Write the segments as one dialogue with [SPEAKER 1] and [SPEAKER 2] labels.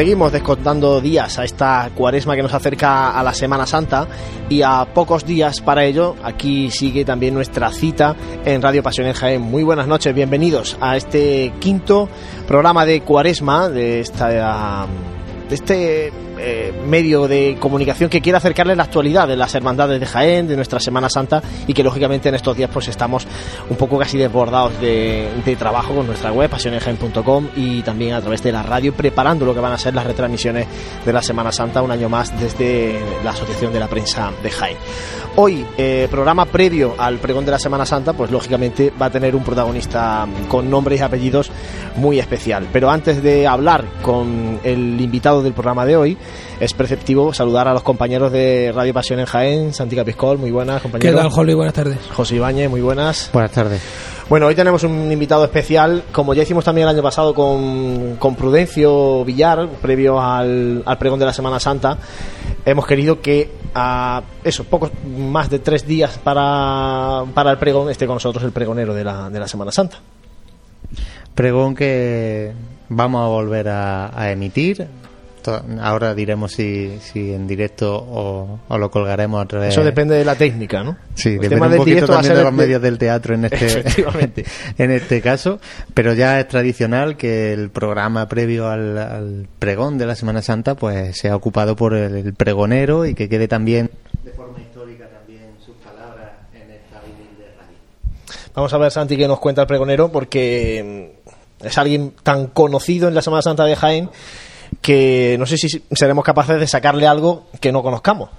[SPEAKER 1] Seguimos descontando días a esta cuaresma que nos acerca a la Semana Santa y a pocos días para ello, aquí sigue también nuestra cita en Radio Pasión en Jaén. Muy buenas noches, bienvenidos a este quinto programa de cuaresma de esta de este medio de comunicación que quiere acercarles la actualidad de las hermandades de Jaén, de nuestra Semana Santa y que lógicamente en estos días pues estamos un poco casi desbordados de, trabajo con nuestra web pasionesjaén.com y también a través de la radio preparando lo que van a ser las retransmisiones de la Semana Santa un año más desde la Asociación de la Prensa de Jaén. Hoy, eh, programa previo al pregón de la Semana Santa, pues lógicamente va a tener un protagonista con nombres y apellidos muy especial. Pero antes de hablar con el invitado del programa de hoy, es preceptivo saludar a los compañeros de Radio Pasión en Jaén, Santi Capiscol, muy buenas, compañeros.
[SPEAKER 2] ¿Qué tal, Jolly? Buenas tardes.
[SPEAKER 1] José Ibáñez, muy buenas.
[SPEAKER 3] Buenas tardes.
[SPEAKER 1] Bueno, hoy tenemos un invitado especial, como ya hicimos también el año pasado con, con Prudencio Villar, previo al, al pregón de la Semana Santa hemos querido que a eso, pocos más de tres días para, para el pregón esté con nosotros el pregonero de la, de la Semana Santa.
[SPEAKER 3] Pregón que vamos a volver a emitir Ahora diremos si, si en directo o, lo colgaremos a través.
[SPEAKER 1] Eso depende de la técnica, ¿no?
[SPEAKER 3] Sí, depende un poquito también de los medios del teatro en este, en este caso. Pero ya es tradicional que el programa previo al, pregón de la Semana Santa pues sea ocupado por el, pregonero y que quede también de forma histórica también sus palabras en esta humilde radio.
[SPEAKER 1] Vamos a ver, Santi, qué nos cuenta el pregonero, porque mm, es alguien tan conocido en la Semana Santa de Jaén que no sé si seremos capaces de sacarle algo que no conozcamos.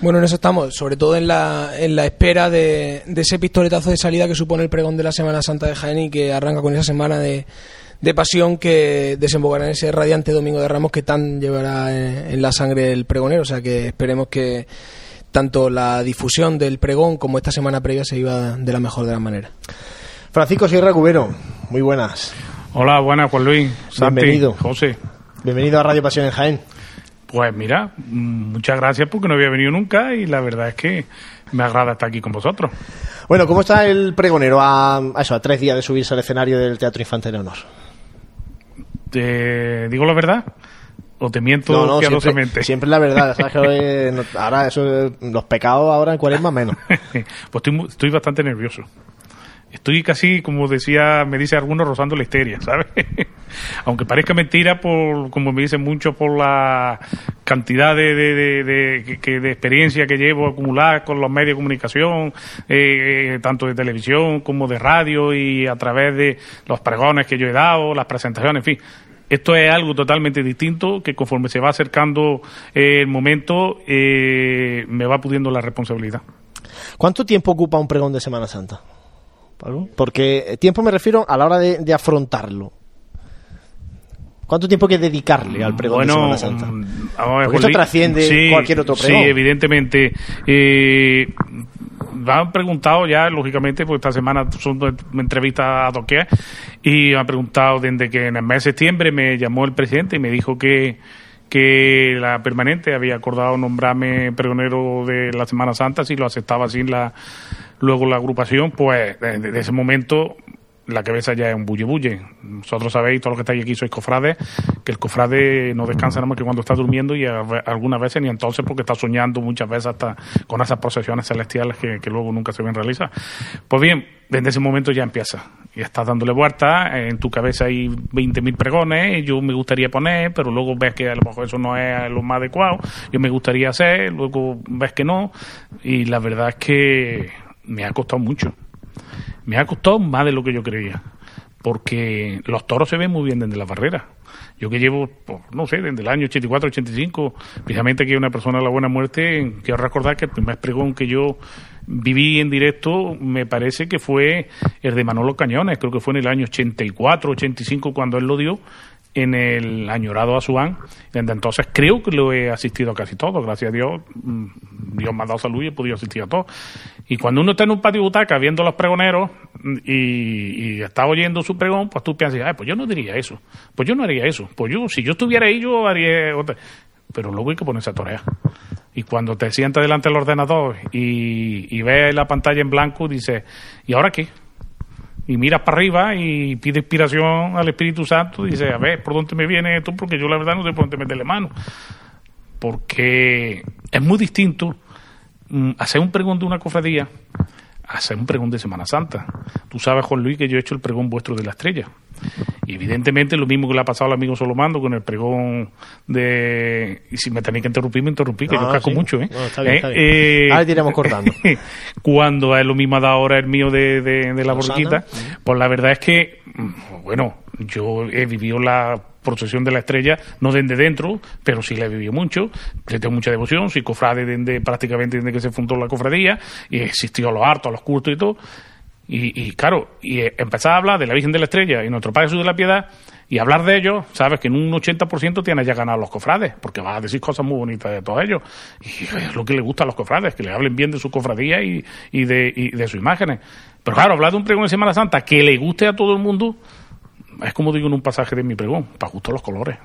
[SPEAKER 2] Bueno, en eso estamos, sobre todo en la, en la espera de, ese pistoletazo de salida que supone el pregón de la Semana Santa de Jaén y que arranca con esa semana de, pasión que desembocará en ese radiante Domingo de Ramos que tan llevará en, la sangre el pregonero. O sea que esperemos que tanto la difusión del pregón como esta semana previa se iba de la mejor de las maneras.
[SPEAKER 1] Francisco Sierra Cubero, muy buenas.
[SPEAKER 4] Hola, buenas, Juan Luis.
[SPEAKER 1] Bienvenido.
[SPEAKER 4] José.
[SPEAKER 1] Bienvenido a Radio Pasión en Jaén.
[SPEAKER 4] Pues mira, muchas gracias porque no había venido nunca y la verdad es que me agrada estar aquí con vosotros.
[SPEAKER 1] Bueno, ¿cómo está el pregonero a, eso, a tres días de subirse al escenario del Teatro Infante de Honor?
[SPEAKER 4] ¿Te digo la verdad? ¿O te miento
[SPEAKER 1] no, siempre, la verdad. ahora eso, los pecados ahora en más menos.
[SPEAKER 4] pues estoy, estoy bastante nervioso estoy casi, como decía, me dice algunos, rozando la histeria, ¿sabes? Aunque parezca mentira, por, como me dicen muchos, por la cantidad de, de, de, experiencia que llevo acumulada con los medios de comunicación, eh, tanto de televisión como de radio y a través de los pregones que yo he dado, las presentaciones, en fin. Esto es algo totalmente distinto que conforme se va acercando el momento eh, me va pudiendo la responsabilidad.
[SPEAKER 1] ¿Cuánto tiempo ocupa un pregón de Semana Santa? Porque tiempo me refiero a la hora de, afrontarlo. ¿Cuánto tiempo hay que dedicarle al pregón de Semana Santa? Mm, Porque esto trasciende cualquier otro pregón.
[SPEAKER 4] Sí, evidentemente. Eh, me han preguntado ya, lógicamente, porque esta semana son entrevistas a Doquea, y me han preguntado desde que en el mes de septiembre me llamó el presidente y me dijo que que la permanente había acordado nombrarme pregonero de la Semana Santa si lo aceptaba sin la Luego la agrupación, pues desde ese momento la cabeza ya es un bulle bulle. Vosotros sabéis, todos los que estáis aquí sois cofrades, que el cofrade no descansa nada más que cuando está durmiendo y algunas veces ni entonces porque está soñando muchas veces hasta con esas procesiones celestiales que, luego nunca se ven realizar. Pues bien, desde ese momento ya empieza. Y estás dándole vuelta, en tu cabeza hay 20.000 pregones, yo me gustaría poner, pero luego ves que a lo mejor eso no es lo más adecuado, yo me gustaría hacer, luego ves que no, y la verdad es que me ha costado mucho. Me ha costado más de lo que yo creía. Porque los toros se ven muy bien desde la barrera. Yo que llevo, pues, no sé, desde el año 84, 85, precisamente que una persona de la buena muerte, quiero recordar que el primer pregón que yo viví en directo me parece que fue el de Manolo Cañones, creo que fue en el año 84, 85 cuando él lo dio en el añorado Asuán. Desde entonces creo que lo he asistido casi todo, gracias a Dios. Mm, Dios me ha dado salud y he podido asistir a todo. Y cuando uno está en un patio butaca viendo a los pregoneros y, está oyendo su pregón, pues tú piensas, Ay, pues yo no diría eso, pues yo no haría eso, pues yo, si yo estuviera ahí, yo haría otra. Pero luego hay que ponerse a torear. Y cuando te sientas delante del ordenador y, y ves la pantalla en blanco, dices, ¿y ahora qué? Y miras para arriba y pides inspiración al Espíritu Santo y dices, a ver, ¿por dónde me viene esto? Porque yo la verdad no sé por dónde meterle mano. Porque es muy distinto mm, hacer un pregón de una cofradía hacer un pregón de Semana Santa. Tú sabes, Juan Luis, que yo he hecho el pregón vuestro de la estrella. Y evidentemente lo mismo que le ha pasado al amigo Solomando con el pregón de... Y si me tenéis que interrumpir, me interrumpí, que yo casco mucho, ¿eh?
[SPEAKER 1] está bien, está bien. Eh, Ahora iremos cortando.
[SPEAKER 4] cuando es lo mismo ha dado ahora el mío de, de, la borquita, pues la verdad es que, bueno, yo he vivido la procesión de la estrella, no desde dentro, pero sí la he vivido mucho, le tengo mucha devoción, soy cofrade desde, prácticamente desde que se fundó la cofradía, y existió a los hartos, a los cultos y todo, y, claro, y empezar a hablar de la Virgen de la Estrella y nuestro Padre Jesús de la Piedad, y hablar de ellos, sabes que en un 80% tienes ya ganado los cofrades, porque vas a decir cosas muy bonitas de todos ellos. Y es lo que le gusta a los cofrades, que le hablen bien de su cofradía y, y, de, y de sus imágenes. Pero claro, hablar de un pregón de Semana Santa que le guste a todo el mundo, es como digo en un pasaje de mi pregón, para justo los colores.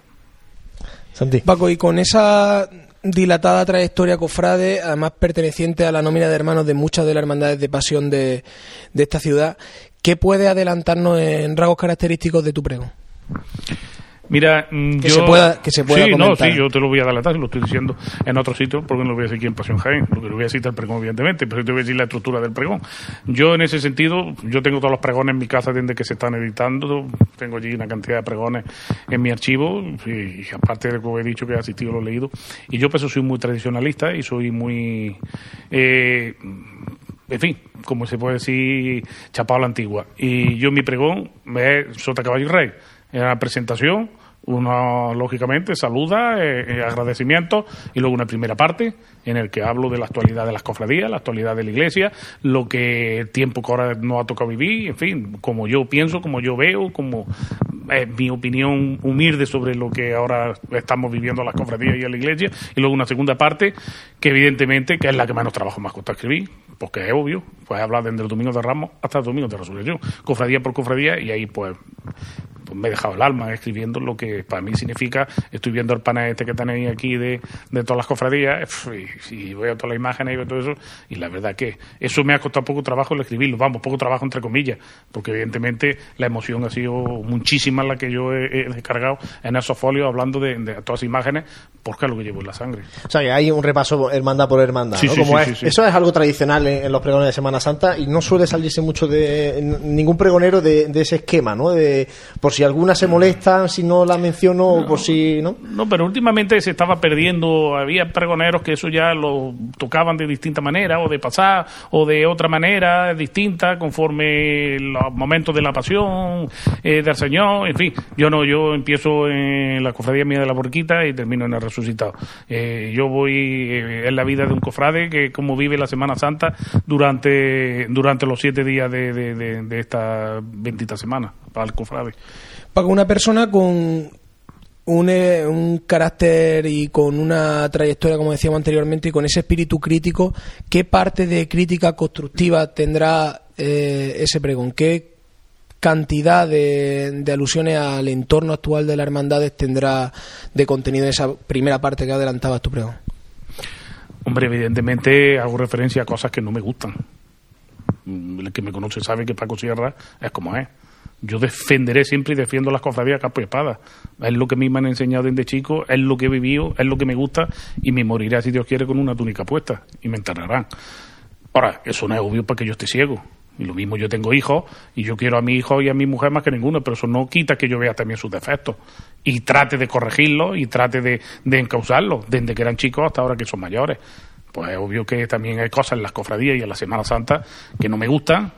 [SPEAKER 2] Santi. Paco, y con esa dilatada trayectoria cofrade, además perteneciente a la nómina de hermanos de muchas de las hermandades de pasión de, de esta ciudad, ¿qué puede adelantarnos en rasgos característicos de tu pregón?
[SPEAKER 4] Mira, mm,
[SPEAKER 2] que se pueda, que se pueda
[SPEAKER 4] sí,
[SPEAKER 2] no,
[SPEAKER 4] sí, yo te lo voy a adelantar, lo estoy diciendo en otro sitio, porque no lo voy a decir aquí en Pasión Jaén, lo que lo voy a decir el pregón, evidentemente, pero te voy a decir la estructura del pregón. Yo, en ese sentido, yo tengo todos los pregones en mi casa desde que se están editando, tengo allí una cantidad de pregones en mi archivo, y, aparte de lo que he dicho que he asistido, lo he leído, y yo, pues, soy muy tradicionalista y soy muy... Eh, en fin, como se puede decir, chapado a la antigua. Y yo mi pregón es Sota Caballo y Rey. En la presentación, uno, lógicamente, saluda, eh, eh, agradecimiento y luego una primera parte en el que hablo de la actualidad de las cofradías, la actualidad de la iglesia, lo que el tiempo que ahora nos ha tocado vivir, en fin, como yo pienso, como yo veo, como es mi opinión humilde sobre lo que ahora estamos viviendo las cofradías y en la iglesia, y luego una segunda parte que evidentemente que es la que menos trabajo ha costado escribir, porque es obvio, pues hablar desde el domingo de Ramos hasta el domingo de Resurrección, cofradía por cofradía, y ahí pues pues me he dejado el alma escribiendo lo que para mí significa, estoy viendo el panel este que tenéis aquí de, de todas las cofradías y, y, veo todas las imágenes y veo todo eso y la verdad que eso me ha costado poco trabajo el escribirlo, vamos, poco trabajo entre comillas, porque evidentemente la emoción ha sido muchísima la que yo he, descargado en esos folios hablando de, todas las imágenes porque es lo que llevo en la sangre.
[SPEAKER 1] O sea que hay un repaso hermandad por hermandad, ¿no? eso es algo tradicional en, los pregones de Semana Santa y no suele salirse mucho de ningún pregonero de, de ese esquema, ¿no? De, por si alguna se molesta, si no la menciono, no, por si, ¿no?
[SPEAKER 4] No, pero últimamente se estaba perdiendo, había pregoneros que eso ya lo tocaban de distinta manera, o de pasar, o de otra manera distinta, conforme los momentos de la pasión eh, del Señor, en fin, yo no, yo empiezo en la cofradía mía de la Borquita y termino en el resucitado. Eh, yo voy eh, en la vida de un cofrade que como vive la Semana Santa durante, durante los siete días de, de, de esta bendita semana para el cofrade.
[SPEAKER 2] Para una persona con un, eh, un, carácter y con una trayectoria, como decíamos anteriormente, y con ese espíritu crítico, ¿qué parte de crítica constructiva tendrá eh, ese pregón? ¿Qué cantidad de, alusiones al entorno actual de las hermandades tendrá de contenido en esa primera parte que adelantabas tu pregón?
[SPEAKER 4] Hombre, evidentemente hago referencia a cosas que no me gustan. El que me conoce sabe que Paco Sierra es como es yo defenderé siempre y defiendo las cofradías capo y espada. Es lo que a mí me han enseñado desde chico, es lo que he vivido, es lo que me gusta y me moriré, si Dios quiere, con una túnica puesta y me enterrarán. Ahora, eso no es obvio para que yo esté ciego. Y lo mismo yo tengo hijos y yo quiero a mi hijo y a mi mujer más que ninguno, pero eso no quita que yo vea también sus defectos y trate de corregirlos y trate de, de encauzarlos desde que eran chicos hasta ahora que son mayores. Pues es obvio que también hay cosas en las cofradías y en la Semana Santa que no me gustan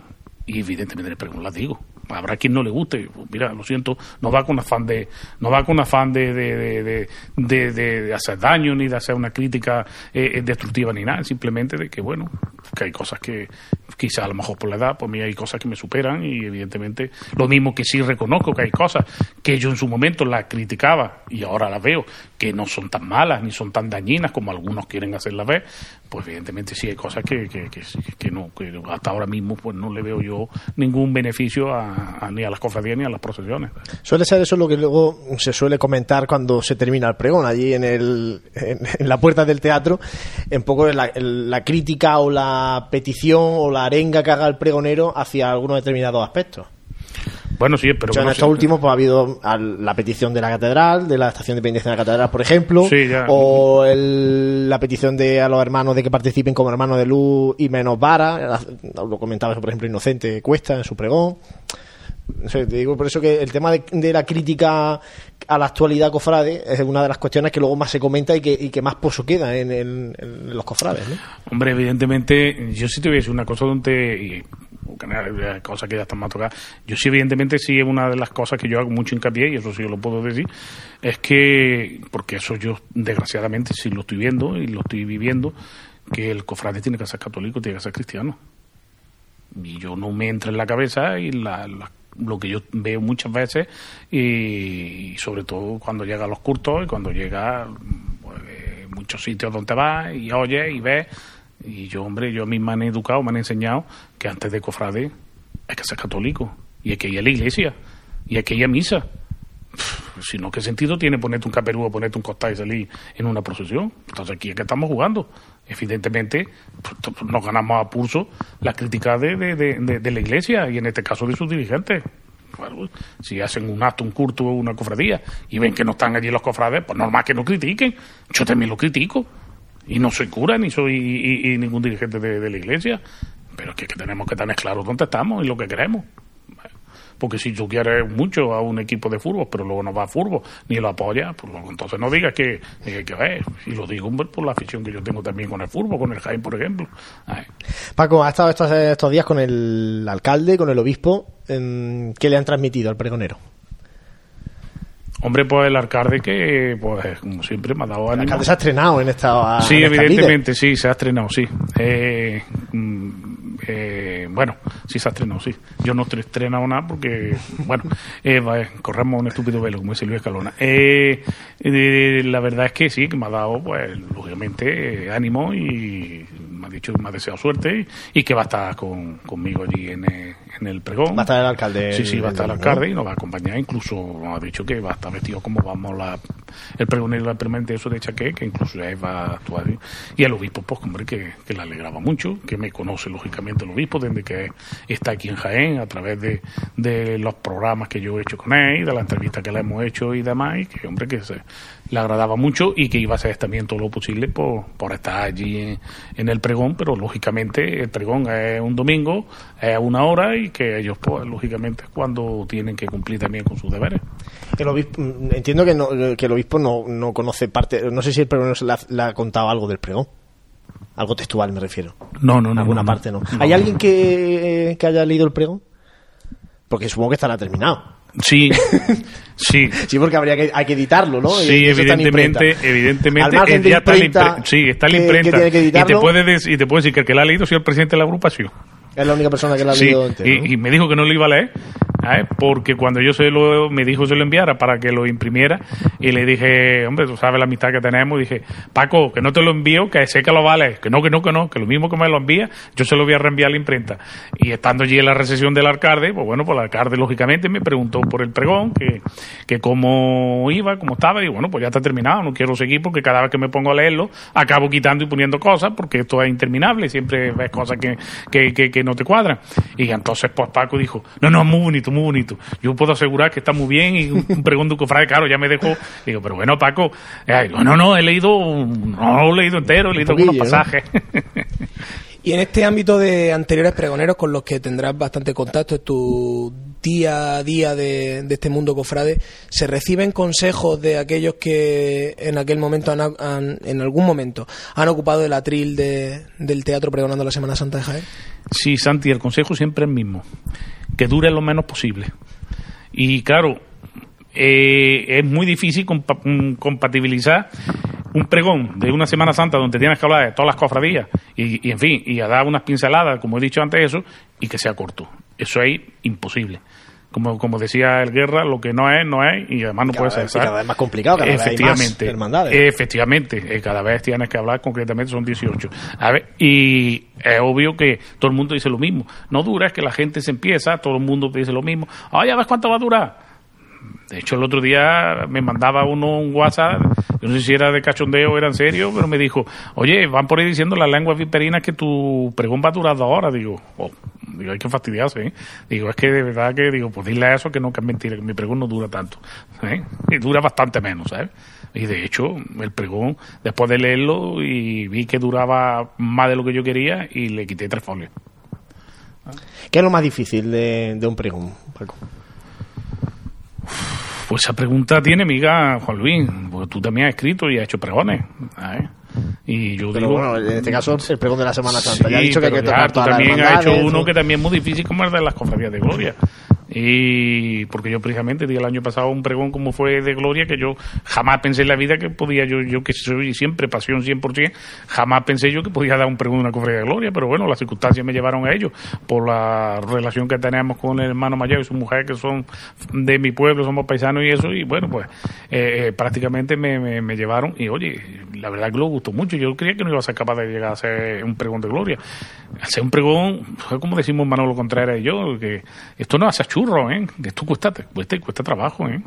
[SPEAKER 4] y evidentemente pero las digo habrá quien no le guste. Mira lo siento no va con afán de no va con afán de de, de, de, hacer daño ni de hacer una crítica eh, eh, destructiva ni nada. Simplemente de que bueno que hay cosas que quizá a lo mejor por la edad pues mí hay cosas que me superan y evidentemente lo mismo que sí reconozco que hay cosas que yo en su momento las criticaba y ahora las veo que no son tan malas ni son tan dañinas como algunos quieren hacerlas ver pues evidentemente sí hay cosas que, que, que, no que hasta ahora mismo pues no le veo yo ningún beneficio a, ni a las cofradías ni a las procesiones
[SPEAKER 1] suele ser eso lo que luego se suele comentar cuando se termina el pregón allí en el en, la puerta del teatro en poco la, la crítica o la petición o la arenga que haga el pregonero hacia algunos determinados aspectos.
[SPEAKER 4] Bueno, sí, pero...
[SPEAKER 1] en estos últimos pues, ha habido la petición de la catedral, de la estación de penitencia de la catedral, por ejemplo, o la petición de a los hermanos de que participen como hermanos de luz y menos vara, lo comentaba por ejemplo Inocente Cuesta en su pregón. Te digo por eso que el tema de, la crítica a la actualidad cofrade es una de las cuestiones que luego más se comenta y que, más pozo queda en, los cofrades.
[SPEAKER 4] Hombre, evidentemente, yo sí te voy una cosa donde cosas que ya están más tocadas. Yo sí, evidentemente, sí una de las cosas que yo hago mucho hincapié, y eso sí lo puedo decir, es que, porque eso yo, desgraciadamente, sí lo estoy viendo y lo estoy viviendo, que el cofrade tiene que ser católico, tiene que ser cristiano. Y yo no me entra en la cabeza y lo que yo veo muchas veces, y, sobre todo cuando llega a los cultos y cuando llega pues, muchos sitios donde vas y oyes y ves y yo, hombre, yo a mí me han educado, me han enseñado que antes de cofrade hay que ser católico y hay que ir a la iglesia y hay que ir a misa. Si no, ¿qué sentido tiene ponerte un caperú o ponerte un costal y salir en una procesión? Entonces, aquí es que estamos jugando. Evidentemente, pues, nos ganamos a pulso la crítica de, de, la iglesia y en este caso de sus dirigentes. si hacen un acto, un culto o una cofradía y ven que no están allí los cofrades, pues normal que no critiquen. Yo también lo critico. Y no soy cura ni soy y, ningún dirigente de, la iglesia. Pero es que, tenemos que tener claro dónde estamos y lo que queremos. Porque si tú quieres mucho a un equipo de fútbol, pero luego no va a fútbol, ni lo apoya, pues entonces no digas que, que, que Y lo digo por la afición que yo tengo también con el fútbol, con el Jaime, por ejemplo.
[SPEAKER 1] Paco, ha estado estos, estos días con el alcalde, con el obispo. ¿Qué le han transmitido al pregonero?
[SPEAKER 4] Hombre, pues el alcalde que, pues como siempre, me ha dado ánimo.
[SPEAKER 1] El alcalde se ha estrenado en esta.
[SPEAKER 4] Sí, evidentemente, sí, se ha estrenado, sí. Eh, mm, eh, bueno, sí se ha estrenado, sí. Yo no he estrenado nada porque, bueno, eh, corremos un estúpido velo, como dice Luis Calona. Eh, la verdad es que sí, que me ha dado, pues, lógicamente, ánimo y me ha dicho que me ha deseado suerte y, que va a estar con, conmigo allí en, en el pregón.
[SPEAKER 1] Va a estar el alcalde.
[SPEAKER 4] Sí, sí, va a estar el alcalde y nos va a acompañar. Incluso nos ha dicho que va a estar vestido como vamos la, el pregonero la permanente eso de Chaqué, que incluso ya va a actuar. Y el obispo, pues, hombre, que, que le alegraba mucho, que me conoce lógicamente el obispo desde que está aquí en Jaén, a través de, de los programas que yo he hecho con él, de la entrevista que le hemos hecho y demás, y que, hombre, que se, le agradaba mucho y que iba a hacer también todo lo posible por, por estar allí en, el pregón, pero lógicamente el pregón es un domingo, es una hora y que ellos, pues, lógicamente, es cuando tienen que cumplir también con sus deberes.
[SPEAKER 1] El obispo, mm, entiendo que, no, que el obispo no, no conoce parte, no sé si el pregón le ha, contado algo del pregón. Algo textual me refiero.
[SPEAKER 4] No, no,
[SPEAKER 1] no. Alguna parte no. ¿Hay alguien que, que haya leído el pregón? Porque supongo que estará terminado.
[SPEAKER 4] Sí, sí.
[SPEAKER 1] Sí, porque habría que, hay que editarlo, ¿no?
[SPEAKER 4] Sí, evidentemente, evidentemente. está sí, está la imprenta. y, te puede y te puede decir que el que la ha leído es el presidente de la agrupación.
[SPEAKER 1] Es la única persona que la ha leído entero,
[SPEAKER 4] y, me dijo que no lo iba a leer, porque cuando yo se lo, me dijo que se lo enviara para que lo imprimiera, y le dije, hombre, tú sabes la amistad que tenemos, y dije, Paco, que no te lo envío, que sé que lo vale, que no, que no, que no, que lo mismo que me lo envía, yo se lo voy a reenviar a la imprenta. Y estando allí en la recesión del alcalde, pues bueno, pues el alcalde lógicamente me preguntó por el pregón, que, que cómo iba, cómo estaba, y bueno, pues ya está terminado, no quiero seguir porque cada vez que me pongo a leerlo, acabo quitando y poniendo cosas, porque esto es interminable, siempre ves cosas que, que, que, que no te cuadran. Y entonces, pues Paco dijo, no, no, muy bonito, muy bonito. Yo puedo asegurar que está muy bien y un, pregunto cofrade, claro, ya me dejó. Digo, pero bueno, Paco, eh, no, no, he leído, no lo he leído entero, he leído algunos pasajes.
[SPEAKER 2] Y en este ámbito de anteriores pregoneros con los que tendrás bastante contacto en tu día a día de, este mundo cofrade, ¿se reciben consejos de aquellos que en aquel momento, han, en algún momento, han ocupado el atril de, del teatro pregonando la Semana Santa de Jaén?
[SPEAKER 4] Sí, Santi, el consejo siempre es el mismo, que dure lo menos posible. Y claro, eh, es muy difícil compatibilizar un pregón de una Semana Santa donde tienes que hablar de todas las cofradías y, en fin, y a dar unas pinceladas, como he dicho antes, eso, y que sea corto. Eso es imposible. Como, como decía el Guerra, lo que no es, no es, y además no puede ser.
[SPEAKER 1] Cada vez más complicado, cada
[SPEAKER 4] efectivamente,
[SPEAKER 1] vez más
[SPEAKER 4] Efectivamente, eh, cada vez tienes que hablar concretamente, son 18. A ver, y es obvio que todo el mundo dice lo mismo. No dura, es que la gente se empieza, todo el mundo dice lo mismo. Oye, ¿ves cuánto va a durar? De hecho, el otro día me mandaba uno un WhatsApp, yo no sé si era de cachondeo o era en serio, pero me dijo, oye, van por ahí diciendo las lenguas viperinas que tu pregón va a durar dos horas. Digo, oh, digo, hay que fastidiarse, ¿eh? Digo, es que de verdad que, digo, pues dile a eso que no, que es mentira, que mi pregón no dura tanto, ¿eh? Y dura bastante menos, ¿sabes? Y de hecho, el pregón, después de leerlo, y vi que duraba más de lo que yo quería, y le quité tres folios.
[SPEAKER 1] ¿Qué es lo más difícil de, un pregón, Paco?
[SPEAKER 4] Pues esa pregunta tiene, amiga Juan Luis, porque tú también has escrito y has hecho pregones. Y yo
[SPEAKER 1] pero
[SPEAKER 4] digo,
[SPEAKER 1] bueno, en este caso el pregón de la Semana Santa.
[SPEAKER 4] Sí,
[SPEAKER 1] ya ha dicho que hay que tocar
[SPEAKER 4] ya, tú también has hecho uno que también es muy difícil como el de las cofradías de Gloria. Y porque yo precisamente di el año pasado un pregón como fue de Gloria que yo jamás pensé en la vida que podía yo, yo que soy siempre pasión 100%, jamás pensé yo que podía dar un pregón de una cofradía de Gloria, pero bueno, las circunstancias me llevaron a ello por la relación que tenemos con el hermano mayor y su mujer que son de mi pueblo, somos paisanos y eso, y bueno, pues eh, eh, prácticamente me, me, llevaron y oye, la verdad que lo gustó mucho, yo creía que no iba a ser capaz de llegar a hacer un pregón de Gloria. Hacer un pregón, como decimos Manolo Contreras y yo, que esto no hace ¿eh? esto cuesta, cuesta, cuesta trabajo, ¿eh?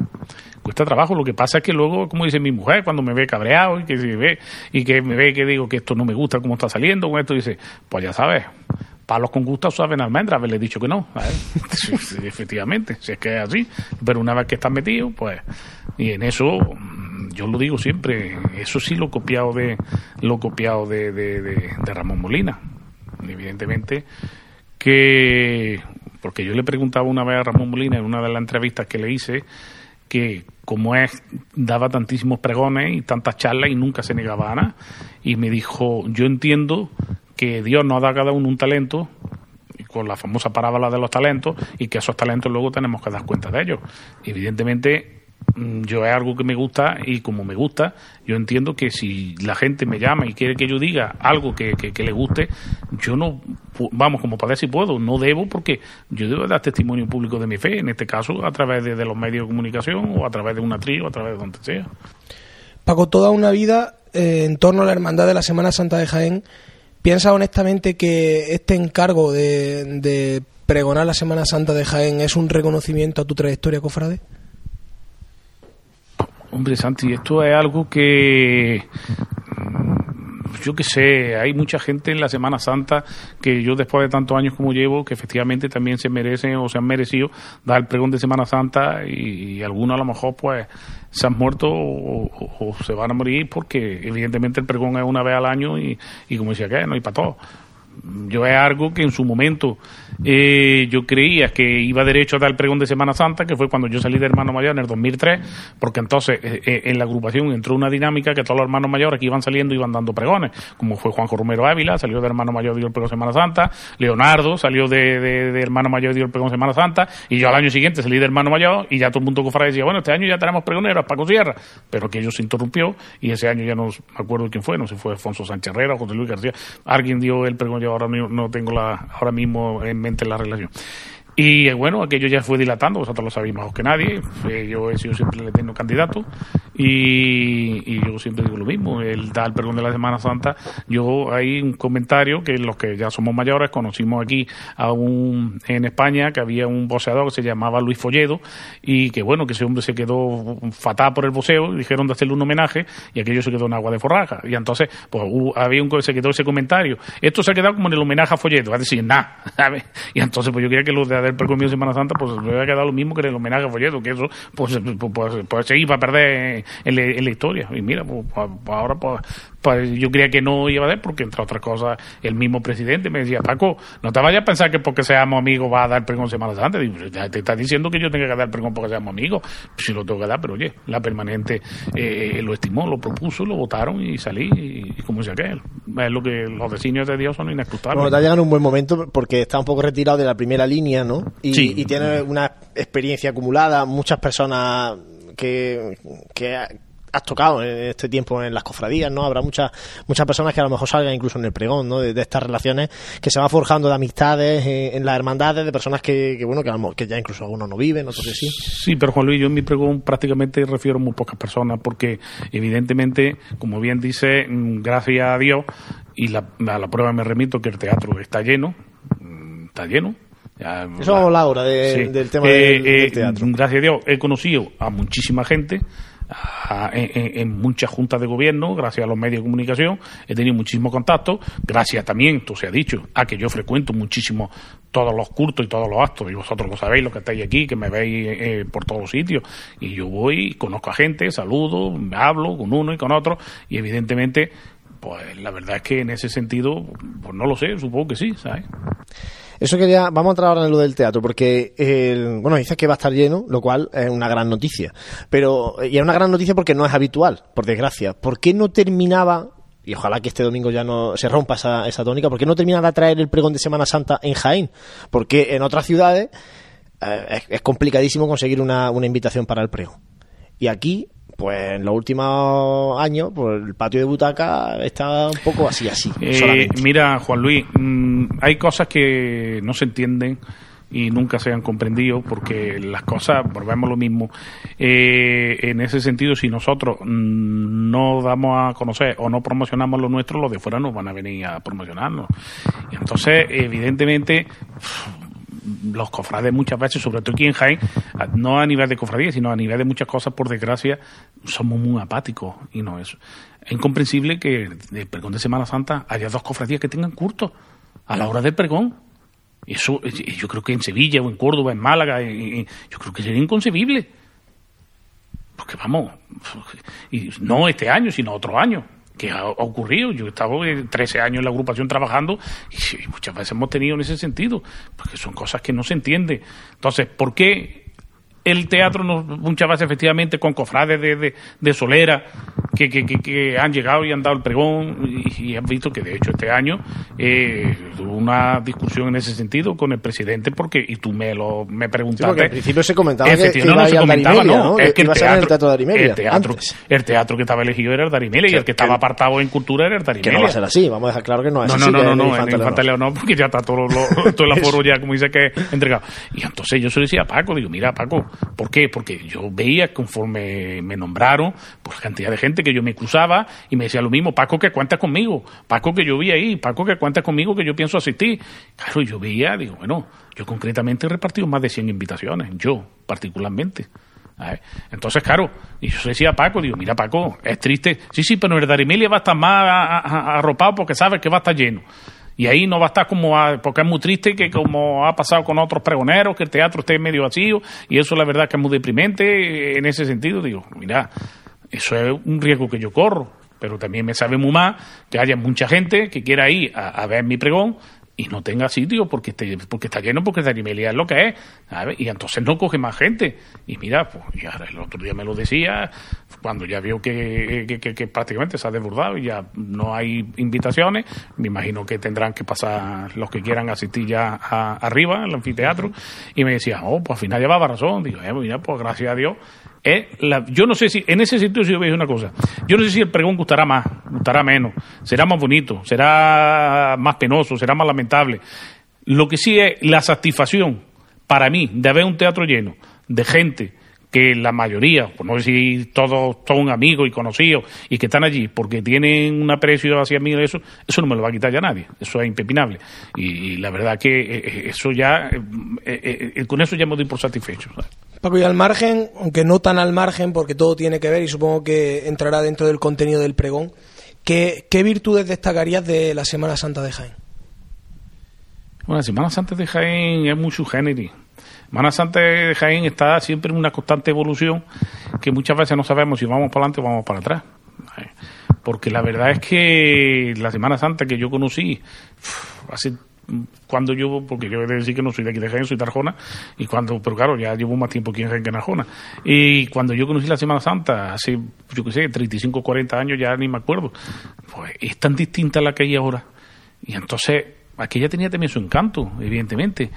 [SPEAKER 4] cuesta trabajo. Lo que pasa es que luego, como dice mi mujer, cuando me ve cabreado y que se ve y que me ve que digo que esto no me gusta cómo está saliendo con esto, dice, pues ya sabes, palos con gusto saben almendras, haberle dicho que no. Sí, efectivamente, si es que es así. Pero una vez que estás metido, pues, y en eso, yo lo digo siempre, eso sí lo he copiado de, lo copiado de, de Ramón Molina. Evidentemente que, porque yo le preguntaba una vez a Ramón Molina en una de las entrevistas que le hice, que como es, daba tantísimos pregones y tantas charlas y nunca se negaba a nada. Y me dijo, yo entiendo que Dios nos da a cada uno un talento, con la famosa parábola de los talentos, y que esos talentos luego tenemos que dar cuenta de ellos. Evidentemente, yo es algo que me gusta y como me gusta, yo entiendo que si la gente me llama y quiere que yo diga algo que, que, le guste, yo no, vamos, como ver si puedo, no debo porque yo debo dar testimonio público de mi fe, en este caso a través de, los medios de comunicación o a través de una tri o a través de donde sea.
[SPEAKER 2] Paco, toda una vida eh, en torno a la hermandad de la Semana Santa de Jaén, ¿piensa honestamente que este encargo de pregonar la Semana Santa de Jaén es un reconocimiento a tu trayectoria, cofrade?
[SPEAKER 4] Hombre, Santi, esto es algo que mm, yo qué sé, hay mucha gente en la Semana Santa que yo después de tantos años como llevo, que efectivamente también se merecen o se han merecido dar el pregón de Semana Santa y, y algunos a lo mejor pues se han muerto o, se van a morir porque evidentemente el pregón es una vez al año y, y como decía que no hay para todo. Yo es algo que en su momento eh, yo creía que iba derecho a dar el pregón de Semana Santa, que fue cuando yo salí de hermano mayor en el 2003, porque entonces eh, eh, en la agrupación entró una dinámica que todos los hermanos mayores que iban saliendo iban dando pregones, como fue Juanjo Romero Ávila, salió de hermano mayor dio el pregón Semana Santa, Leonardo salió de, de- hermano mayor dio el pregón Semana Santa, y yo al año siguiente salí de hermano mayor y ya todo el mundo cofrade decía, bueno, este año ya tenemos pregoneros, Paco Sierra, pero que ello se interrumpió y ese año ya no me acuerdo quién fue, no sé si fue Alfonso Sánchez Herrera o José Luis García, alguien dio el pregón, yo ahora no, no tengo la, ahora mismo en la relación. Y bueno, aquello ya fue dilatando, vosotros lo sabéis mejor que nadie. Yo he sido siempre el eterno candidato y, y yo siempre digo lo mismo. El dar perdón de la Semana Santa, yo hay un comentario que los que ya somos mayores conocimos aquí a un en España que había un boxeador que se llamaba Luis Folledo y que bueno, que ese hombre se quedó fatal por el boxeo dijeron de hacerle un homenaje y aquello se quedó en agua de forraja. Y entonces, pues hubo- había un se quedó ese comentario. Esto se ha quedado como en el homenaje a Folledo, es decir, nada. Y entonces, pues yo quería que los de precomio de Semana Santa, pues me había quedado lo mismo que el homenaje a que eso, pues, pues, pues, pues a perder en en la historia. Y mira, pues, pues, pues ahora, pues, pues yo creía que no iba a dar, porque entre otras cosas, el mismo presidente me decía, Paco, no te vayas a pensar que porque seamos amigos va a dar pregón Semana Santa. Digo, ya te estás diciendo que yo tenga que dar pregón porque seamos amigos. Pues sí lo tengo que dar, pero oye, la permanente eh, lo estimó, lo propuso, lo votaron y salí. Y, y como decía aquel, es lo que los designios de Dios son inescrutables.
[SPEAKER 1] Bueno, te ha llegado en un buen momento porque está un poco retirado de la primera línea, ¿no? Y,
[SPEAKER 4] Sí.
[SPEAKER 1] y tiene una experiencia acumulada, muchas personas que, que has tocado en este tiempo en las cofradías, ¿no? Habrá muchas muchas personas que a lo mejor salgan incluso en el pregón, ¿no? De, de estas relaciones que se van forjando de amistades eh, en las hermandades, de personas que, que, bueno, que, a lo mejor- que ya incluso algunos no viven, otros que sí.
[SPEAKER 4] Sí, pero Juan Luis, yo en mi pregón prácticamente refiero a muy pocas personas porque evidentemente, como bien dice, mm, gracias a Dios, y la, a la prueba me remito que el teatro está lleno, mm, está lleno,
[SPEAKER 1] Eso vamos a hablar ahora del tema del teatro.
[SPEAKER 4] Gracias a Dios he conocido a muchísima gente en, muchas juntas de gobierno, gracias a los medios de comunicación, he tenido muchísimo contacto, gracias también, tú se ha dicho, a que yo frecuento muchísimo todos los cultos y todos los actos, y vosotros lo sabéis, los que estáis aquí, que me veis eh, por todos los sitios, y yo voy, conozco a gente, saludo, hablo con uno y con otro, y evidentemente, pues la verdad es que en ese sentido, pues no lo sé, supongo que sí, ¿sabes?
[SPEAKER 1] Eso quería, vamos a entrar ahora en lo del teatro, porque, bueno, dices que va a estar lleno, lo cual es una gran noticia. Pero, y es una gran noticia porque no es habitual, por desgracia. ¿Por qué no terminaba, y ojalá que este domingo ya no se rompa esa, esa tónica, ¿por qué no terminaba de traer el pregón de Semana Santa en Jaén? Porque en otras ciudades eh, es, complicadísimo conseguir una, una invitación para el pregón. Y aquí pues en los últimos años, pues el patio de butaca está un poco así, así.
[SPEAKER 4] Eh, mira, Juan Luis, mm, hay cosas que no se entienden y nunca se han comprendido porque las cosas, volvemos lo mismo. Eh, en ese sentido, si nosotros mm, no damos a conocer o no promocionamos lo nuestro, los de fuera nos van a venir a promocionarnos. Entonces, evidentemente, los cofrades muchas veces, sobre todo aquí en Jaén, no a nivel de cofradía, sino a nivel de muchas cosas, por desgracia, somos muy apáticos y no es, incomprensible que el pregón de Semana Santa haya dos cofradías que tengan curto a la hora del pregón. Eso yo creo que en Sevilla o en Córdoba, en Málaga, yo creo que sería inconcebible. Porque vamos, y no este año, sino otro año que ha, ocurrido. Yo he estado 13 años en la agrupación trabajando y muchas veces hemos tenido en ese sentido, porque son cosas que no se entienden. Entonces, ¿por qué el teatro muchas veces efectivamente con cofrades de, de, solera que, que, que, han llegado y han dado el pregón y, han visto que de hecho este año eh, hubo una discusión en ese sentido con el presidente porque y tú me lo me preguntaste.
[SPEAKER 1] al principio se comentaba que, no, no se comentaba no,
[SPEAKER 4] es que el teatro, el teatro, el teatro, que estaba elegido era el Darimelia y el que estaba apartado en cultura era el Darimelia
[SPEAKER 1] que no va a ser así vamos a dejar claro que no es
[SPEAKER 4] no,
[SPEAKER 1] así
[SPEAKER 4] no no no no en no porque ya está todo, todo el aforo ya como dice que entregado. Y entonces yo se lo decía a Paco digo mira Paco ¿Por qué? Porque yo veía conforme me nombraron, por la cantidad de gente que yo me cruzaba y me decía lo mismo, Paco que cuenta conmigo, Paco que yo vi ahí, Paco que cuenta conmigo que yo pienso asistir. Claro, yo veía, digo, bueno, yo concretamente he repartido más de 100 invitaciones, yo particularmente. Entonces, claro, y yo decía a Paco, digo, mira Paco, es triste, sí, sí, pero el Emilia va a estar más arropado porque sabe que va a estar lleno. Y ahí no va a estar como, porque es muy triste que como ha pasado con otros pregoneros, que el teatro esté medio vacío, y eso la verdad que es muy deprimente en ese sentido. Digo, mira, eso es un riesgo que yo corro, pero también me sabe muy mal que haya mucha gente que quiera ir a ver mi pregón y no tenga sitio porque porque está lleno, porque Darimelia es lo que es, y entonces no coge más gente. Y mira, pues y ahora el otro día me lo decía, cuando ya vio que, que, prácticamente se ha desbordado y ya no hay invitaciones, me imagino que tendrán que pasar los que quieran asistir ya arriba, al anfiteatro, y me decía, oh, pues al final llevaba razón, digo, eh, mira, pues gracias a Dios yo no sé si, en ese sitio si yo veis una cosa, yo no sé si el pregón gustará más, gustará menos, será más bonito, será más penoso, será más lamentable. Lo que sí es la satisfacción para mí de haber un teatro lleno de gente que la mayoría, por no decir todos son amigos y conocidos y que están allí porque tienen un aprecio hacia mí, eso, eso no me lo va a quitar ya nadie, eso es impepinable. Y, la verdad que eh, eh, eso ya, eh, con eso ya me doy por satisfecho.
[SPEAKER 2] Paco, y al margen, aunque no tan al margen, porque todo tiene que ver y supongo que entrará dentro del contenido del pregón, ¿qué, virtudes destacarías de la Semana Santa de Jaén?
[SPEAKER 4] Bueno, la Semana Santa de Jaén es muy subgénero Semana Santa de Jaén está siempre en una constante evolución que muchas veces no sabemos si vamos para adelante o vamos para atrás. Porque la verdad es que la Semana Santa que yo conocí hace cuando yo, porque yo he de decir que no soy de aquí de Jaén, soy de Arjona, y cuando, pero claro, ya llevo más tiempo aquí en Jaén que en Arjona. Y cuando yo conocí la Semana Santa, hace, yo qué sé, 35, 40 años, ya ni me acuerdo, pues es tan distinta a la que hay ahora. Y entonces, aquella tenía también su encanto, evidentemente.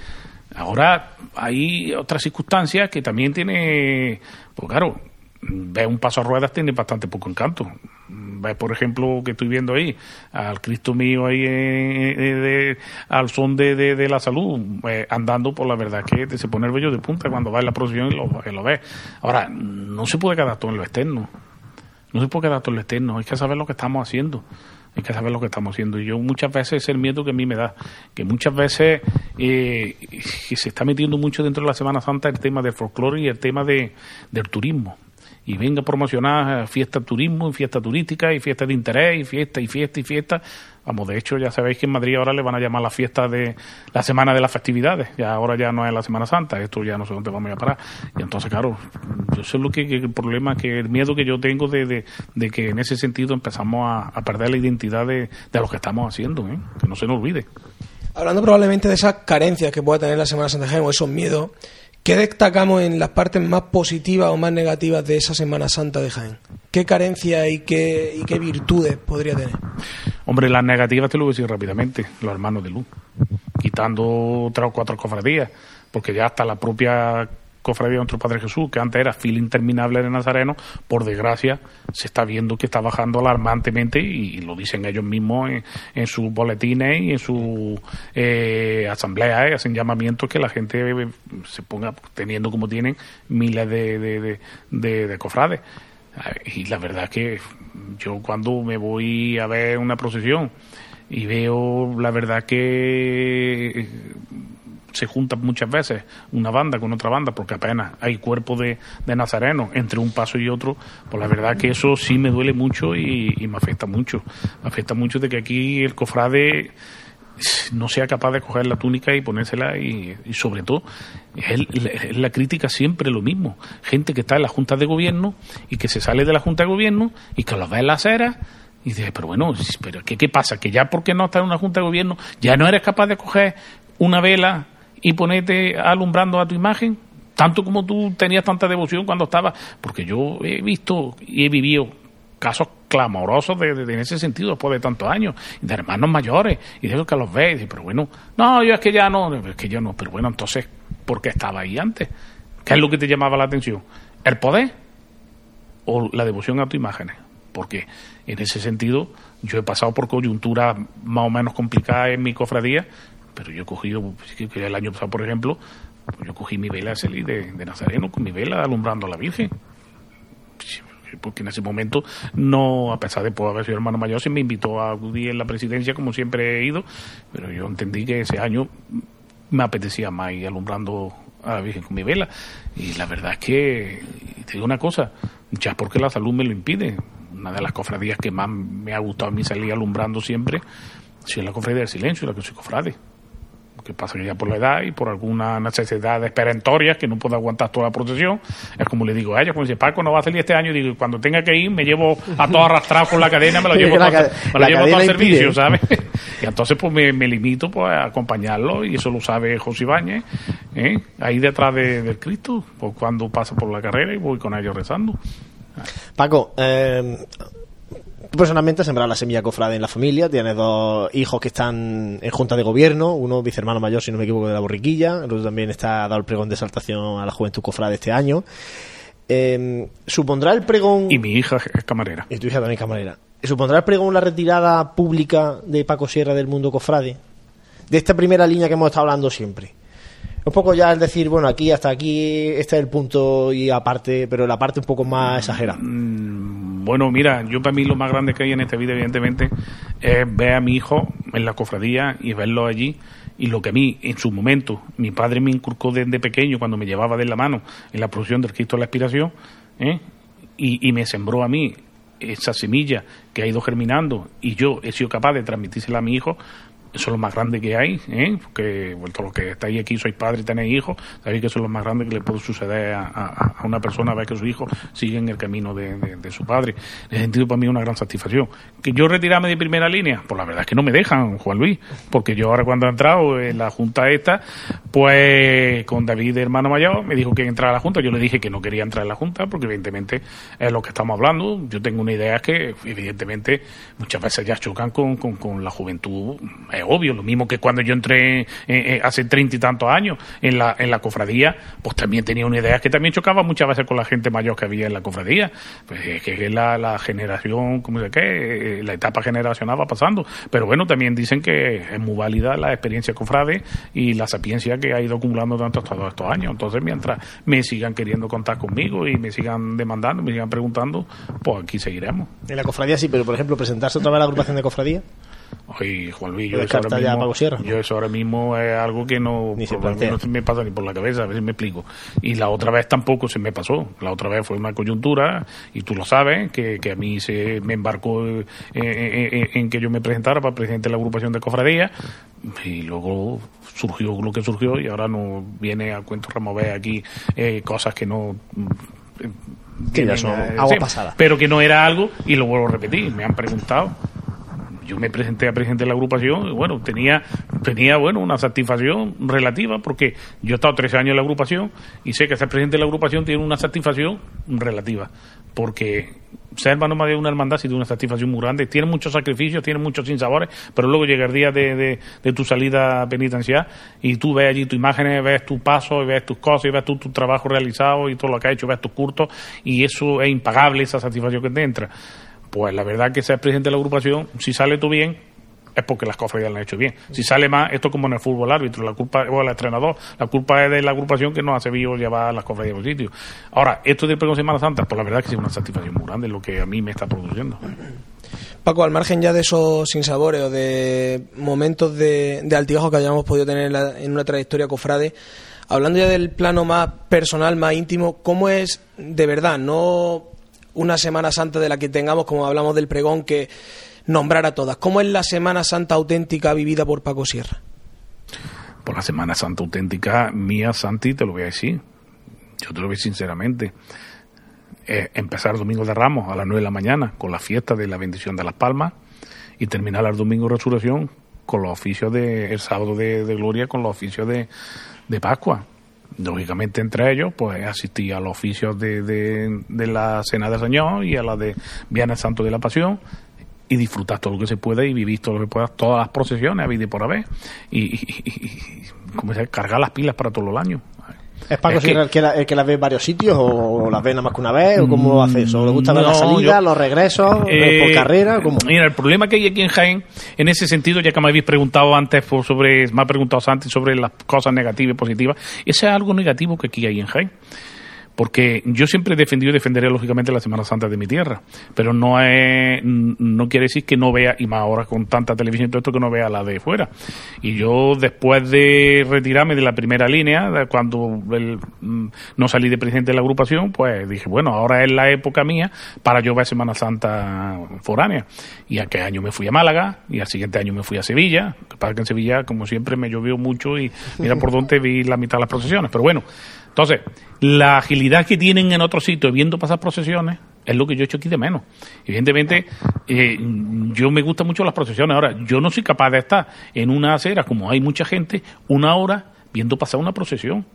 [SPEAKER 4] Ahora hay otras circunstancias que también tiene, pues claro, ve un paso a ruedas tiene bastante poco encanto. Ve, por ejemplo, que estoy viendo ahí, al Cristo mío ahí eh, eh, al son de, de, la salud, eh, andando por la verdad que se pone el vello de punta cuando va en la procesión y lo, lo ve. Ahora, no se puede quedar todo en lo externo. No se puede quedar todo en lo externo, hay que saber lo que estamos haciendo. hay que saber lo que estamos haciendo. Y yo muchas veces es el miedo que a mí me da, que muchas veces eh, se está metiendo mucho dentro de la Semana Santa el tema del folclore y el tema de, del turismo y venga a promocionar fiestas de turismo, y fiestas turísticas, y fiestas de interés, y fiesta, y fiesta, y fiesta. Vamos, de hecho, ya sabéis que en Madrid ahora le van a llamar la fiesta de la semana de las festividades. Ya ahora ya no es la Semana Santa, esto ya no sé dónde vamos a parar. Y entonces, claro, yo sé lo que, el problema, que el miedo que yo tengo de, de, que en ese sentido empezamos a, perder la identidad de, de lo que estamos haciendo, ¿eh? que no se nos olvide.
[SPEAKER 2] Hablando probablemente de esas carencias que pueda tener la Semana Santa o esos miedos, ¿Qué destacamos en las partes más positivas o más negativas de esa Semana Santa de Jaén? ¿Qué carencias y qué, y qué virtudes podría tener?
[SPEAKER 4] Hombre, las negativas te lo voy a decir rápidamente, los hermanos de luz, quitando tres o cuatro cofradías, porque ya hasta la propia cofradía de nuestro Padre Jesús, que antes era fila interminable de Nazareno, por desgracia se está viendo que está bajando alarmantemente y, lo dicen ellos mismos en, sus boletines y en sus eh, asambleas, hacen llamamientos que la gente se ponga teniendo como tienen miles de, de, cofrades. Y la verdad que yo cuando me voy a ver una procesión y veo la verdad que se juntan muchas veces una banda con otra banda porque apenas hay cuerpo de, de nazarenos entre un paso y otro, pues la verdad que eso sí me duele mucho y, me afecta mucho. Me afecta mucho de que aquí el cofrade no sea capaz de coger la túnica y ponérsela y, sobre todo es la crítica siempre lo mismo gente que está en la junta de gobierno y que se sale de la junta de gobierno y que los ve en la acera y dice pero bueno pero ¿qué, qué pasa que ya porque no está en una junta de gobierno ya no eres capaz de coger una vela y ponerte alumbrando a tu imagen, tanto como tú tenías tanta devoción cuando estabas, porque yo he visto y he vivido casos clamorosos de, en ese sentido después de tantos años, de hermanos mayores, y de que los ves, pero bueno, no, yo es que ya no, es que yo no, pero bueno, entonces, ¿por qué estaba ahí antes? ¿Qué es lo que te llamaba la atención? ¿El poder o la devoción a tu imágenes? Porque en ese sentido yo he pasado por coyunturas más o menos complicadas en mi cofradía pero yo he cogido, el año pasado, por ejemplo, pues yo cogí mi vela de, de Nazareno con mi vela alumbrando a la Virgen porque en ese momento no, a pesar de poder haber sido hermano mayor, se me invitó a acudir en la presidencia como siempre he ido, pero yo entendí que ese año me apetecía más ir alumbrando a la Virgen con mi vela. Y la verdad es que, te digo una cosa, ya porque la salud me lo impide. Una de las cofradías que más me ha gustado a mí salir alumbrando siempre, si es la cofradía del silencio, la que soy cofrade que pasa que ya por la edad y por alguna necesidad perentorias que no puedo aguantar toda la procesión, es como le digo a ella, como dice, Paco no va a salir este año, digo, cuando tenga que ir me llevo a todo arrastrado con la cadena, me lo llevo, todo, me lo llevo todo al servicio, ¿sabes? y entonces pues me, limito pues a acompañarlo y eso lo sabe José Ibáñez, ¿eh? ahí detrás de, del Cristo, pues cuando pasa por la carrera y voy con ellos rezando.
[SPEAKER 1] Paco, eh, personalmente has sembrado la semilla cofrade en la familia, tienes dos hijos que están en junta de gobierno, uno vicehermano mayor, si no me equivoco, de la borriquilla, el otro también está dado el pregón de exaltación a la juventud cofrade este año. Em, ¿Supondrá el pregón...
[SPEAKER 4] Y mi hija es camarera.
[SPEAKER 1] Y tu hija también es camarera. ¿Supondrá el pregón la retirada pública de Paco Sierra del mundo cofrade? De esta primera línea que hemos estado hablando siempre. Un poco ya es decir, bueno, aquí hasta aquí, este es el punto y aparte, pero la parte un poco más exagerada.
[SPEAKER 4] Mm, bueno, mira, yo para mí lo más grande que hay en esta vida, evidentemente, es ver a mi hijo en la cofradía y verlo allí. Y lo que a mí, en su momento, mi padre me inculcó desde pequeño, cuando me llevaba de la mano en la producción del Cristo de la Aspiración, ¿eh? y, y me sembró a mí esa semilla que ha ido germinando y yo he sido capaz de transmitírsela a mi hijo, eso es lo más grande que hay, ¿eh? porque bueno, todo lo que estáis aquí sois padres y tenéis hijos, sabéis que eso es lo más grande que le puede suceder a, una persona ver que su hijo sigue en el camino de, su padre. En ese sentido, para mí es una gran satisfacción. ¿Que yo retirarme de primera línea? Pues la verdad es que no me dejan, Juan Luis, porque yo ahora cuando he entrado en la junta esta, pues con David, hermano mayor, me dijo que entrar a la junta. Yo le dije que no quería entrar en la junta, porque evidentemente es lo que estamos hablando. Yo tengo una idea que, evidentemente, muchas veces ya chocan con, con, con la juventud obvio, lo mismo que cuando yo entré hace treinta y tantos años en la, en la cofradía, pues también tenía una idea que también chocaba muchas veces con la gente mayor que había en la cofradía, pues que es la, la generación, como se qué, la etapa generacional va pasando, pero bueno, también dicen que es muy válida la experiencia cofrade y la sapiencia que ha ido acumulando durante todos estos años, entonces mientras me sigan queriendo contar conmigo y me sigan demandando, me sigan preguntando, pues aquí seguiremos.
[SPEAKER 1] En la cofradía sí, pero por ejemplo, presentarse otra vez a la agrupación de cofradía.
[SPEAKER 4] Oye, Juan Luis, yo eso, ahora mismo, yo eso ahora mismo es algo que no,
[SPEAKER 1] ni se
[SPEAKER 4] me pasa ni por la cabeza, a ver si me explico. Y la otra vez tampoco se me pasó. La otra vez fue una coyuntura, y tú lo sabes, que, que a mí se me embarcó en, en, que yo me presentara para presidente de la agrupación de cofradía, y luego surgió lo que surgió, y ahora no viene a cuento remover aquí eh, cosas que no
[SPEAKER 1] que ya son agua pasada.
[SPEAKER 4] Pero que no era algo, y lo vuelvo a repetir, me han preguntado yo me presenté a presidente de la agrupación y bueno, tenía, tenía bueno, una satisfacción relativa porque yo he estado 13 años en la agrupación y sé que ser presidente de la agrupación tiene una satisfacción relativa porque ser hermano más de una hermandad sí tiene una satisfacción muy grande, tiene muchos sacrificios, tiene muchos sinsabores, pero luego llega el día de, de, tu salida penitencial y tú ves allí tus imágenes, ves tu paso, ves tus cosas, y ves tu, tu trabajo realizado y todo lo que has hecho, ves tus curtos y eso es impagable, esa satisfacción que te entra. Pues la verdad que ser presidente de la agrupación, si sale tú bien, es porque las cofradías lo han hecho bien. Si sale más, esto como en el fútbol árbitro, la culpa, o el entrenador, la culpa es de la agrupación que no ha sabido llevar las cofradías al sitio. Ahora, esto de pregón Semana Santa, pues la verdad que es una satisfacción muy grande lo que a mí me está produciendo.
[SPEAKER 2] Paco, al margen ya de esos sinsabores o de momentos de, de altibajo que hayamos podido tener en, en una trayectoria cofrade, hablando ya del plano más personal, más íntimo, ¿cómo es de verdad? No una Semana Santa de la que tengamos, como hablamos del pregón, que nombrar a todas. ¿Cómo es la Semana Santa auténtica vivida por Paco Sierra?
[SPEAKER 4] Por la Semana Santa auténtica mía, Santi, te lo voy a decir. Yo te lo voy sinceramente. Empezar Domingo de Ramos a las 9 de la mañana con la fiesta de la bendición de las palmas y terminar el Domingo de Resurrección con los oficios de el sábado de, Gloria con los oficios de, de Pascua lógicamente entre ellos, pues asistí a los oficios de, de, la Cena del Señor y a la de Viernes Santo de la Pasión y disfrutar todo lo que se pueda y vivir todo lo que pueda, todas las procesiones, a vida por haber, y, y, como se cargar las pilas para todo el año.
[SPEAKER 1] ¿Es Paco que, el, que la, que las ve en varios sitios o las ve nada más que una vez? ¿O cómo lo hace eso? ¿Le gusta ver las salidas, los regresos, eh, por carrera? ¿cómo?
[SPEAKER 4] Mira, el problema que hay aquí en Jaén, en ese sentido, ya que me habéis preguntado antes sobre, me ha preguntado antes sobre las cosas negativas y positivas, ese es algo negativo que aquí hay en Jaén porque yo siempre he defendido y defenderé lógicamente la Semana Santa de mi tierra, pero no es, no quiere decir que no vea, y más ahora con tanta televisión y todo esto, que no vea la de fuera. Y yo después de retirarme de la primera línea, cuando mm, no salí de presidente de la agrupación, pues dije, bueno, ahora es la época mía para yo ver Semana Santa foránea. Y aquel año me fui a Málaga, y al siguiente año me fui a Sevilla, para que en Sevilla, como siempre, me llovió mucho y mira por dónde vi la mitad de las procesiones. Pero bueno, entonces, la agilidad que tienen en otros sitios viendo pasar procesiones es lo que yo he hecho aquí de menos. Evidentemente, eh, yo me gustan mucho las procesiones. Ahora, yo no soy capaz de estar en una acera, como hay mucha gente, una hora viendo pasar una procesión,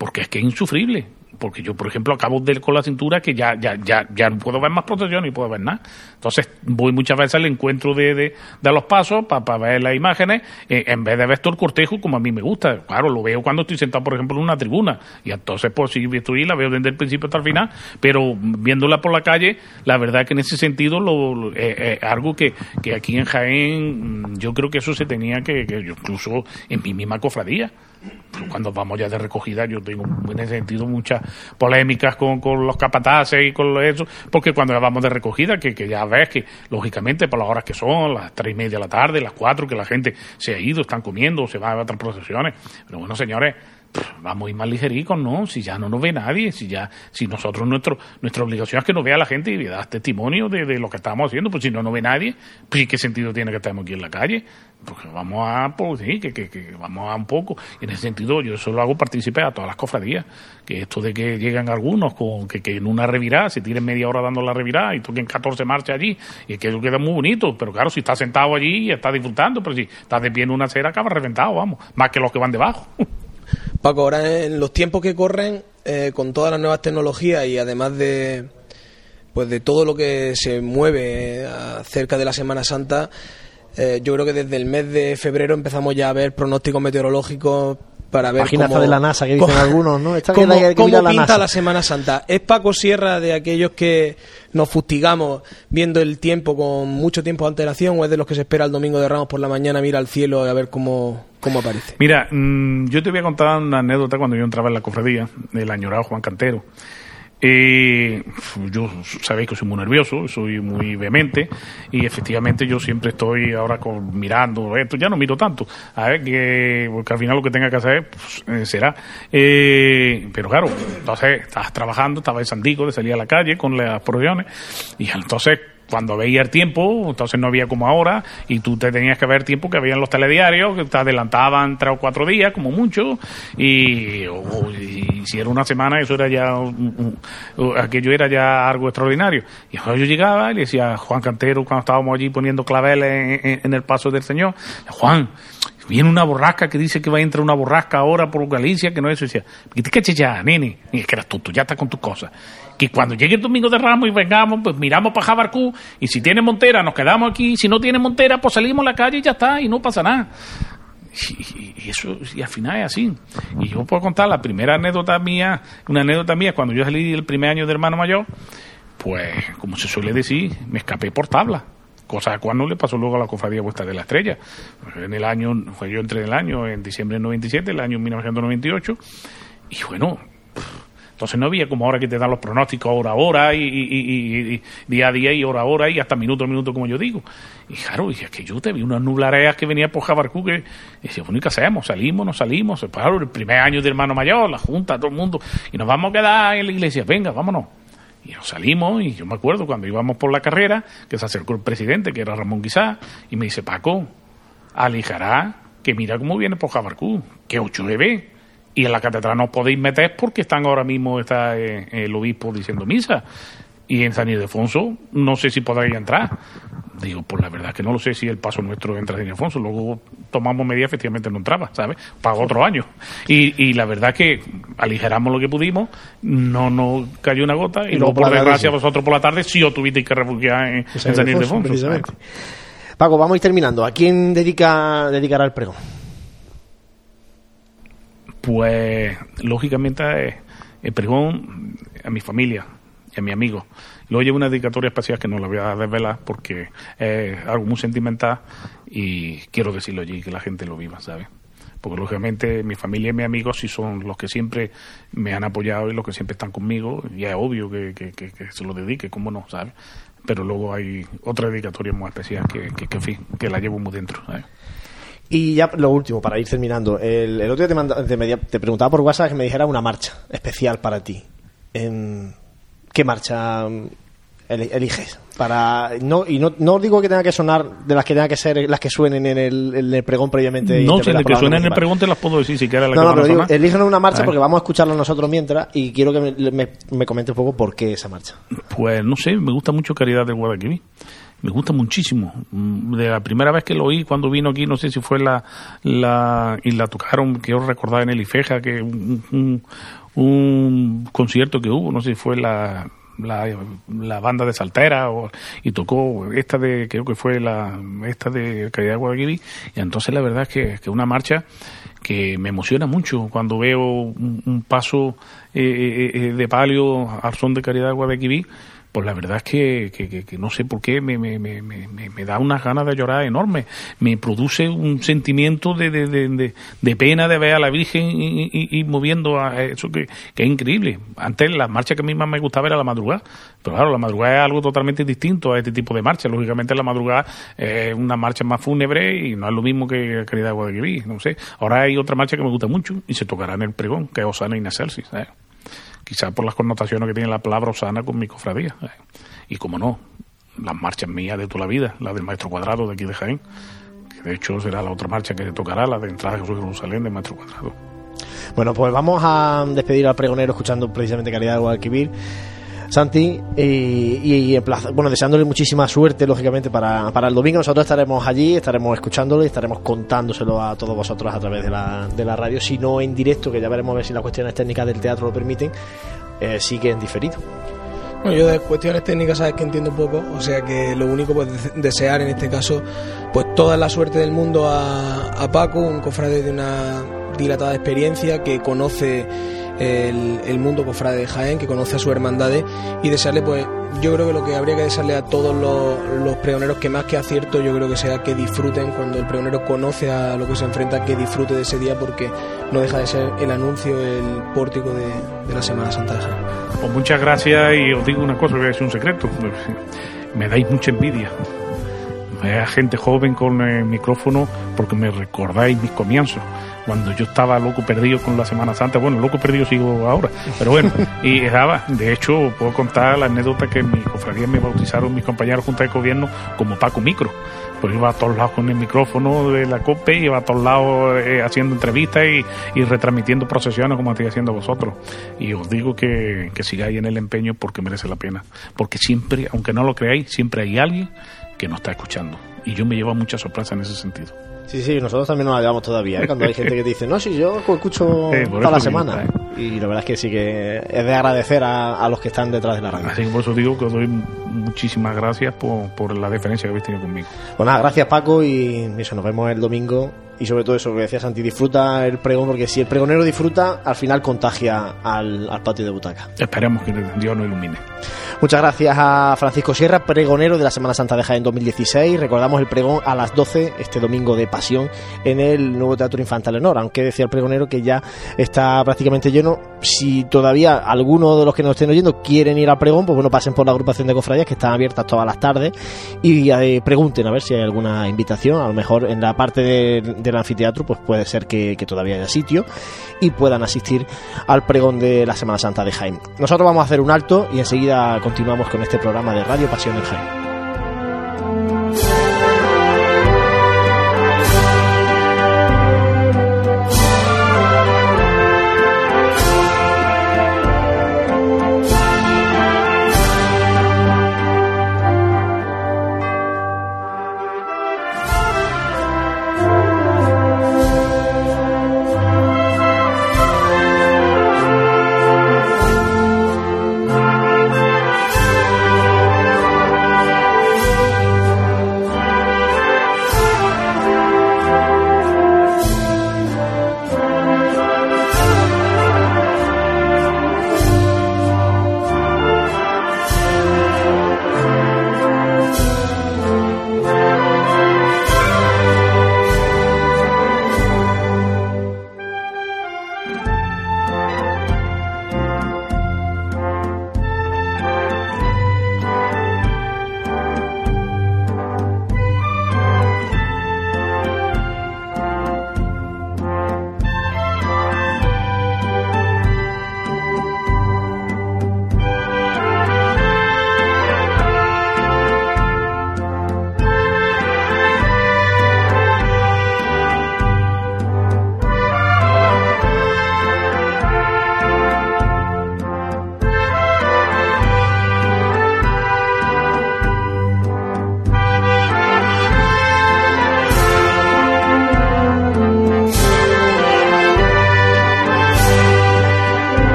[SPEAKER 4] porque es que es insufrible porque yo, por ejemplo, acabo de con la cintura que ya, ya, ya, ya no puedo ver más protección ni puedo ver nada. Entonces, voy muchas veces al encuentro de, de, los pasos para ver las imágenes, eh, en vez de ver todo el cortejo como a mí me gusta. Claro, lo veo cuando estoy sentado, por ejemplo, en una tribuna. Y entonces, pues, si estoy la veo desde el principio hasta el final, pero viéndola por la calle, la verdad que en ese sentido, lo, eh, eh, algo que, que aquí en Jaén, mm, yo creo que eso se tenía que, que incluso en mi misma cofradía cuando vamos ya de recogida, yo tengo en ese sentido muchas polémicas con, con los capataces y con eso, porque cuando vamos de recogida, que, que ya ves que, lógicamente, por las horas que son, las tres y media de la tarde, las cuatro, que la gente se ha ido, están comiendo, se va a otras procesiones. Pero bueno, señores, vamos a ir más ligericos, ¿no? Si ya no nos ve nadie, si ya, si nosotros, nuestro, nuestra obligación es que nos vea la gente y da testimonio de, de, lo que estamos haciendo, pues si no nos ve nadie, pues ¿qué sentido tiene que estemos aquí en la calle? Porque vamos a, pues sí, que, vamos a un poco. Y en ese sentido, yo solo hago partícipe a todas las cofradías, que esto de que llegan algunos con que, que en una revirada, se tiren media hora dando la revirada y toquen 14 marchas allí, y que eso queda muy bonito, pero claro, si está sentado allí y está disfrutando, pero si está de pie en una acera, acaba reventado, vamos, más que los que van debajo.
[SPEAKER 2] Paco, ahora en los tiempos que corren, eh, con todas las nuevas tecnologías y además de pues de todo lo que se mueve acerca de la Semana Santa, Eh, yo creo que desde el mes de febrero empezamos ya a ver pronósticos meteorológicos para ver
[SPEAKER 1] cómo, de la NASA que dicen algunos, ¿no?
[SPEAKER 2] cómo, pinta la Semana Santa. ¿Es Paco Sierra de aquellos que nos fustigamos viendo el tiempo con mucho tiempo de antelación o es de los que se espera el domingo de Ramos por la mañana, mira al cielo a ver cómo, cómo aparece?
[SPEAKER 4] Mira, mm, yo te voy a contar una anécdota cuando yo entraba en la cofradía del añorado Juan Cantero. Eh, yo sabéis que soy muy nervioso, soy muy vehemente y efectivamente yo siempre estoy ahora mirando esto, ya no miro tanto, a ver que porque al final lo que tenga que hacer pues, eh, será. Eh, pero claro, entonces estás trabajando, estaba en Santico, de salir a la calle con las provisiones y entonces cuando veía el tiempo, entonces no había como ahora, y tú te tenías que ver tiempo que había en los telediarios, que te adelantaban tres o cuatro días, como mucho, y, si era una semana, eso era ya, aquello era ya algo extraordinario. Y yo llegaba y le decía a Juan Cantero, cuando estábamos allí poniendo claveles en, el paso del Señor, Juan, viene una borrasca que dice que va a entrar una borrasca ahora por Galicia, que no es eso. decía, ¿qué te ya, nene? Y es que eras tú, tú ya estás con tus cosas que cuando llegue el domingo de Ramos y vengamos, pues miramos para Jabarcú y si tiene montera nos quedamos aquí, si no tiene montera pues salimos a la calle y ya está y no pasa nada. Y, eso y al final es así. Y yo puedo contar la primera anécdota mía, una anécdota mía cuando yo salí el primer año de hermano mayor, pues como se suele decir, me escapé por tabla cosa cual no le pasó luego a la cofradía vuestra de la estrella. En el año, yo entré en el año, en diciembre del 97, el año 1998, y bueno, entonces no había como ahora que te dan los pronósticos hora a hora y, día a día y hora a hora y hasta minuto a minuto, como yo digo. Y claro, y es que yo te vi unas nublareas que venía por Jabarcú que decía, bueno, ¿y qué hacemos? ¿Salimos? ¿No salimos? Claro, el primer año de hermano mayor, la junta, todo el mundo. Y nos vamos a quedar en la iglesia. Venga, vámonos. Y nos salimos, y yo me acuerdo cuando íbamos por la carrera, que se acercó el presidente, que era Ramón Guisá, y me dice, Paco, alijará, que mira cómo viene por Jabarcú, que ocho bebés y en la catedral no podéis meter porque están ahora mismo está eh, el obispo diciendo misa. Y en San Ildefonso no sé si podréis entrar. Digo pues la verdad que no lo sé si el paso nuestro entra en San Ildefonso. Luego tomamos medidas efectivamente no entraba ¿sabes? para otro año. Y, y la verdad que aligeramos lo que pudimos no nos cayó una gota y, luego por desgracia vosotros por la tarde sí os tuvisteis que refugiar en, San Ildefonso
[SPEAKER 1] Paco vamos a ir terminando. ¿a quién dedica dedicará el pregón?
[SPEAKER 4] Pues lógicamente eh, el pregón a mi familia y a mi amigo. Luego llevo una dedicatoria especial que no la voy a desvelar porque es algo muy sentimental y quiero decirlo allí, que la gente lo viva, ¿sabes? Porque lógicamente mi familia y mis amigos sí son los que siempre me han apoyado y los que siempre están conmigo y es obvio que, que, se lo dedique, ¿cómo no? ¿sabes? Pero luego hay otra dedicatoria muy especial que, que, que, que la llevo muy dentro, ¿sabes?
[SPEAKER 1] Y ya lo último, para ir terminando. El, otro día te, te, preguntaba por WhatsApp que me dijera una marcha especial para ti. En, ¿Qué marcha mm, eliges? Para, no, y no, no digo que tenga que sonar de las que tenga que ser las que suenen en el, pregón previamente.
[SPEAKER 4] No, si de que suenen en el pregón te las puedo decir si quieres.
[SPEAKER 1] La no, no, pero digo, una marcha porque vamos a escucharlo nosotros mientras y quiero que me, me, me comente un poco por qué esa marcha.
[SPEAKER 4] Pues no sé, me gusta mucho Caridad de Guadalquivir me gusta muchísimo. Mm, de la primera vez que lo oí, cuando vino aquí, no sé si fue la, la y la tocaron, quiero recordar en el Ifeja, que un, un, concierto que hubo, no sé si fue la, la, banda de Saltera o, y tocó esta de, creo que fue la, esta de Caridad Guadalquivir, y entonces la verdad es que, que una marcha que me emociona mucho cuando veo un, paso eh, eh, eh, de palio al son de Caridad Guadalquivir pues la verdad es que, que, no sé por qué me, me, me, me, da unas ganas de llorar enormes. Me produce un sentimiento de, de, de, pena de ver a la Virgen y, y, moviendo a eso que, que, es increíble. Antes la marcha que a mí más me gustaba era la madrugada. Pero claro, la madrugada es algo totalmente distinto a este tipo de marcha. Lógicamente la madrugada es una marcha más fúnebre y no es lo mismo que Caridad de Guadalquivir. No sé. Ahora hay otra marcha que me gusta mucho y se tocará en el pregón, que es Osana y Nacelsis quizás por las connotaciones que tiene la palabra Osana con mi cofradía. Eh. Y como no, las marchas mías de toda la vida, la del Maestro Cuadrado de aquí de Jaén, que de hecho será la otra marcha que se tocará, la de entrada de Jesús Jerusalén del Maestro Cuadrado.
[SPEAKER 1] Bueno, pues vamos a despedir al pregonero escuchando precisamente Caridad de Guadalquivir. Santi, y, plaza, bueno, deseándole muchísima suerte, lógicamente, para, para el domingo. Nosotros estaremos allí, estaremos escuchándolo y estaremos contándoselo a todos vosotros a través de la, de la radio, si no en directo, que ya veremos a ver si las cuestiones técnicas del teatro lo permiten, eh, sigue en diferido.
[SPEAKER 2] Bueno, yo de cuestiones técnicas sabes que entiendo poco, o sea que lo único pues desear en este caso pues toda la suerte del mundo a, a Paco, un cofrade de una dilatada experiencia que conoce el, mundo cofrade de Jaén, que conoce a su hermandades y desearle pues yo creo que lo que habría que desearle a todos los, pregoneros que más que acierto yo creo que sea que disfruten cuando el pregonero conoce a lo que se enfrenta, que disfrute de ese día porque no deja de ser el anuncio, el pórtico de, la Semana Santa de Jaén.
[SPEAKER 4] Pues muchas gracias y os digo una cosa, voy a decir un secreto. Me dais mucha envidia. Me gente joven con el micrófono porque me recordáis mis comienzos cuando yo estaba loco perdido con la Semana Santa. Bueno, loco perdido sigo ahora, pero bueno, y estaba, de hecho, puedo contar la anécdota que en mi cofradía me bautizaron mis compañeros junto de gobierno como Paco Micro. Pues iba a todos lados con el micrófono de la COPE, iba a todos lados eh, haciendo entrevistas y, retransmitiendo procesiones como estoy haciendo vosotros. Y os digo que, que sigáis en el empeño porque merece la pena. Porque siempre, aunque no lo creáis, siempre hay alguien que nos está escuchando. Y yo me llevo mucha sorpresa en ese sentido.
[SPEAKER 1] Sí, sí, nosotros también nos la llevamos todavía, ¿eh? cuando hay gente que dice, no, si yo escucho toda la semana. ¿eh? Y la verdad es que sí que es de agradecer a, los que están detrás de la radio.
[SPEAKER 4] Así que por eso digo que os doy muchísimas gracias por, la deferencia que habéis tenido conmigo.
[SPEAKER 1] Pues nada, gracias Paco y eso, nos vemos el domingo. Y sobre todo eso que decía Santi, disfruta el pregón, porque si el pregonero disfruta, al final contagia al, al patio de butaca.
[SPEAKER 4] Esperemos que Dios nos ilumine.
[SPEAKER 1] Muchas gracias a Francisco Sierra, pregonero de la Semana Santa de Jaén 2016. Recordamos el pregón a las 12 este domingo de Pasión en el nuevo Teatro Infantil Honor, aunque decía el pregonero que ya está prácticamente lleno. Si todavía alguno de los que nos estén oyendo quieren ir al pregón, pues bueno, pasen por la agrupación de cofradías que están abiertas todas las tardes y eh, pregunten a ver si hay alguna invitación. A lo mejor en la parte del anfiteatro, pues puede ser que, todavía haya sitio y puedan asistir al pregón de la Semana Santa de Jaén. Nosotros vamos a hacer un alto y enseguida continuamos con este programa de Radio Pasión en Jaén.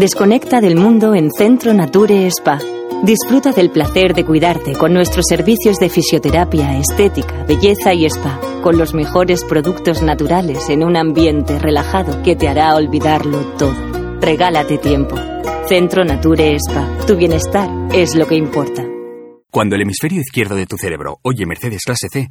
[SPEAKER 5] Desconecta del mundo en Centro Nature Spa. Disfruta del placer de cuidarte con nuestros servicios de fisioterapia, estética, belleza y spa, con los mejores productos naturales en un ambiente relajado que te hará olvidarlo todo. Regálate tiempo. Centro Nature Spa. Tu bienestar es lo que importa.
[SPEAKER 6] Cuando el hemisferio izquierdo de tu cerebro oye Mercedes clase C,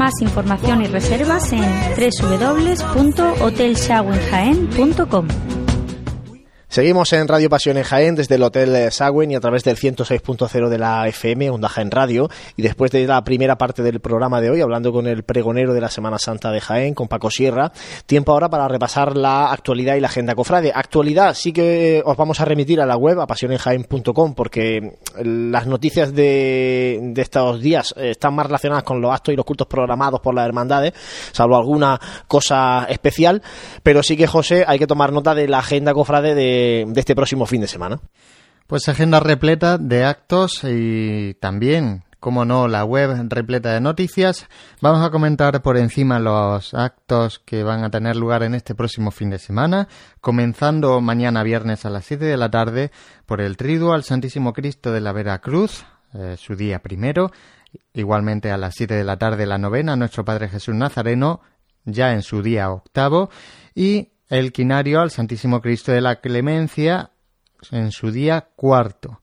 [SPEAKER 7] Más información y reservas en www.hotelshawenjaen.com.
[SPEAKER 1] Seguimos en Radio Pasión en Jaén desde el Hotel Sagüen y a través del 106.0 de la FM, Onda Jaén Radio. Y después de la primera parte del programa de hoy, hablando con el pregonero de la Semana Santa de Jaén, con Paco Sierra, tiempo ahora para repasar la actualidad y la agenda cofrade. Actualidad, sí que os vamos a remitir a la web, a pasionenjaén.com, porque las noticias de, estos días están más relacionadas con los actos y los cultos programados por las hermandades, salvo alguna cosa especial. Pero sí que, José, hay que tomar nota de la agenda cofrade de de, este próximo fin de semana?
[SPEAKER 3] Pues agenda repleta de actos y también como no, la web repleta de noticias. Vamos a comentar por encima los actos que van a tener lugar en este próximo fin de semana, comenzando mañana viernes a las 7 de la tarde por el triduo al Santísimo Cristo de la Veracruz, eh, su día primero, igualmente a las 7 de la tarde la novena, nuestro Padre Jesús Nazareno, ya en su día octavo, y el quinario al Santísimo Cristo de la Clemencia en su día cuarto.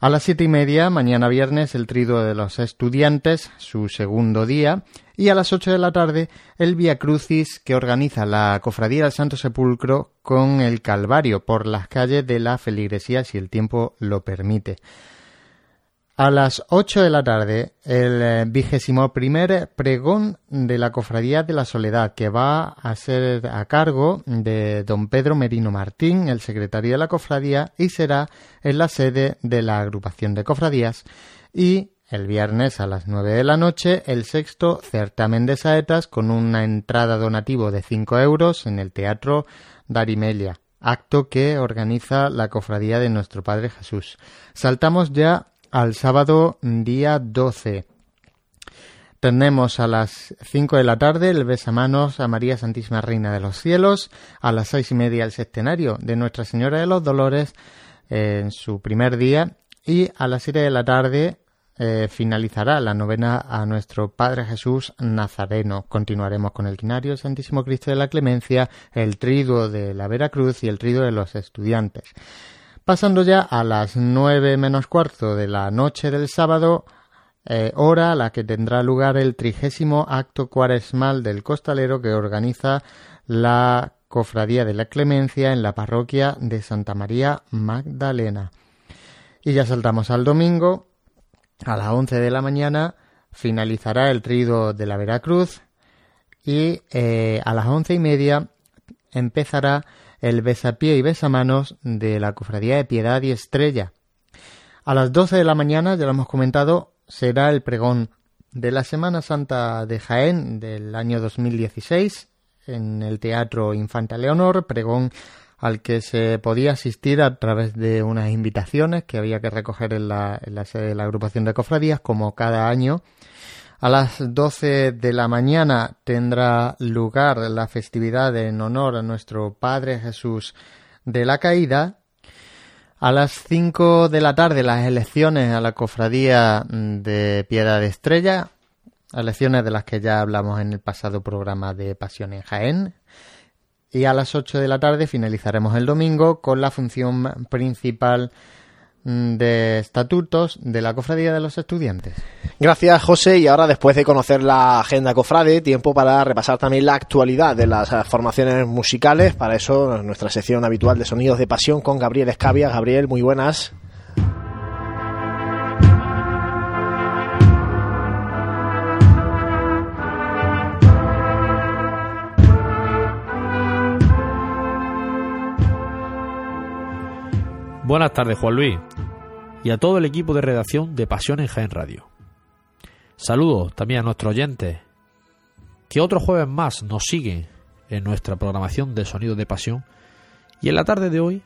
[SPEAKER 3] A las siete y media, mañana viernes, el trido de los estudiantes, su segundo día, y a las ocho de la tarde, el Via Crucis que organiza la Cofradía del Santo Sepulcro con el Calvario por las calles de la feligresía, si el tiempo lo permite. A las ocho de la tarde, el eh, vigésimo primer pregón de la Cofradía de la Soledad, que va a ser a cargo de don Pedro Merino Martín, el secretario de la Cofradía, y será en la sede de la agrupación de cofradías. Y el viernes a las nueve de la noche, el sexto certamen de saetas con una entrada donativo de cinco euros en el Teatro Darimelia acto que organiza la Cofradía de Nuestro Padre Jesús. Saltamos ya al sábado día 12. Tenemos a las 5 de la tarde el besamanos a María Santísima Reina de los Cielos, a las seis y media el septenario de Nuestra Señora de los Dolores en su primer día y a las 7 de la tarde eh, finalizará la novena a nuestro Padre Jesús Nazareno. Continuaremos con el quinario Santísimo Cristo de la Clemencia, el triduo de la Veracruz y el triduo de los estudiantes. Pasando ya a las nueve menos cuarto de la noche del sábado, eh, hora a la que tendrá lugar el trigésimo acto cuaresmal del costalero que organiza la Cofradía de la Clemencia en la parroquia de Santa María Magdalena. Y ya saltamos al domingo, a las once de la mañana finalizará el trido de la Veracruz y eh, a las once y media empezará el besapié y besamanos de la Cofradía de Piedad y Estrella. A las 12 de la mañana, ya lo hemos comentado, será el pregón de la Semana Santa de Jaén del año 2016 en el Teatro Infanta Leonor, pregón al que se podía asistir a través de unas invitaciones que había que recoger en la, en la sede de la agrupación de cofradías, como cada año a las 12 de la mañana tendrá lugar la festividad en honor a nuestro Padre Jesús de la Caída. A las 5 de la tarde las elecciones a la cofradía de Piedad de Estrella, elecciones de las que ya hablamos en el pasado programa de Pasión en Jaén. Y a las 8 de la tarde finalizaremos el domingo con la función principal de estatutos de la Cofradía de los Estudiantes.
[SPEAKER 1] Gracias, José. Y ahora, después de conocer la agenda cofrade, tiempo para repasar también la actualidad de las formaciones musicales. Para eso, nuestra sección habitual de Sonidos de Pasión con Gabriel Escavia. Gabriel, muy buenas.
[SPEAKER 8] Buenas tardes, Juan Luis, y a todo el equipo de redacción de Pasión en Jaén Radio. Saludos también a nuestros oyentes, que otro jueves más nos siguen en nuestra programación de Sonidos de Pasión. Y en la tarde de hoy,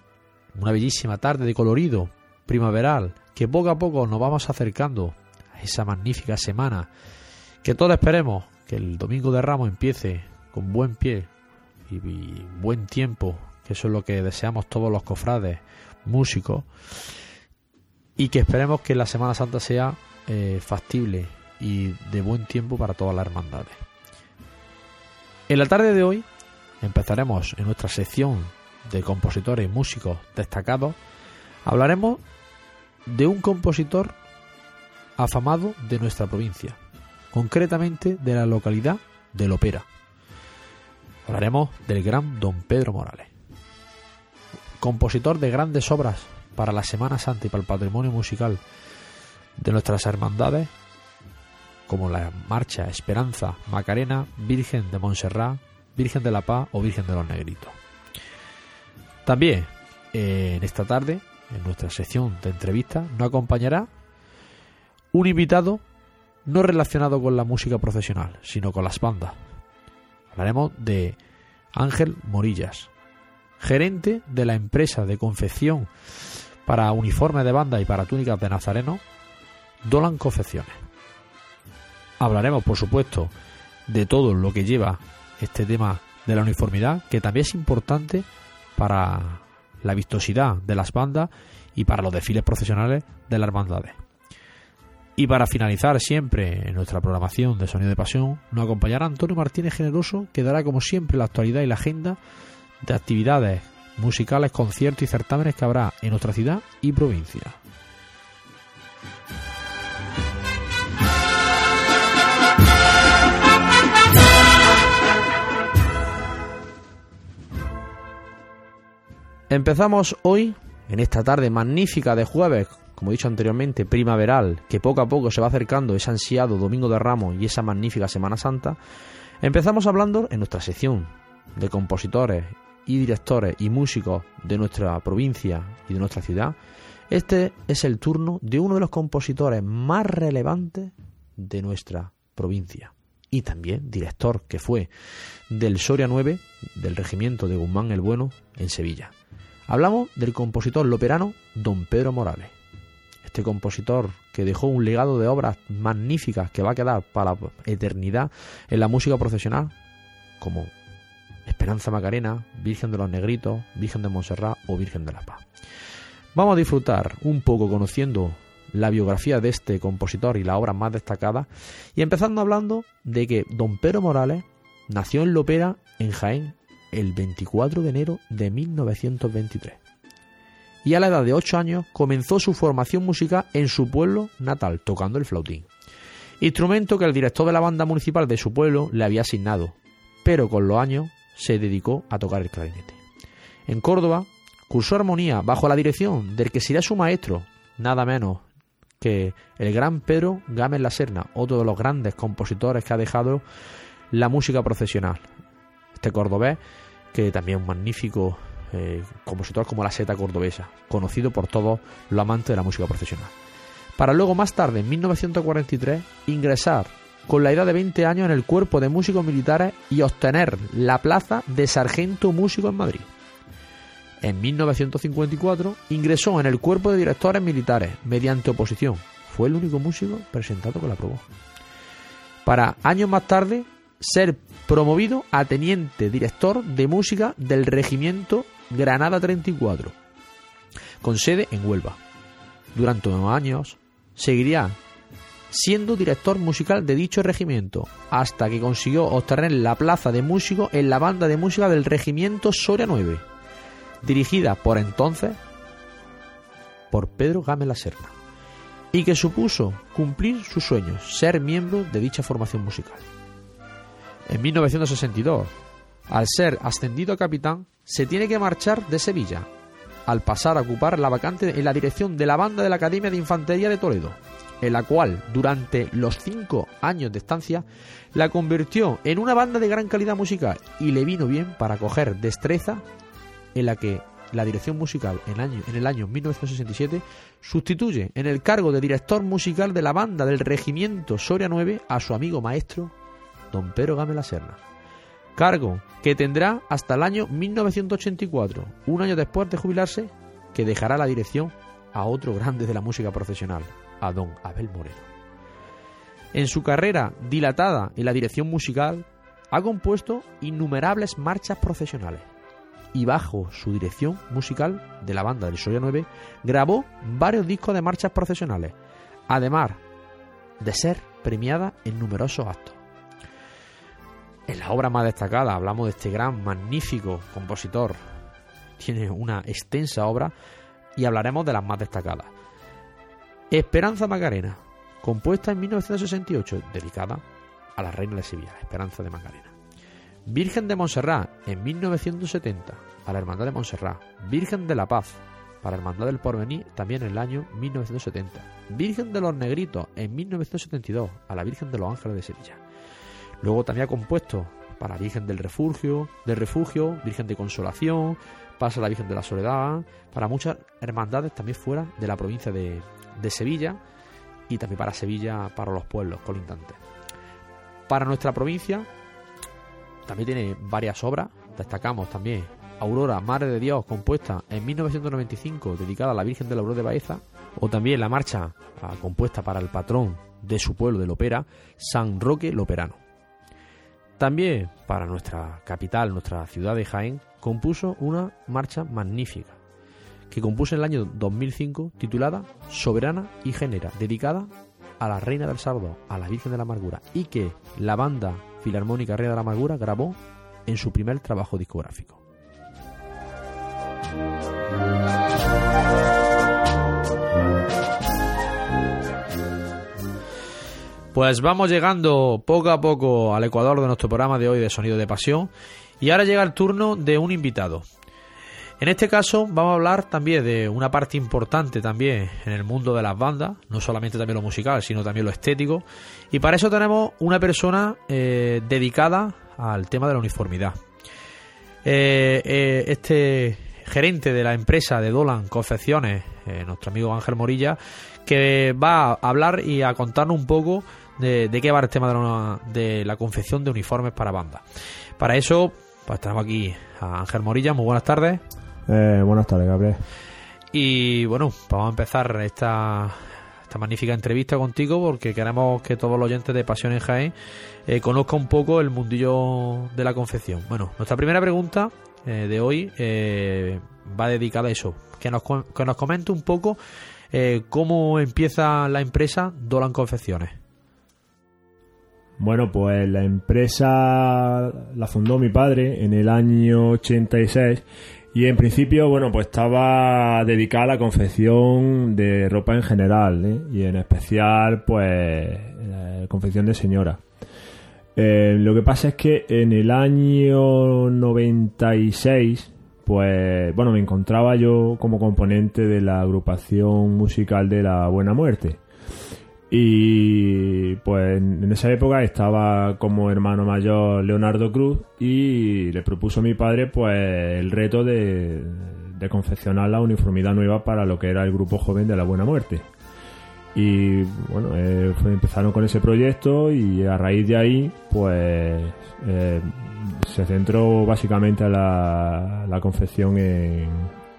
[SPEAKER 8] una bellísima tarde de colorido primaveral, que poco a poco nos vamos acercando a esa magnífica semana, que todos esperemos que el domingo de Ramos empiece con buen pie y, buen tiempo, que eso es lo que deseamos todos los cofrades, músicos, y que esperemos que la Semana Santa sea eh, factible y de buen tiempo para todas las hermandades. En la tarde de hoy empezaremos en nuestra sección de compositores y músicos destacados. Hablaremos de un compositor afamado de nuestra provincia, concretamente de la localidad de Lopera. Hablaremos del gran don Pedro Morales, compositor de grandes obras para la Semana Santa y para el patrimonio musical de nuestras hermandades, como la Marcha Esperanza Macarena, Virgen de Montserrat, Virgen de la Paz o Virgen de los Negritos. También eh, en esta tarde, en nuestra sección de entrevistas, nos acompañará un invitado no relacionado con la música profesional, sino con las bandas. Hablaremos de Ángel Morillas, gerente de la empresa de confección para uniformes de banda y para túnicas de nazareno, Dolan Confecciones. Hablaremos, por supuesto, de todo lo que lleva este tema de la uniformidad, que también es importante para la vistosidad de las bandas y para los desfiles profesionales de las hermandades. Y para finalizar siempre en nuestra programación de Sonido de Pasión, nos acompañará Antonio Martínez Generoso, que dará como siempre la actualidad y la agenda de actividades musicales, conciertos y certámenes que habrá en nuestra ciudad y provincia. Empezamos hoy, en esta tarde magnífica de jueves, como he dicho anteriormente, primaveral, que poco a poco se va acercando ese ansiado Domingo de Ramos y esa magnífica Semana Santa, empezamos hablando en nuestra sección de compositores y directores y músicos de nuestra provincia y de nuestra ciudad. Este es el turno de uno de los compositores más relevantes de nuestra provincia y también director que fue del Soria 9 del regimiento de Guzmán el Bueno en Sevilla. Hablamos del compositor loperano don Pedro Morales. Este compositor que dejó un legado de obras magníficas que va a quedar para la eternidad en la música profesional, como Esperanza Macarena, Virgen de los Negritos, Virgen de Montserrat o Virgen de la Paz. Vamos a disfrutar un poco conociendo la biografía de este compositor y la obra más destacada y empezando hablando de que don Pedro Morales nació en Lopera, en Jaén, el 24 de enero de 1923. Y a la edad de 8 años comenzó su formación musical en su pueblo natal, tocando el flautín. Instrumento que el director de la banda municipal de su pueblo le había asignado, pero con los años se dedicó a tocar el clarinete. En Córdoba cursó armonía bajo la dirección del que sería su maestro, nada menos que el gran Pedro Gámez La Serna, otro de los grandes compositores que ha dejado la música profesional, este cordobés, que también es un magnífico eh, compositor como la seta cordobesa, conocido por todos los amantes de la música profesional. Para luego más tarde, en 1943, ingresar con la edad de 20 años en el cuerpo de músicos militares y obtener la plaza de sargento músico en Madrid. En 1954 ingresó en el cuerpo de directores militares mediante oposición. Fue el único músico presentado con la prueba. Para años más tarde ser promovido a teniente director de música del regimiento Granada 34, con sede en Huelva. Durante unos años seguiría siendo director musical de dicho regimiento, hasta que consiguió obtener la plaza de músico en la banda de música del regimiento Soria 9, dirigida por entonces por Pedro Gámez La Serna, y que supuso cumplir sus sueños, ser miembro de dicha formación musical. En 1962, al ser ascendido a capitán, se tiene que marchar de Sevilla, al pasar a ocupar la vacante en la dirección de la banda de la Academia de Infantería de Toledo, en la cual, durante los cinco años de estancia, la convirtió en una banda de gran calidad musical y le vino bien para coger destreza en la que la dirección musical en, año, el año 1967, sustituye en el cargo de director musical de la banda del Regimiento Soria 9 a su amigo maestro, don Pedro Game La Serna. Cargo que tendrá hasta el año 1984, un año después de jubilarse, que dejará la dirección a otro grande de la música profesional, a don Abel Moreno. En su carrera dilatada en la dirección musical, ha compuesto innumerables marchas profesionales y bajo su dirección musical de la banda del Soya 9 grabó varios discos de marchas profesionales, además de ser premiada en numerosos actos. En la obra más destacada hablamos de este gran, magnífico compositor. Tiene una extensa obra y hablaremos de las más destacadas. Esperanza Macarena, compuesta en 1968, dedicada a la reina de Sevilla, Esperanza de Macarena. Virgen de Montserrat, en 1970, a la Hermandad de Montserrat. Virgen de la Paz, para la Hermandad del Porvenir, también en el año 1970. Virgen de los Negritos, en 1972, a la Virgen de los Ángeles de Sevilla. Luego también ha compuesto para Virgen del Refugio, del Refugio, Virgen de Consolación, pasa la Virgen de la Soledad, para muchas hermandades también fuera de la provincia de, de Sevilla y también para Sevilla, para los pueblos colindantes. Para nuestra provincia también tiene varias obras, destacamos también Aurora, Madre de Dios, compuesta en 1995, dedicada a la Virgen de la Aurora de Baeza, o también la marcha ah, compuesta para el patrón de su pueblo de Lopera, San Roque Loperano. También para nuestra capital, nuestra ciudad de Jaén, compuso una marcha magnífica, que compuso en el año 2005, titulada Soberana y Genera, dedicada a la Reina del Sardo, a la Virgen de la Amargura, y que la banda Filarmónica Reina de la Amargura grabó en su primer trabajo discográfico. Pues vamos llegando poco a poco al ecuador de nuestro programa de hoy de Sonido de Pasión y ahora llega el turno de un invitado. En este caso vamos a hablar también de una parte importante también en el mundo de las bandas, no solamente también lo musical, sino también lo estético. Y para eso tenemos una persona eh, dedicada al tema de la uniformidad. Eh, eh, este gerente de la empresa de Dolan Confecciones, nuestro amigo Ángel Morilla, que va a hablar y a contarnos un poco de, qué va el tema de la, de la confección de uniformes para bandas. Para eso, pues tenemos aquí a Ángel Morilla. Muy buenas tardes.
[SPEAKER 9] Eh, buenas tardes, Gabriel.
[SPEAKER 8] Y bueno, vamos a empezar esta, esta magnífica entrevista contigo porque queremos que todos los oyentes de Pasión en Jaén eh, conozcan un poco el mundillo de la confección. Bueno, nuestra primera pregunta eh, de hoy eh, va dedicada a eso, que nos, que nos comente un poco cómo empieza la empresa Dolan Confecciones.
[SPEAKER 9] Bueno, pues la empresa la fundó mi padre en el año 86 y en principio, bueno, pues estaba dedicada a la confección de ropa en general ¿eh? y en especial, pues, confección de señora. Eh, lo que pasa es que en el año 96, pues, bueno, me encontraba yo como componente de la agrupación musical de la Buena Muerte. Y pues en esa época estaba como hermano mayor Leonardo Cruz y le propuso a mi padre pues el reto de, confeccionar la uniformidad nueva para lo que era el grupo joven de la Buena Muerte. Y bueno, eh, empezaron con ese proyecto y a raíz de ahí pues eh, se centró básicamente la, la confección en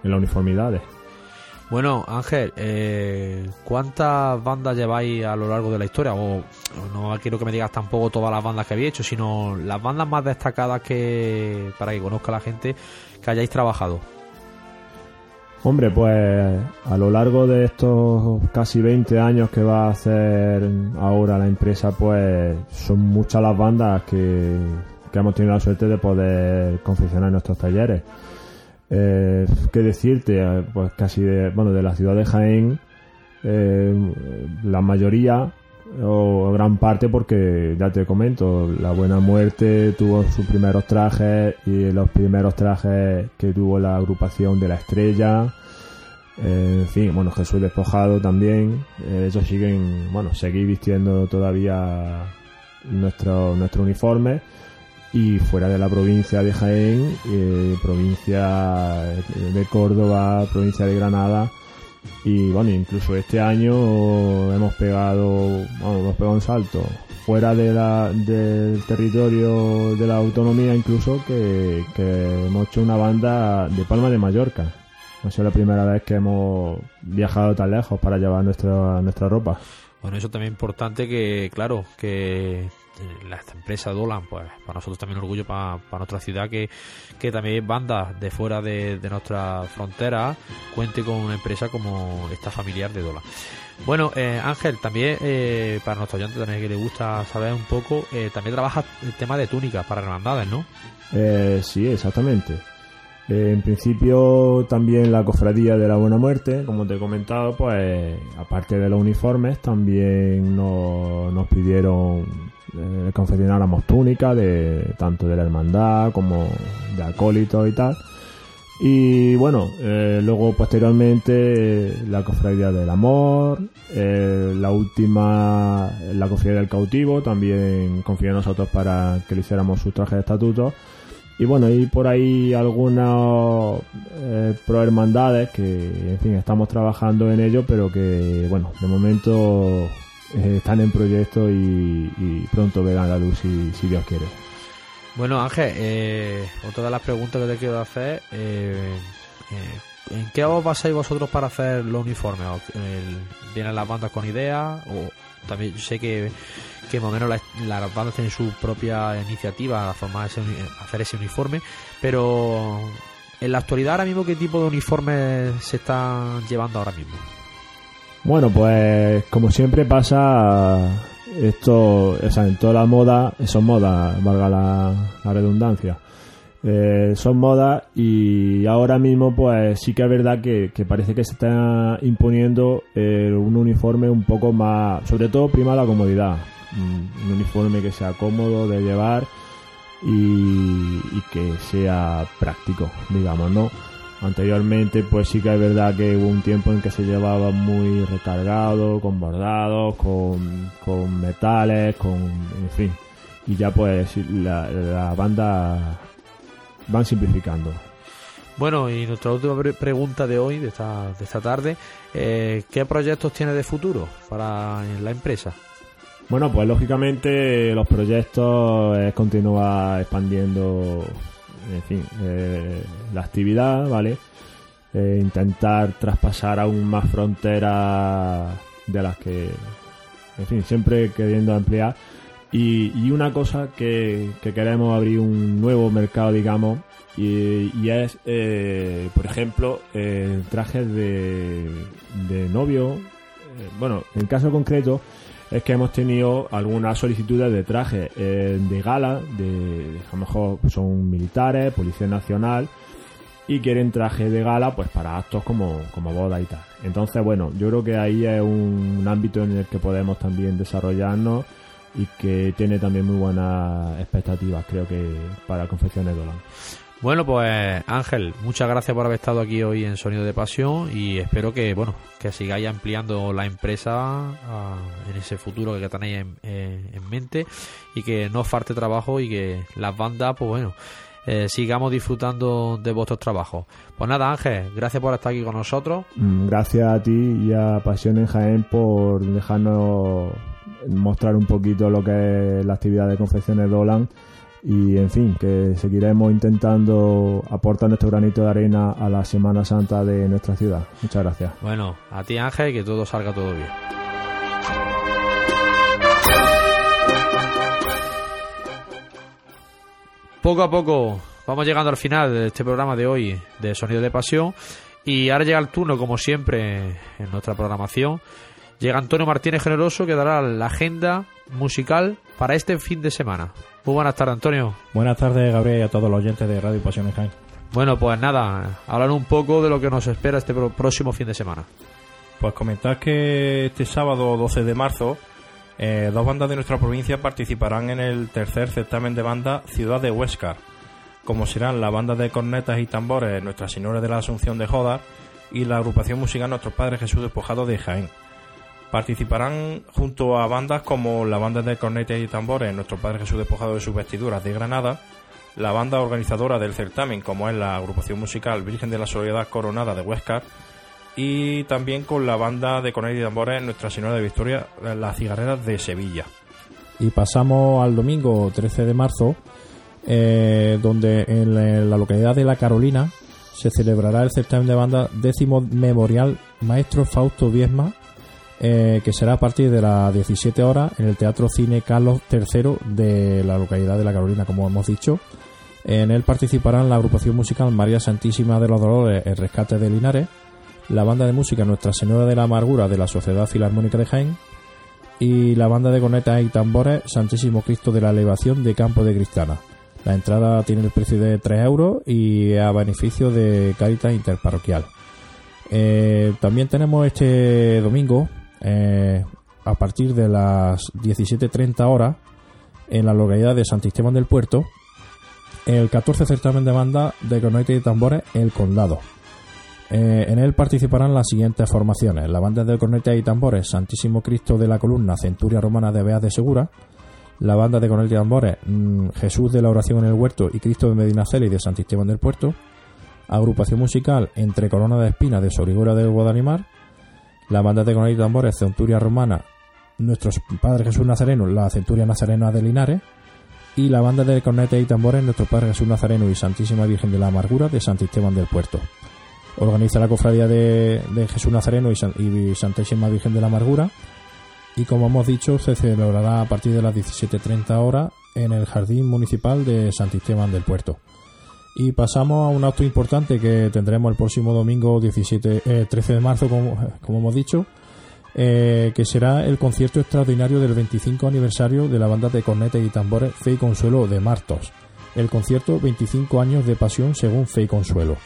[SPEAKER 9] las uniformidades.
[SPEAKER 8] Bueno, Ángel, eh, ¿cuántas bandas lleváis a lo largo de la historia? O no quiero que me digas tampoco todas las bandas que habéis hecho, sino las bandas más destacadas que para que conozca la gente que hayáis trabajado.
[SPEAKER 9] Hombre, pues a lo largo de estos casi 20 años que va a hacer ahora la empresa, pues son muchas las bandas que, que hemos tenido la suerte de poder confeccionar en nuestros talleres. Eh, ¿Qué decirte? Eh, pues casi de, bueno, de la ciudad de Jaén, eh, la mayoría o gran parte porque ya te comento, la Buena Muerte tuvo sus primeros trajes y los primeros trajes que tuvo la agrupación de la Estrella, en fin, bueno, Jesús Despojado también, ellos siguen, bueno, seguir vistiendo todavía nuestro, nuestro uniforme y fuera de la provincia de Jaén, eh, provincia de Córdoba, provincia de Granada y bueno, incluso este año hemos pegado, vamos, hemos pegado un salto fuera de la, del territorio de la autonomía incluso que, que hemos hecho una banda de Palma de Mallorca. No sido la primera vez que hemos viajado tan lejos para llevar nuestra, nuestra ropa.
[SPEAKER 8] Bueno, eso también es importante que, claro, que la empresa Dolan, pues para nosotros también un orgullo para, nuestra ciudad que, que también bandas de fuera de, nuestra frontera cuente con una empresa como esta familiar de Dolan. Bueno, eh, Ángel, también eh, para nuestros oyentes también que le gusta saber un poco, eh, también trabaja el tema de túnicas para hermandades, ¿no?
[SPEAKER 9] sí, exactamente. En principio también la cofradía de la Buena Muerte, como te he comentado, pues aparte de los uniformes, también nos, nos pidieron eh, confeccionáramos túnicas de tanto de la hermandad como de acólito y tal. Y bueno, eh, luego posteriormente la cofradía del amor, eh, la última, la cofradía del cautivo, también confió en nosotros para que le hiciéramos su traje de estatuto. Y bueno, y por ahí algunas eh, pro hermandades que, en fin, estamos trabajando en ello, pero que, bueno, de momento eh, están en proyecto y, pronto verán la luz si, Dios quiere.
[SPEAKER 8] Bueno, Ángel, eh, otra de las preguntas que te quiero hacer, eh, ¿en qué os basáis vosotros para hacer los uniformes? ¿Vienen las bandas con ideas? O también sé que, que más o menos las, bandas tienen su propia iniciativa a formar ese, hacer ese uniforme, pero en la actualidad ahora mismo, ¿qué tipo de uniformes se están llevando ahora mismo?
[SPEAKER 9] Bueno, pues como siempre pasa, esto, o sea, en toda la moda, son modas, valga la, redundancia. Eh, son modas y ahora mismo pues sí que es verdad que, parece que se está imponiendo eh, un uniforme un poco más, sobre todo prima la comodidad, un uniforme que sea cómodo de llevar y, y que sea práctico, digamos, ¿no? Anteriormente, pues sí que es verdad que hubo un tiempo en que se llevaba muy recargado, con bordados, con, metales, con. en fin. Y ya, pues, la, la banda van simplificando.
[SPEAKER 8] Bueno, y nuestra última pregunta de hoy, de esta, de esta tarde, eh, ¿qué proyectos tiene de futuro para la empresa?
[SPEAKER 9] Bueno, pues lógicamente los proyectos es continuar expandiendo en fin, eh, la actividad, ¿vale? Eh, intentar traspasar aún más fronteras de las que, en fin, siempre queriendo ampliar. Y, una cosa que, queremos abrir un nuevo mercado, digamos, y, es, eh, por ejemplo, trajes de, de novio. bueno, en caso concreto, es que hemos tenido algunas solicitudes de traje eh, de gala, de, a lo mejor son militares, Policía Nacional, y quieren traje de gala pues para actos como, como boda y tal. Entonces, bueno, yo creo que ahí es un, ámbito en el que podemos también desarrollarnos y que tiene también muy buenas expectativas, creo que para Confecciones Dolan.
[SPEAKER 8] Bueno, pues Ángel, muchas gracias por haber estado aquí hoy en Sonido de Pasión y espero que, bueno, que sigáis ampliando la empresa ah, en ese futuro que tenéis en, mente y que no os falte trabajo y que las bandas, pues bueno, eh, sigamos disfrutando de vuestros trabajos. Pues nada, Ángel, gracias por estar aquí con nosotros.
[SPEAKER 9] Mm, gracias a ti y a Pasión en Jaén por dejarnos mostrar un poquito lo que es la actividad de confecciones Dolan y en fin, que seguiremos intentando aportar nuestro granito de arena a la Semana Santa de nuestra ciudad. Muchas gracias.
[SPEAKER 8] Bueno, a ti Ángel, que todo salga todo bien. Poco a poco vamos llegando al final de este programa de hoy de Sonido de Pasión y ahora llega el turno, como siempre, en nuestra programación. Llega Antonio Martínez Generoso que dará la agenda musical para este fin de semana. Muy buenas tardes, Antonio.
[SPEAKER 10] Buenas tardes, Gabriel, y a todos los oyentes de Radio Pasión Jaén.
[SPEAKER 8] Bueno, pues nada, hablar un poco de lo que nos espera este próximo fin de semana.
[SPEAKER 10] Pues comentar que este sábado 12 de marzo eh, dos bandas de nuestra provincia participarán en el tercer certamen de banda Ciudad de Huescar, como serán la banda de cornetas y tambores Nuestra Señora de la Asunción de Joda y la agrupación musical Nuestros Padres Jesús Despojado de Jaén.
[SPEAKER 11] Participarán junto a bandas como la banda de cornetas y tambores Nuestro Padre Jesús despojado de sus vestiduras de Granada, la banda organizadora del certamen como es la agrupación musical Virgen de la Soledad Coronada de Huescar y también con la banda de cornetas y tambores Nuestra Señora de Victoria, las cigarreras de Sevilla.
[SPEAKER 10] Y pasamos al domingo 13 de marzo, eh, donde en la localidad de La Carolina se celebrará el certamen de banda décimo memorial Maestro Fausto Viesma eh, que será a partir de las 17 horas en el Teatro Cine Carlos III de la localidad de La Carolina, como hemos dicho. En él participarán la agrupación musical María Santísima de los Dolores, el Rescate de Linares, la banda de música Nuestra Señora de la Amargura de la Sociedad Filarmónica de Jaén y la banda de cornetas y tambores Santísimo Cristo de la Elevación de Campo de Cristana. La entrada tiene el precio de 3 euros y a beneficio de Caritas Interparroquial. Eh, también tenemos este domingo eh, a partir de las 17.30 horas en la localidad de Santisteban del Puerto el 14 certamen de banda de cornetas y tambores El Condado. Eh, en él participarán las siguientes formaciones: la banda de cornetas y tambores Santísimo Cristo de la Columna Centuria Romana de Beas de Segura, la banda de cornetas y tambores mm, Jesús de la Oración en el Huerto y Cristo de Medinaceli de Santisteban del Puerto, agrupación musical Entre Corona de Espina de Sorigora del Guadalimar, la banda de cornetas y tambores Centuria Romana, nuestro Padre Jesús Nazareno, la Centuria Nazarena de Linares, y la banda de cornetas y tambores Nuestro Padre Jesús Nazareno y Santísima Virgen de la Amargura de Santisteban del Puerto. Organiza la cofradía de, Jesús Nazareno y, Santísima Virgen de la Amargura y como hemos dicho se celebrará a partir de las 17.30 horas en el Jardín Municipal de Santisteban del Puerto. Y pasamos a un acto importante que tendremos el próximo domingo 17, 13 eh, de marzo, como, hemos dicho, eh, que será el concierto extraordinario del 25 aniversario de la banda de cornetas y tambores Fe y Consuelo de Martos. El concierto 25 años de pasión según Fe y Consuelo.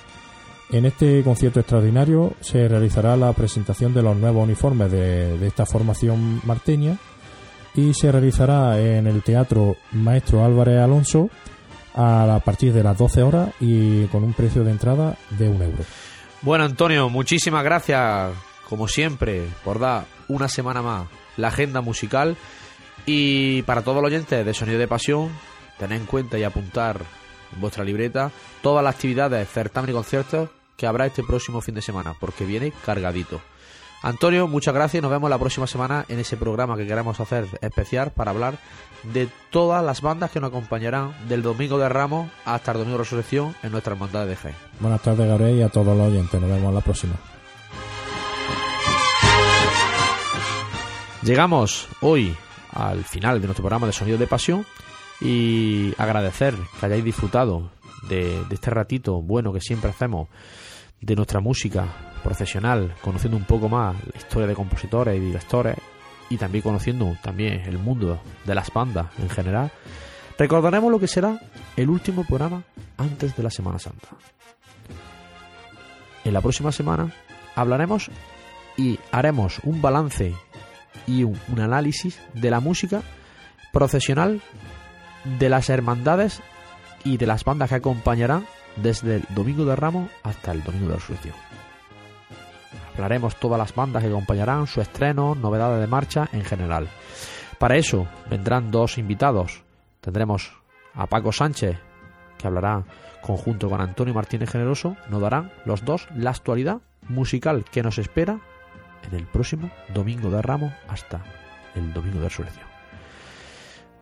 [SPEAKER 10] En este concierto extraordinario se realizará la presentación de los nuevos uniformes de, de esta formación marteña y se realizará en el Teatro Maestro Álvarez Alonso a partir de las 12 horas y con un precio de entrada de un euro.
[SPEAKER 8] Bueno, Antonio, muchísimas gracias, como siempre, por dar una semana más la agenda musical. Y para todos los oyentes de Sonido de Pasión, tened en cuenta y apuntar en vuestra libreta todas las actividades, certamen y conciertos que habrá este próximo fin de semana, porque viene cargadito. Antonio, muchas gracias. Nos vemos la próxima semana en ese programa que queremos hacer especial para hablar de todas las bandas que nos acompañarán del domingo de Ramos hasta el domingo de Resurrección en nuestra hermandad de G.
[SPEAKER 10] Buenas tardes, Gabriel, y a todos los oyentes. Nos vemos la próxima.
[SPEAKER 8] Llegamos hoy al final de nuestro programa de Sonido de Pasión y agradecer que hayáis disfrutado de, de este ratito bueno que siempre hacemos de nuestra música profesional, conociendo un poco más la historia de compositores y directores y también conociendo también el mundo de las bandas en general, recordaremos lo que será el último programa antes de la Semana Santa. En la próxima semana hablaremos y haremos un balance y un, análisis de la música profesional de las hermandades y de las bandas que acompañarán desde el Domingo de Ramos hasta el Domingo de Resurrección. Hablaremos todas las bandas que acompañarán su estreno, novedades de marcha en general. Para eso vendrán dos invitados. Tendremos a Paco Sánchez, que hablará conjunto con Antonio Martínez Generoso. Nos darán los dos la actualidad musical que nos espera en el próximo Domingo de Ramos hasta el Domingo de Resurrección.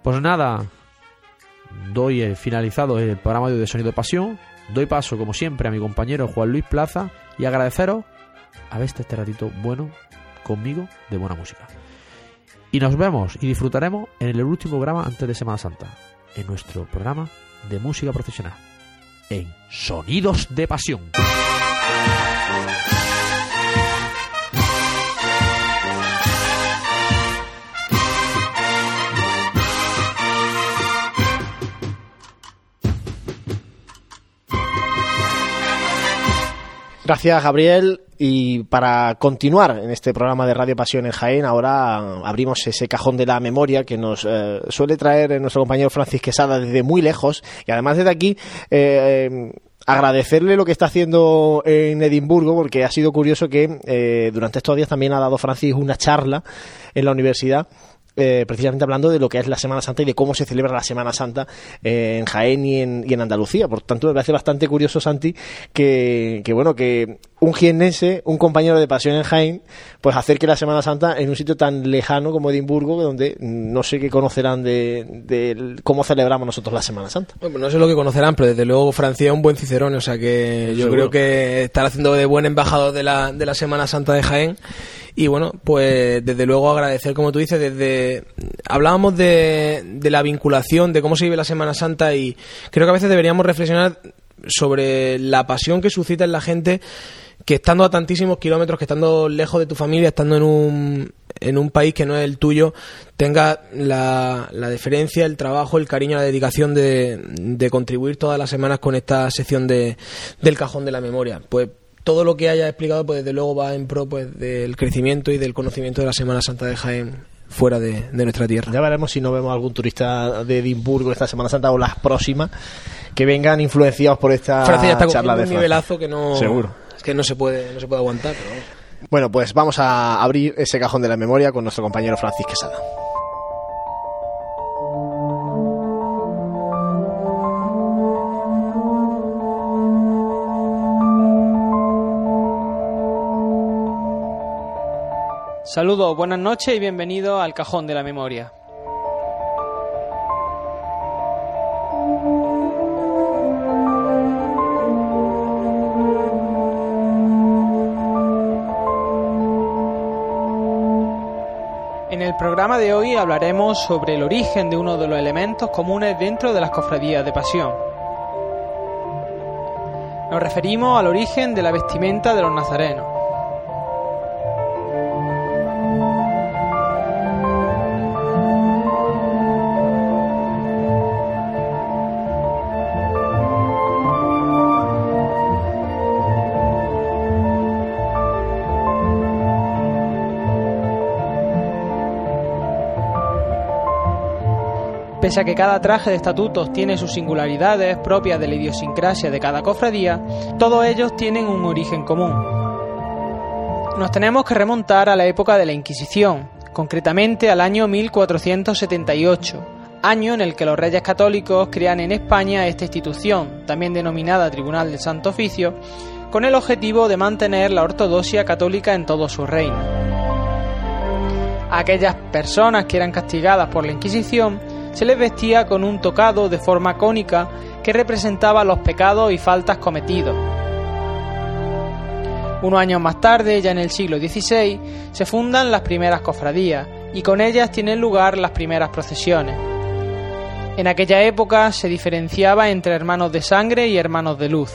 [SPEAKER 8] Pues nada, doy el finalizado el programa de Sonido de Pasión. Doy paso, como siempre, a mi compañero Juan Luis Plaza y agradeceros a ver este ratito bueno conmigo de buena música. Y nos vemos y disfrutaremos en el último programa antes de Semana Santa, en nuestro programa de música profesional, en Sonidos de Pasión.
[SPEAKER 1] Gracias, Gabriel. Y para continuar en este programa de Radio Pasión en Jaén, ahora abrimos ese cajón de la memoria que nos eh, suele traer nuestro compañero Francis Quesada desde muy lejos. Y además desde aquí eh, agradecerle lo que está haciendo en Edimburgo, porque ha sido curioso que eh, durante estos días también ha dado Francis una charla en la universidad eh, precisamente hablando de lo que es la Semana Santa y de cómo se celebra la Semana Santa eh, en Jaén y en, y en, Andalucía. Por tanto, me parece bastante curioso, Santi, que, que, bueno, que un jiennense, un compañero de pasión en Jaén, pues acerque la Semana Santa en un sitio tan lejano como Edimburgo, donde no sé qué conocerán de, de cómo celebramos nosotros la Semana Santa.
[SPEAKER 2] Bueno, no sé lo que conocerán, pero desde luego Francia es un buen cicerón, o sea que yo creo que estará haciendo de buen embajador de la, de la Semana Santa de Jaén y bueno, pues desde luego agradecer, como tú dices, desde hablábamos de, de la vinculación, de cómo se vive la Semana Santa y creo que a veces deberíamos reflexionar sobre la pasión que suscita en la gente que estando a tantísimos kilómetros, que estando lejos de tu familia, estando en un, en un país que no es el tuyo, tenga la, la deferencia, el trabajo, el cariño, la dedicación de, de contribuir todas las semanas con esta sección de, del cajón de la memoria. Pues todo lo que haya explicado, pues desde luego va en pro pues, del crecimiento y del conocimiento de la Semana Santa de Jaén fuera de, nuestra tierra.
[SPEAKER 1] Ya veremos si no vemos algún turista de Edimburgo esta Semana Santa o las próximas que vengan influenciados por esta
[SPEAKER 2] Francia ya está
[SPEAKER 1] charla de
[SPEAKER 2] un nivelazo que no
[SPEAKER 1] Seguro.
[SPEAKER 2] es que no se puede no se puede aguantar.
[SPEAKER 1] Bueno, pues vamos a abrir ese cajón de la memoria con nuestro compañero Francis Quesada.
[SPEAKER 12] Saludos, buenas noches y bienvenido al Cajón de la Memoria. En el programa de hoy hablaremos sobre el origen de uno de los elementos comunes dentro de las cofradías de pasión. Nos referimos al origen de la vestimenta de los nazarenos. Pese a que cada traje de estatutos tiene sus singularidades propias de la idiosincrasia de cada cofradía, todos ellos tienen un origen común. Nos tenemos que remontar a la época de la Inquisición, concretamente al año 1478, año en el que los reyes católicos crean en España esta institución, también denominada Tribunal del Santo Oficio, con el objetivo de mantener la ortodoxia católica en todo su reino. aquellas personas que eran castigadas por la Inquisición se les vestía con un tocado de forma cónica que representaba los pecados y faltas cometidos. Unos años más tarde, ya en el siglo XVI, se fundan las primeras cofradías y con ellas tienen lugar las primeras procesiones. En aquella época se diferenciaba entre hermanos de sangre y hermanos de luz.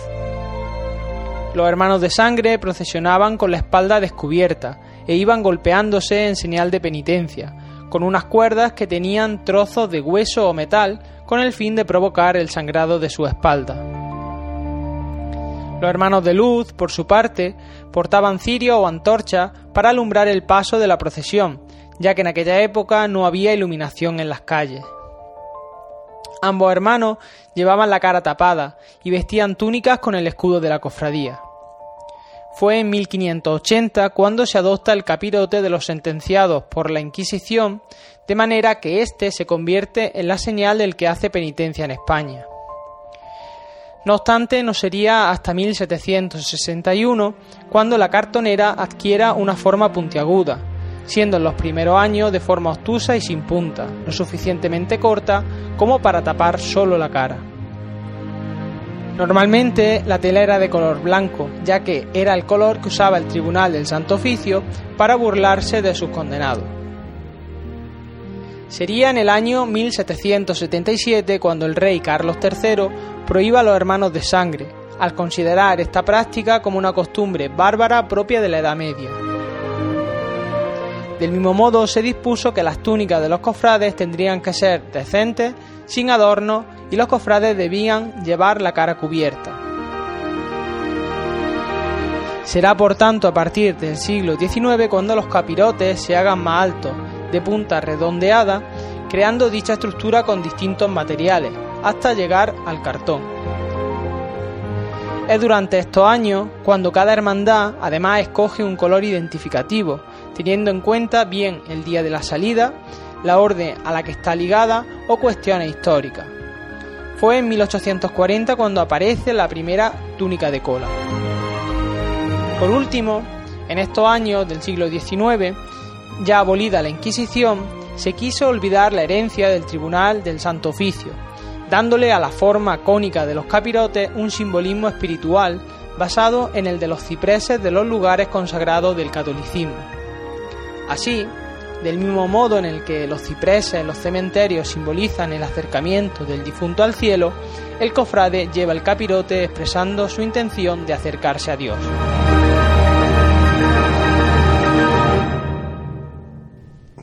[SPEAKER 12] Los hermanos de sangre procesionaban con la espalda descubierta e iban golpeándose en señal de penitencia, con unas cuerdas que tenían trozos de hueso o metal con el fin de provocar el sangrado de su espalda. Los hermanos de luz, por su parte, portaban cirio o antorcha para alumbrar el paso de la procesión, ya que en aquella época no había iluminación en las calles. Ambos hermanos llevaban la cara tapada y vestían túnicas con el escudo de la cofradía. Fue en 1580 cuando se adopta el capirote de los sentenciados por la Inquisición, de manera que éste se convierte en la señal del que hace penitencia en España. No obstante, no sería hasta 1761 cuando la cartonera adquiera una forma puntiaguda, siendo en los primeros años de forma obtusa y sin punta, lo suficientemente corta como para tapar solo la cara. Normalmente la tela era de color blanco, ya que era el color que usaba el Tribunal del Santo Oficio para burlarse de sus condenados. Sería en el año 1777 cuando el rey Carlos III prohíba a los hermanos de sangre, al considerar esta práctica como una costumbre bárbara propia de la Edad Media. Del mismo modo se dispuso que las túnicas de los cofrades tendrían que ser decentes, sin adornos y los cofrades debían llevar la cara cubierta. Será por tanto a partir del siglo XIX cuando los capirotes se hagan más altos, de punta redondeada, creando dicha estructura con distintos materiales, hasta llegar al cartón. Es durante estos años cuando cada hermandad además escoge un color identificativo, teniendo en cuenta bien el día de la salida, la orden a la que está ligada o cuestiones históricas. Fue en 1840 cuando aparece la primera túnica de cola. Por último, en estos años del siglo XIX, ya abolida la Inquisición, se quiso olvidar la herencia del Tribunal del Santo Oficio, dándole a la forma cónica de los capirotes un simbolismo espiritual basado en el de los cipreses de los lugares consagrados del catolicismo. Así, del mismo modo en el que los cipreses en los cementerios simbolizan el acercamiento del difunto al cielo, el cofrade lleva el capirote expresando su intención de acercarse a Dios.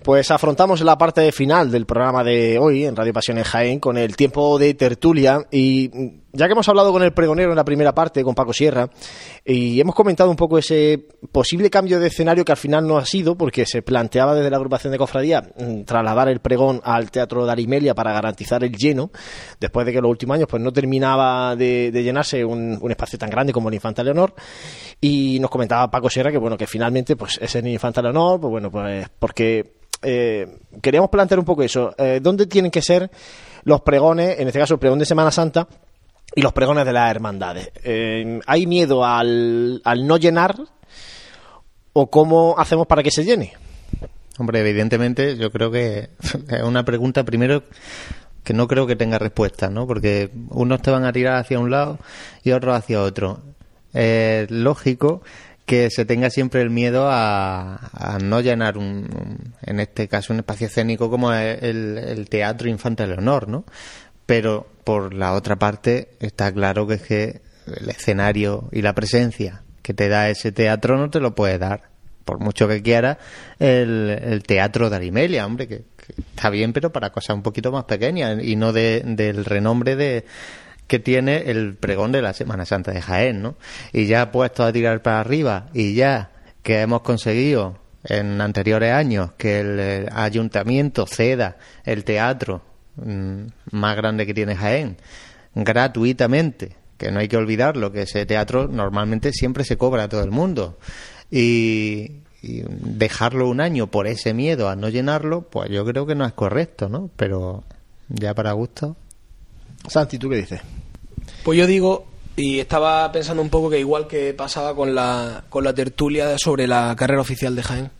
[SPEAKER 1] Pues afrontamos la parte final del programa de hoy en Radio Pasión en Jaén con el tiempo de tertulia. Y ya que hemos hablado con el pregonero en la primera parte, con Paco Sierra, y hemos comentado un poco ese posible cambio de escenario que al final no ha sido, porque se planteaba desde la agrupación de cofradía mm, trasladar el pregón al Teatro de para garantizar el lleno, después de que en los últimos años pues no terminaba de, llenarse un, espacio tan grande como el Infanta Leonor, y nos comentaba Paco Sierra que bueno, que finalmente pues ese Infanta Leonor, pues bueno, pues porque eh, queríamos plantear un poco eso. Eh, ¿Dónde tienen que ser los pregones, en este caso el pregón de Semana Santa, y los pregones de las hermandades? Eh, ¿Hay miedo al, al no llenar o cómo hacemos para que se llene?
[SPEAKER 3] Hombre, evidentemente yo creo que es una pregunta primero que no creo que tenga respuesta, ¿no? Porque unos te van a tirar hacia un lado y otros hacia otro. Es lógico que se tenga siempre el miedo a, no llenar, un, en este caso, un espacio escénico como el, el Teatro Infante Leonor, ¿no? Pero por la otra parte está claro que es que el escenario y la presencia que te da ese teatro no te lo puede dar, por mucho que quiera, el, teatro de Arimelia, hombre, que, está bien, pero para cosas un poquito más pequeñas y no del renombre de, que tiene el pregón de la Semana Santa de Jaén, ¿no? Y ya puesto a tirar para arriba y ya que hemos conseguido en anteriores años que el ayuntamiento ceda el teatro mm, más grande que tiene Jaén gratuitamente, que no hay que olvidarlo, que ese teatro normalmente siempre se cobra a todo el mundo. Y, y dejarlo un año por ese miedo a no llenarlo, pues yo creo que no es correcto, ¿no? Pero ya para gusto.
[SPEAKER 1] Santi, ¿tú qué dices?
[SPEAKER 2] Pues yo digo, y estaba pensando un poco que igual que pasaba con la, con la tertulia sobre la carrera oficial de Jaén.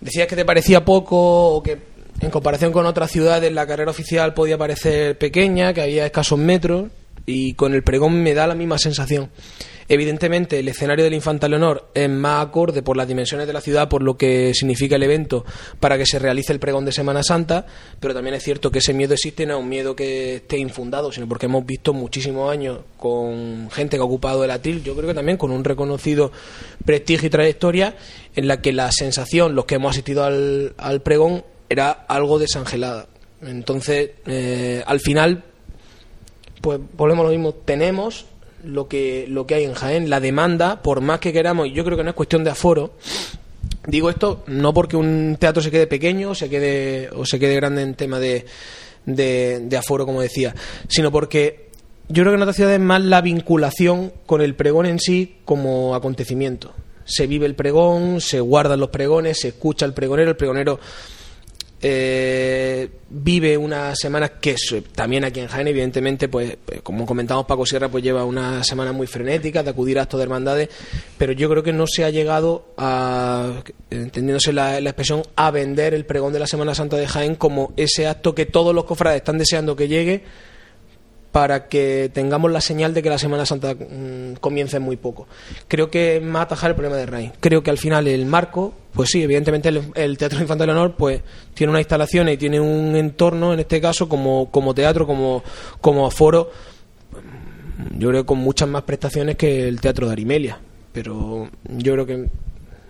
[SPEAKER 2] Decías que te parecía poco o que en comparación con otras ciudades la carrera oficial podía parecer pequeña, que había escasos metros y con el pregón me da la misma sensación. Evidentemente, el escenario del Infanta Leonor es más acorde por las dimensiones de la ciudad, por lo que significa el evento, para que se realice el pregón de Semana Santa, pero también es cierto que ese miedo existe, no es un miedo que esté infundado, sino porque hemos visto muchísimos años con gente que ha ocupado el atil, yo creo que también con un reconocido prestigio y trayectoria, en la que la sensación, los que hemos asistido al, pregón, era algo desangelada. Entonces, eh, al final, pues volvemos a lo mismo, tenemos lo que, lo que hay en Jaén. La demanda, por más que queramos, y yo creo que no es cuestión de aforo, digo esto no porque un teatro se quede pequeño o se quede, o se quede grande en tema de, de, aforo, como decía, sino porque yo creo que en otras ciudades es más la vinculación con el pregón en sí como acontecimiento. Se vive el pregón, se guardan los pregones, se escucha el pregonero, el pregonero eh, vive unas semanas que también aquí en Jaén, evidentemente, pues, pues como comentamos, Paco Sierra pues lleva una semana muy frenética de acudir a actos de hermandades, pero yo creo que no se ha llegado a, entendiéndose la, la, expresión, a vender el pregón de la Semana Santa de Jaén como ese acto que todos los cofrades están deseando que llegue para que tengamos la señal de que la Semana Santa mm, comience muy poco. Creo que más atajar el problema de raíz. Creo que al final el marco, pues sí, evidentemente el, Teatro Infantil Leonor pues tiene una instalación y tiene un entorno, en este caso, como, como teatro, como, como aforo, yo creo con muchas más prestaciones que el Teatro de Arimelia. Pero yo creo que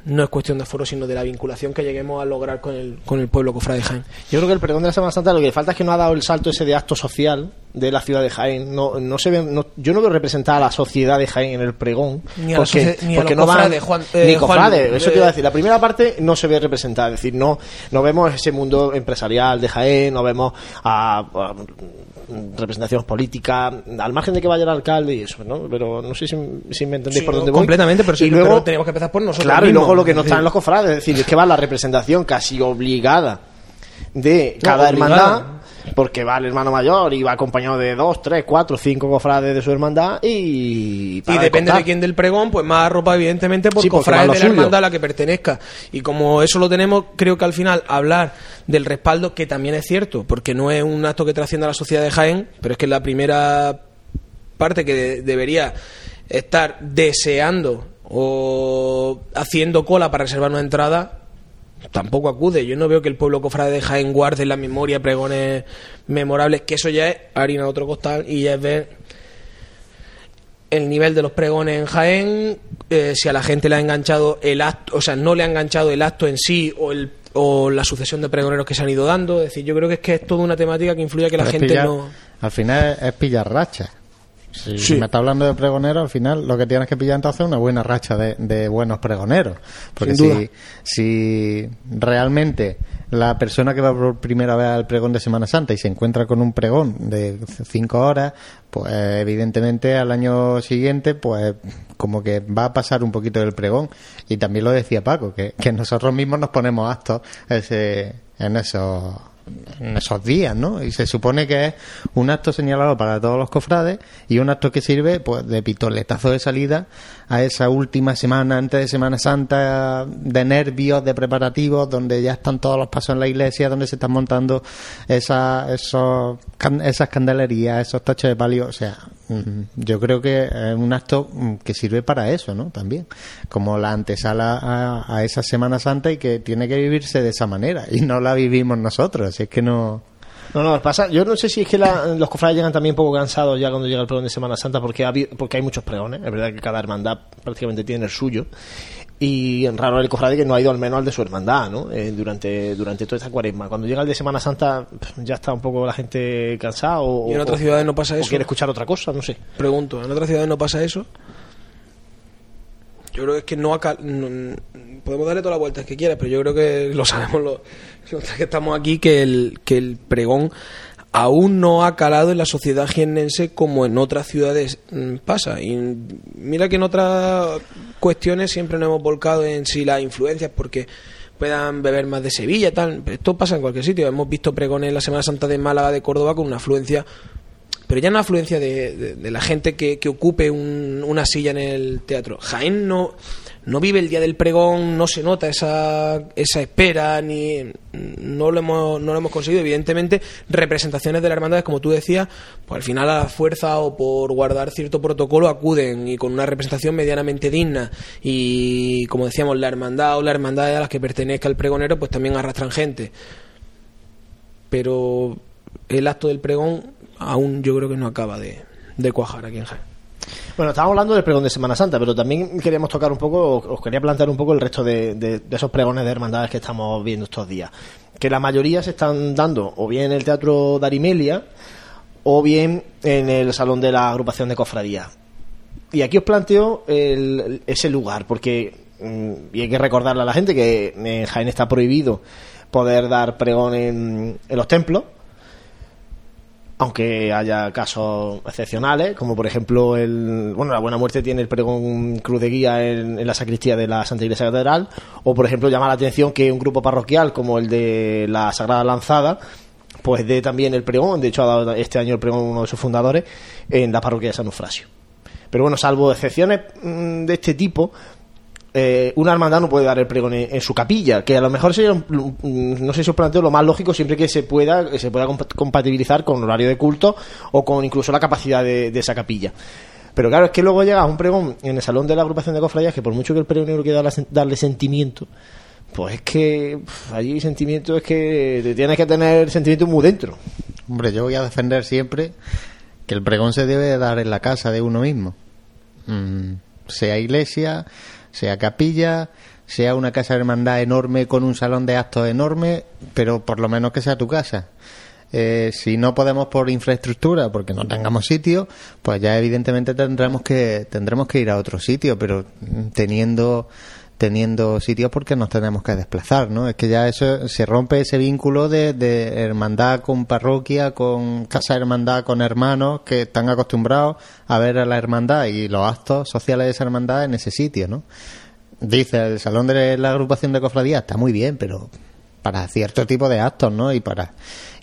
[SPEAKER 2] no es cuestión de aforo, sino de la vinculación que lleguemos a lograr con el, con el pueblo cofrade de Jaén.
[SPEAKER 1] Yo creo que el pregón de la Semana Santa lo que falta es que no ha dado el salto ese de acto social de la ciudad de Jaén. No, no se ve, no, yo no veo representada a la sociedad de Jaén en el pregón.
[SPEAKER 2] Ni a
[SPEAKER 1] porque,
[SPEAKER 2] ni a los
[SPEAKER 1] no van,
[SPEAKER 2] Juan- eh,
[SPEAKER 1] ni
[SPEAKER 2] Juan,
[SPEAKER 1] cofrades, eso
[SPEAKER 2] eh,
[SPEAKER 1] te iba a decir. La primera parte no se ve representada, es decir, no, no vemos ese mundo empresarial de Jaén, no vemos a, a representaciones políticas, al margen de que vaya el alcalde y eso, ¿no? Pero no sé si, si me entendéis
[SPEAKER 2] Sí,
[SPEAKER 1] por dónde voy.
[SPEAKER 2] completamente, pero sí,
[SPEAKER 1] y luego,
[SPEAKER 2] pero tenemos que empezar por nosotros
[SPEAKER 1] Claro, y luego lo que no
[SPEAKER 2] es
[SPEAKER 1] está en los cofrades, es decir, es que va la representación casi obligada de cada
[SPEAKER 2] obligada.
[SPEAKER 1] hermandad, porque va el hermano mayor y va acompañado de dos, tres, cuatro, cinco cofrades de su hermandad y...
[SPEAKER 2] Y depende de quién del pregón, pues más ropa, evidentemente, por
[SPEAKER 1] Sí,
[SPEAKER 2] cofrades de la
[SPEAKER 1] suyo.
[SPEAKER 2] hermandad a la que pertenezca. Y como eso lo tenemos, creo que al final hablar del respaldo, que también es cierto, porque no es un acto que trascienda a la sociedad de Jaén, pero es que es la primera parte que de- debería estar deseando o haciendo cola para reservar una entrada, tampoco acude. Yo no veo que el pueblo cofrade de Jaén guarde en la memoria pregones memorables, que eso ya es harina de otro costal y ya es ver el nivel de los pregones en Jaén, eh, si a la gente le ha enganchado el acto, o sea, no le ha enganchado el acto en sí o el o la sucesión de pregoneros que se han ido dando, es decir, yo creo que es que es toda una temática que influye a que la
[SPEAKER 3] Pero
[SPEAKER 2] gente
[SPEAKER 3] pillar-
[SPEAKER 2] no
[SPEAKER 3] Al final es pillar racha. Si
[SPEAKER 2] Sí.
[SPEAKER 3] me está hablando de pregonero, al final lo que tienes que pillar entonces es una buena racha de, de buenos pregoneros. Porque si, si realmente la persona que va por primera vez al pregón de Semana Santa y se encuentra con un pregón de cinco horas, pues evidentemente al año siguiente, pues como que va a pasar un poquito del pregón. Y también lo decía Paco, que, que nosotros mismos nos ponemos actos ese, en esos en esos días, ¿no? Y se supone que es un acto señalado para todos los cofrades y un acto que sirve pues de pistoletazo de salida a esa última semana antes de Semana Santa de nervios, de preparativos, donde ya están todos los pasos en la iglesia, donde se están montando esa, esos, esas candelerías, esos tachos de palio, o sea, yo creo que es un acto mm, que sirve para eso, ¿no? También, como la antesala a, esa Semana Santa y que tiene que vivirse de esa manera y no la vivimos nosotros, así es que no...
[SPEAKER 1] No, no, pasa. Yo no sé si es que la- los cofrades llegan también un poco cansados ya cuando llega el pregón de Semana Santa porque, ha porque hay muchos pregones. Es verdad que cada hermandad prácticamente tiene el suyo. Y raro el cofrade que no ha ido al menos al de su hermandad, ¿no? Eh, durante, durante toda esta cuaresma. Cuando llega el de Semana Santa ya está un poco la gente cansada o,
[SPEAKER 2] Y en
[SPEAKER 1] o-
[SPEAKER 2] otras ciudades no pasa
[SPEAKER 1] o
[SPEAKER 2] eso.
[SPEAKER 1] quiere escuchar otra cosa, no sé.
[SPEAKER 2] Pregunto, ¿en otras ciudades no pasa eso? Yo creo que es que no, aca- no- podemos darle todas las vueltas que quieras, pero yo creo que lo sabemos los que estamos aquí que el que el pregón aún no ha calado en la sociedad jiennense como en otras ciudades mm, pasa. Y mira que en otras cuestiones siempre nos hemos volcado en si las influencias porque puedan beber más de Sevilla tal. Esto pasa en cualquier sitio. Hemos visto pregones en la Semana Santa de Málaga, de Córdoba, con una afluencia pero ya no afluencia de la gente que, que ocupe un- una silla en el teatro. Jaén no, no vive el día del pregón, no se nota esa, esa espera, ni no lo, hemos, no lo hemos conseguido. Evidentemente, representaciones de las hermandades, como tú decías, pues al final a la fuerza o por guardar cierto protocolo acuden y con una representación medianamente digna. Y como decíamos, la hermandad o la hermandad a las que pertenezca el pregonero, pues también arrastran gente. Pero el acto del pregón aún yo creo que no acaba de, de cuajar aquí en Jaén.
[SPEAKER 1] Bueno, estábamos hablando del pregón de Semana Santa, pero también queríamos tocar un poco, os quería plantear un poco el resto de, esos pregones de hermandades que estamos viendo estos días. Que la mayoría se están dando o bien en el Teatro Darimelia o bien en el Salón de la Agrupación de Cofradía. Y aquí os planteo el- ese lugar, porque, mm, y hay que recordarle a la gente que en Jaén está prohibido poder dar pregón en los templos, aunque haya casos excepcionales, como por ejemplo el bueno la Buena Muerte tiene el pregón cruz de guía en, en la sacristía de la Santa Iglesia Catedral, o por ejemplo llama la atención que un grupo parroquial como el de la Sagrada Lanzada pues dé también el pregón, de hecho ha dado este año el pregón uno de sus fundadores en la parroquia de San Eufrasio. Pero bueno, salvo excepciones mm, de este tipo, eh, una hermandad no puede dar el pregón en, su capilla, que a lo mejor sería, no sé si os planteo lo más lógico siempre que se pueda, se pueda compa- compatibilizar con horario de culto o con incluso la capacidad de, esa capilla. Pero claro, es que luego llega un pregón en el salón de la agrupación de cofradías que por mucho que el pregonero quiera darle, sentimiento, pues es que allí sentimiento es que tienes que tener sentimiento muy dentro.
[SPEAKER 3] Hombre, yo voy a defender siempre que el pregón se debe de dar en la casa de uno mismo. Mm, sea iglesia, sea capilla, sea una casa de hermandad enorme con un salón de actos enorme, pero por lo menos que sea tu casa. Eh, si no podemos por infraestructura, porque no tengamos sitio, pues ya evidentemente tendremos que tendremos que ir a otro sitio, pero teniendo teniendo sitios porque nos tenemos que desplazar, ¿no? Es que ya eso se rompe ese vínculo de, hermandad con parroquia, con casa de hermandad con hermanos que están acostumbrados a ver a la hermandad y los actos sociales de esa hermandad en ese sitio, ¿no? Dice, el salón de la agrupación de cofradía está muy bien, pero para cierto tipo de actos, ¿no? Y para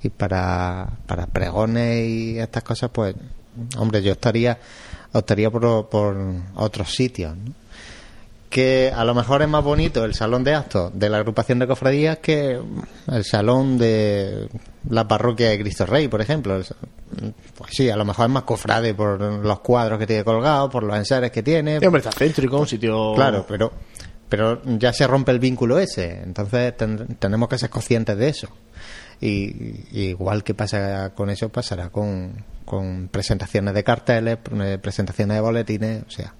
[SPEAKER 3] y para, para pregones y estas cosas, pues, hombre, yo estaría optaría por, por otros sitios, ¿no? Que a lo mejor es más bonito el salón de actos de la agrupación de cofradías que el salón de la parroquia de Cristo Rey, por ejemplo. Pues sí, a lo mejor es más cofrade por los cuadros que tiene colgados, por los enseres que tiene.
[SPEAKER 1] hombre, está céntrico, un sitio...
[SPEAKER 3] Claro, pero, pero ya se rompe el vínculo ese, entonces tenemos que ser conscientes de eso. Y, igual que pasa con eso, pasará con, con presentaciones de carteles, presentaciones de boletines, o sea,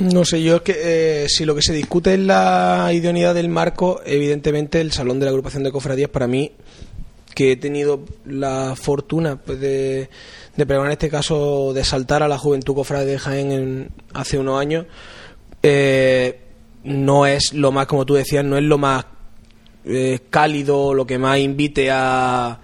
[SPEAKER 2] no sé, yo es que eh, si lo que se discute es la idoneidad del marco, evidentemente el Salón de la Agrupación de Cofradías para mí, que he tenido la fortuna pues, de, de en este caso de saltar a la juventud cofrade de Jaén hace unos años, eh, no es lo más, como tú decías, no es lo más eh, cálido, lo que más invite a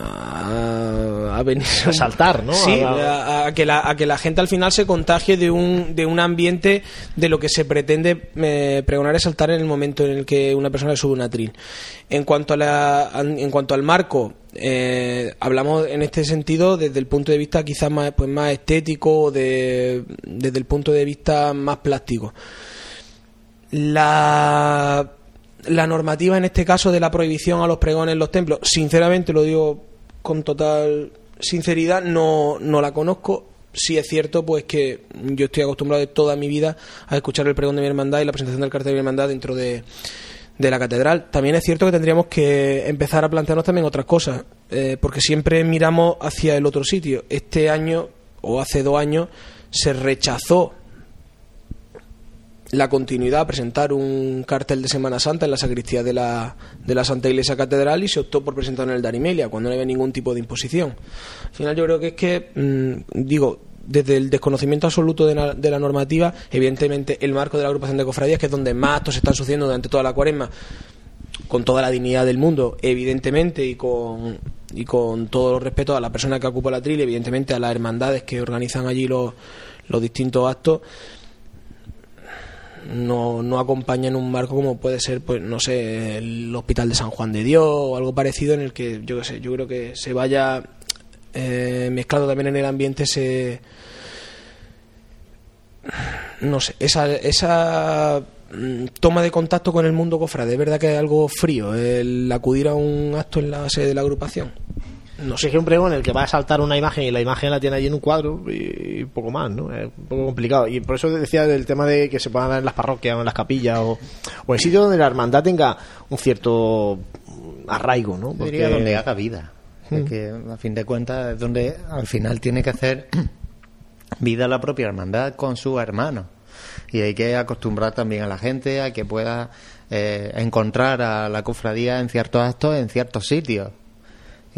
[SPEAKER 1] a, venir a saltar, ¿no?
[SPEAKER 2] Sí, a, que la, a que la gente al final se contagie de un, de un ambiente de lo que se pretende eh, pregonar y saltar en el momento en el que una persona sube un atril. En cuanto, a la, en cuanto al marco, eh, hablamos en este sentido desde el punto de vista quizás más, pues más estético, de, desde el punto de vista más plástico. La la normativa en este caso de la prohibición a los pregones en los templos, sinceramente lo digo con total sinceridad, no, no la conozco. Sí es cierto, pues que yo estoy acostumbrado de toda mi vida a escuchar el pregón de mi hermandad y la presentación del cartel de mi hermandad dentro de, de la catedral. También es cierto que tendríamos que empezar a plantearnos también otras cosas, eh, porque siempre miramos hacia el otro sitio. Este año, o hace dos años, se rechazó la continuidad, presentar un cartel de Semana Santa en la sacristía de la, de la Santa Iglesia Catedral y se optó por presentarlo en el Darimelia, cuando no había ningún tipo de imposición. Al final yo creo que es que, mm, digo, desde el desconocimiento absoluto de la, de la, normativa, evidentemente el marco de la agrupación de cofradías, que es donde más actos se están sucediendo durante toda la cuaresma, con toda la dignidad del mundo, evidentemente, y con, y con todo el respeto a la persona que ocupa la tril, evidentemente a las hermandades que organizan allí los, los distintos actos, no, no acompaña en un marco como puede ser, pues no sé, el Hospital de San Juan de Dios o algo parecido en el que yo qué sé, yo creo que se vaya eh, mezclado también en el ambiente ese no sé, esa, esa mm, toma de contacto con el mundo cofrade, es verdad que es algo frío el acudir a un acto en la sede de la agrupación
[SPEAKER 1] no sé, que un pregón en el que va a saltar una imagen y la imagen la tiene allí en un cuadro y, poco más, ¿no? Es un poco complicado. Y por eso decía del tema de que se puedan dar en las parroquias o en las capillas o, o en sitios donde la hermandad tenga un cierto arraigo, ¿no?
[SPEAKER 3] Porque... Diría donde haga vida. Mm. Que a fin de cuentas es donde al final tiene que hacer vida la propia hermandad con sus hermanos. Y hay que acostumbrar también a la gente a que pueda eh, encontrar a la cofradía en ciertos actos, en ciertos sitios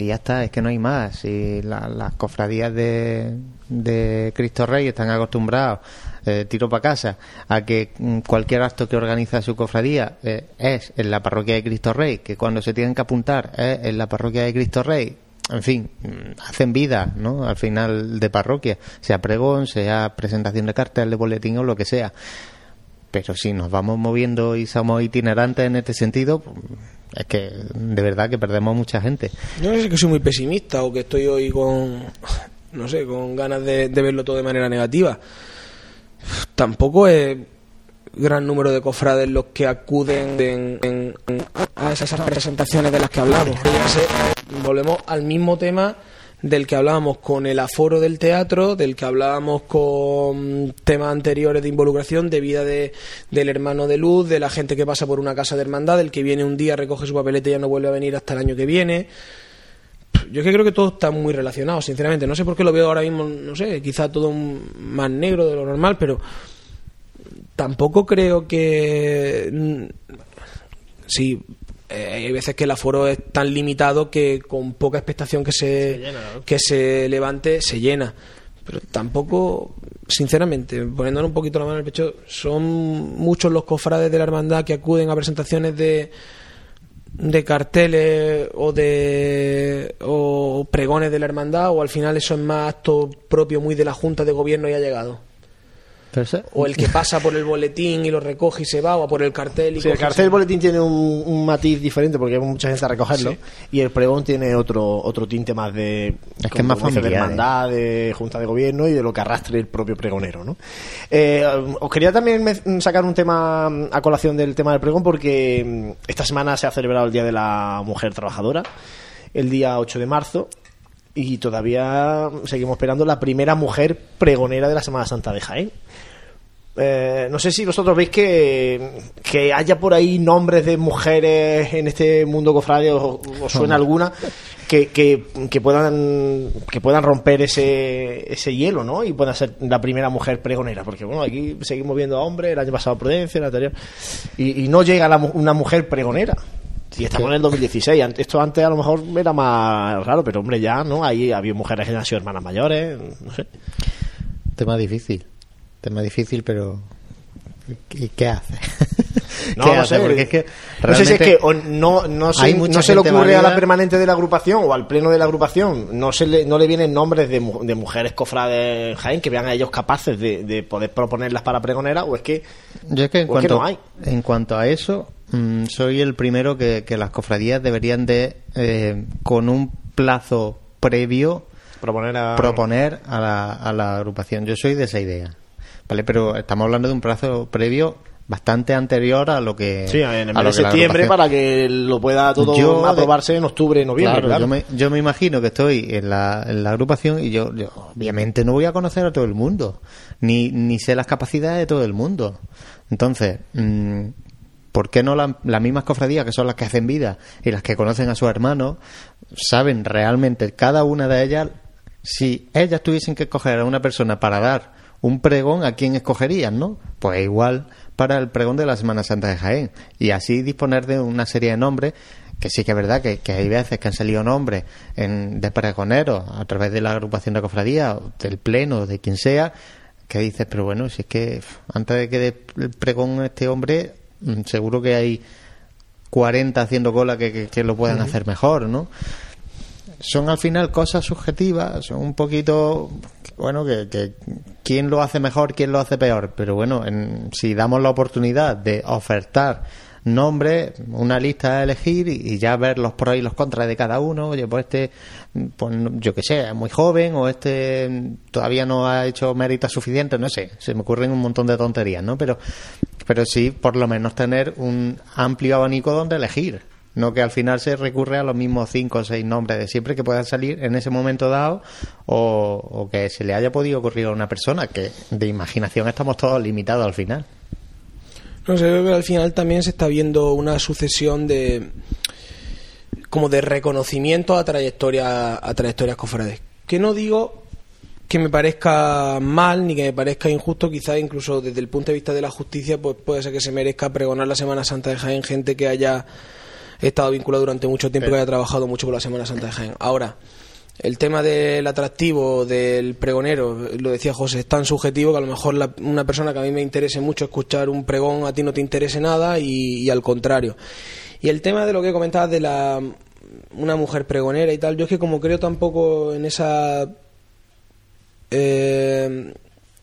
[SPEAKER 3] y ya está, es que no hay más. Y las cofradías de, de Cristo Rey están acostumbrados, eh, tiro para casa, a que mm, cualquier acto que organiza su cofradía eh, es en la parroquia de Cristo Rey, que cuando se tienen que apuntar es en la parroquia de Cristo Rey. En fin, mm, hacen vida, ¿no? Al final de parroquia, sea pregón, sea presentación de cartel, de boletín o lo que sea. Pero si nos vamos moviendo y somos itinerantes en este sentido, es que de verdad que perdemos mucha gente.
[SPEAKER 2] Yo no sé si que soy muy pesimista o que estoy hoy con, no sé, con ganas de, verlo todo de manera negativa. Tampoco es gran número de cofrades los que acuden a esas presentaciones de las que hablamos. volvemos al mismo tema del que hablábamos con el aforo del teatro, del que hablábamos con temas anteriores de involucración, de vida de, del hermano de luz, de la gente que pasa por una casa de hermandad, del que viene un día, recoge su papelete y ya no vuelve a venir hasta el año que viene. Yo es que creo que todo está muy relacionado, sinceramente. No sé por qué lo veo ahora mismo, no sé, quizá todo más negro de lo normal, pero tampoco creo que. Sí, eh, hay veces que el aforo es tan limitado que con poca expectación que se, que se levante se llena. Pero tampoco, sinceramente, poniéndole un poquito la mano en el pecho, son muchos los cofrades de la hermandad que acuden a presentaciones de de carteles o de o pregones de la hermandad o al final eso es más acto propio muy de la junta de gobierno y ha llegado o el que pasa por el boletín y lo recoge y se va, o por el cartel. Y
[SPEAKER 1] sí, el cartel del boletín tiene un, matiz diferente porque hay mucha gente a recogerlo. Y el pregón tiene otro otro tinte más de.
[SPEAKER 3] Es que es más familiar.
[SPEAKER 1] De hermandad, de junta de gobierno y de lo que arrastre el propio pregonero. ¿no? Eh, os quería también sacar un tema a colación del tema del pregón porque mm, esta semana se ha celebrado el Día de la Mujer Trabajadora, el día 8 de marzo y todavía seguimos esperando la primera mujer pregonera de la Semana Santa de Jaén. Eh, no sé si vosotros veis que, que, haya por ahí nombres de mujeres en este mundo cofrade o, suena alguna que, que, puedan que puedan romper ese, ese hielo ¿no? y puedan ser la primera mujer pregonera porque bueno aquí seguimos viendo a hombres el año pasado Prudencia el anterior y, no llega una mujer pregonera si estamos en el 2016. Esto antes a lo mejor era más raro, pero hombre, ya, ¿no? Ahí había mujeres que han sido hermanas mayores, no sé.
[SPEAKER 3] Tema difícil. Tema difícil, pero. ¿Y qué hace?
[SPEAKER 1] No, no sé, porque es que no sé si es que no, no, se, no se le ocurre a la permanente de la agrupación o al pleno de la agrupación, no se le, no le vienen nombres de, de mujeres cofrades Jaén que vean a ellos capaces de, de poder proponerlas para pregonera o es que,
[SPEAKER 3] Yo es que en, cuanto, no hay. en cuanto a eso, Mm, soy el primero que, las cofradías deberían de, eh, con un plazo previo,
[SPEAKER 1] proponer a,
[SPEAKER 3] proponer a, la, a la agrupación. Yo soy de esa idea. ¿Vale? Pero estamos hablando de un plazo previo bastante anterior a lo que
[SPEAKER 1] sí en el mes de septiembre para que lo pueda todo aprobarse en octubre noviembre
[SPEAKER 3] Yo, me, yo me imagino que estoy en la, en la agrupación y yo, obviamente no voy a conocer a todo el mundo ni, ni sé las capacidades de todo el mundo. Entonces mm, ¿por qué no las mismas cofradías, que son las que hacen vida y las que conocen a sus hermanos, saben realmente cada una de ellas, si ellas tuviesen que escoger a una persona para dar un pregón, ¿a quién escogerían, no? Pues igual para el pregón de la Semana Santa de Jaén. Y así disponer de una serie de nombres que sí que es verdad que, hay veces que han salido nombres en, de pregoneros a través de la agrupación de cofradía, del pleno, de quien sea, que dices, pero bueno, si es que antes de que dé el pregón este hombre, Mm, seguro que hay 40 haciendo cola que, lo puedan hacer mejor, ¿no? Son al final cosas subjetivas, son un poquito, bueno, que, que quién lo hace mejor, quién lo hace peor, pero bueno, si damos la oportunidad de ofertar nombre, una lista a elegir y, ya ver los pros y los contras de cada uno. Oye, pues este, pues yo que sé, es muy joven o este todavía no ha hecho méritos suficientes, no sé, se me ocurren un montón de tonterías, ¿no? Pero, pero sí, por lo menos tener un amplio abanico donde elegir. No que al final se recurre a los mismos cinco o seis nombres de siempre que puedan salir en ese momento dado o, que se le haya podido ocurrir a una persona, que de imaginación estamos todos limitados al final.
[SPEAKER 2] No sé, creo al final también se está viendo una sucesión de como de reconocimiento a trayectoria a trayectorias cofrades. Que no digo que me parezca mal ni que me parezca injusto, quizás incluso desde el punto de vista de la justicia, pues puede ser que se merezca pregonar la Semana Santa de Jaén gente que haya estado vinculado durante mucho tiempo y que haya trabajado mucho por la Semana Santa de Jaén. Ahora, el tema del atractivo del pregonero, lo decía José, es tan subjetivo que a lo mejor una persona que a mí me interese mucho escuchar un pregón a ti no te interese nada y, al contrario. Y el tema de lo que comentabas de la una mujer pregonera y tal, yo es que como creo tampoco en esa eh,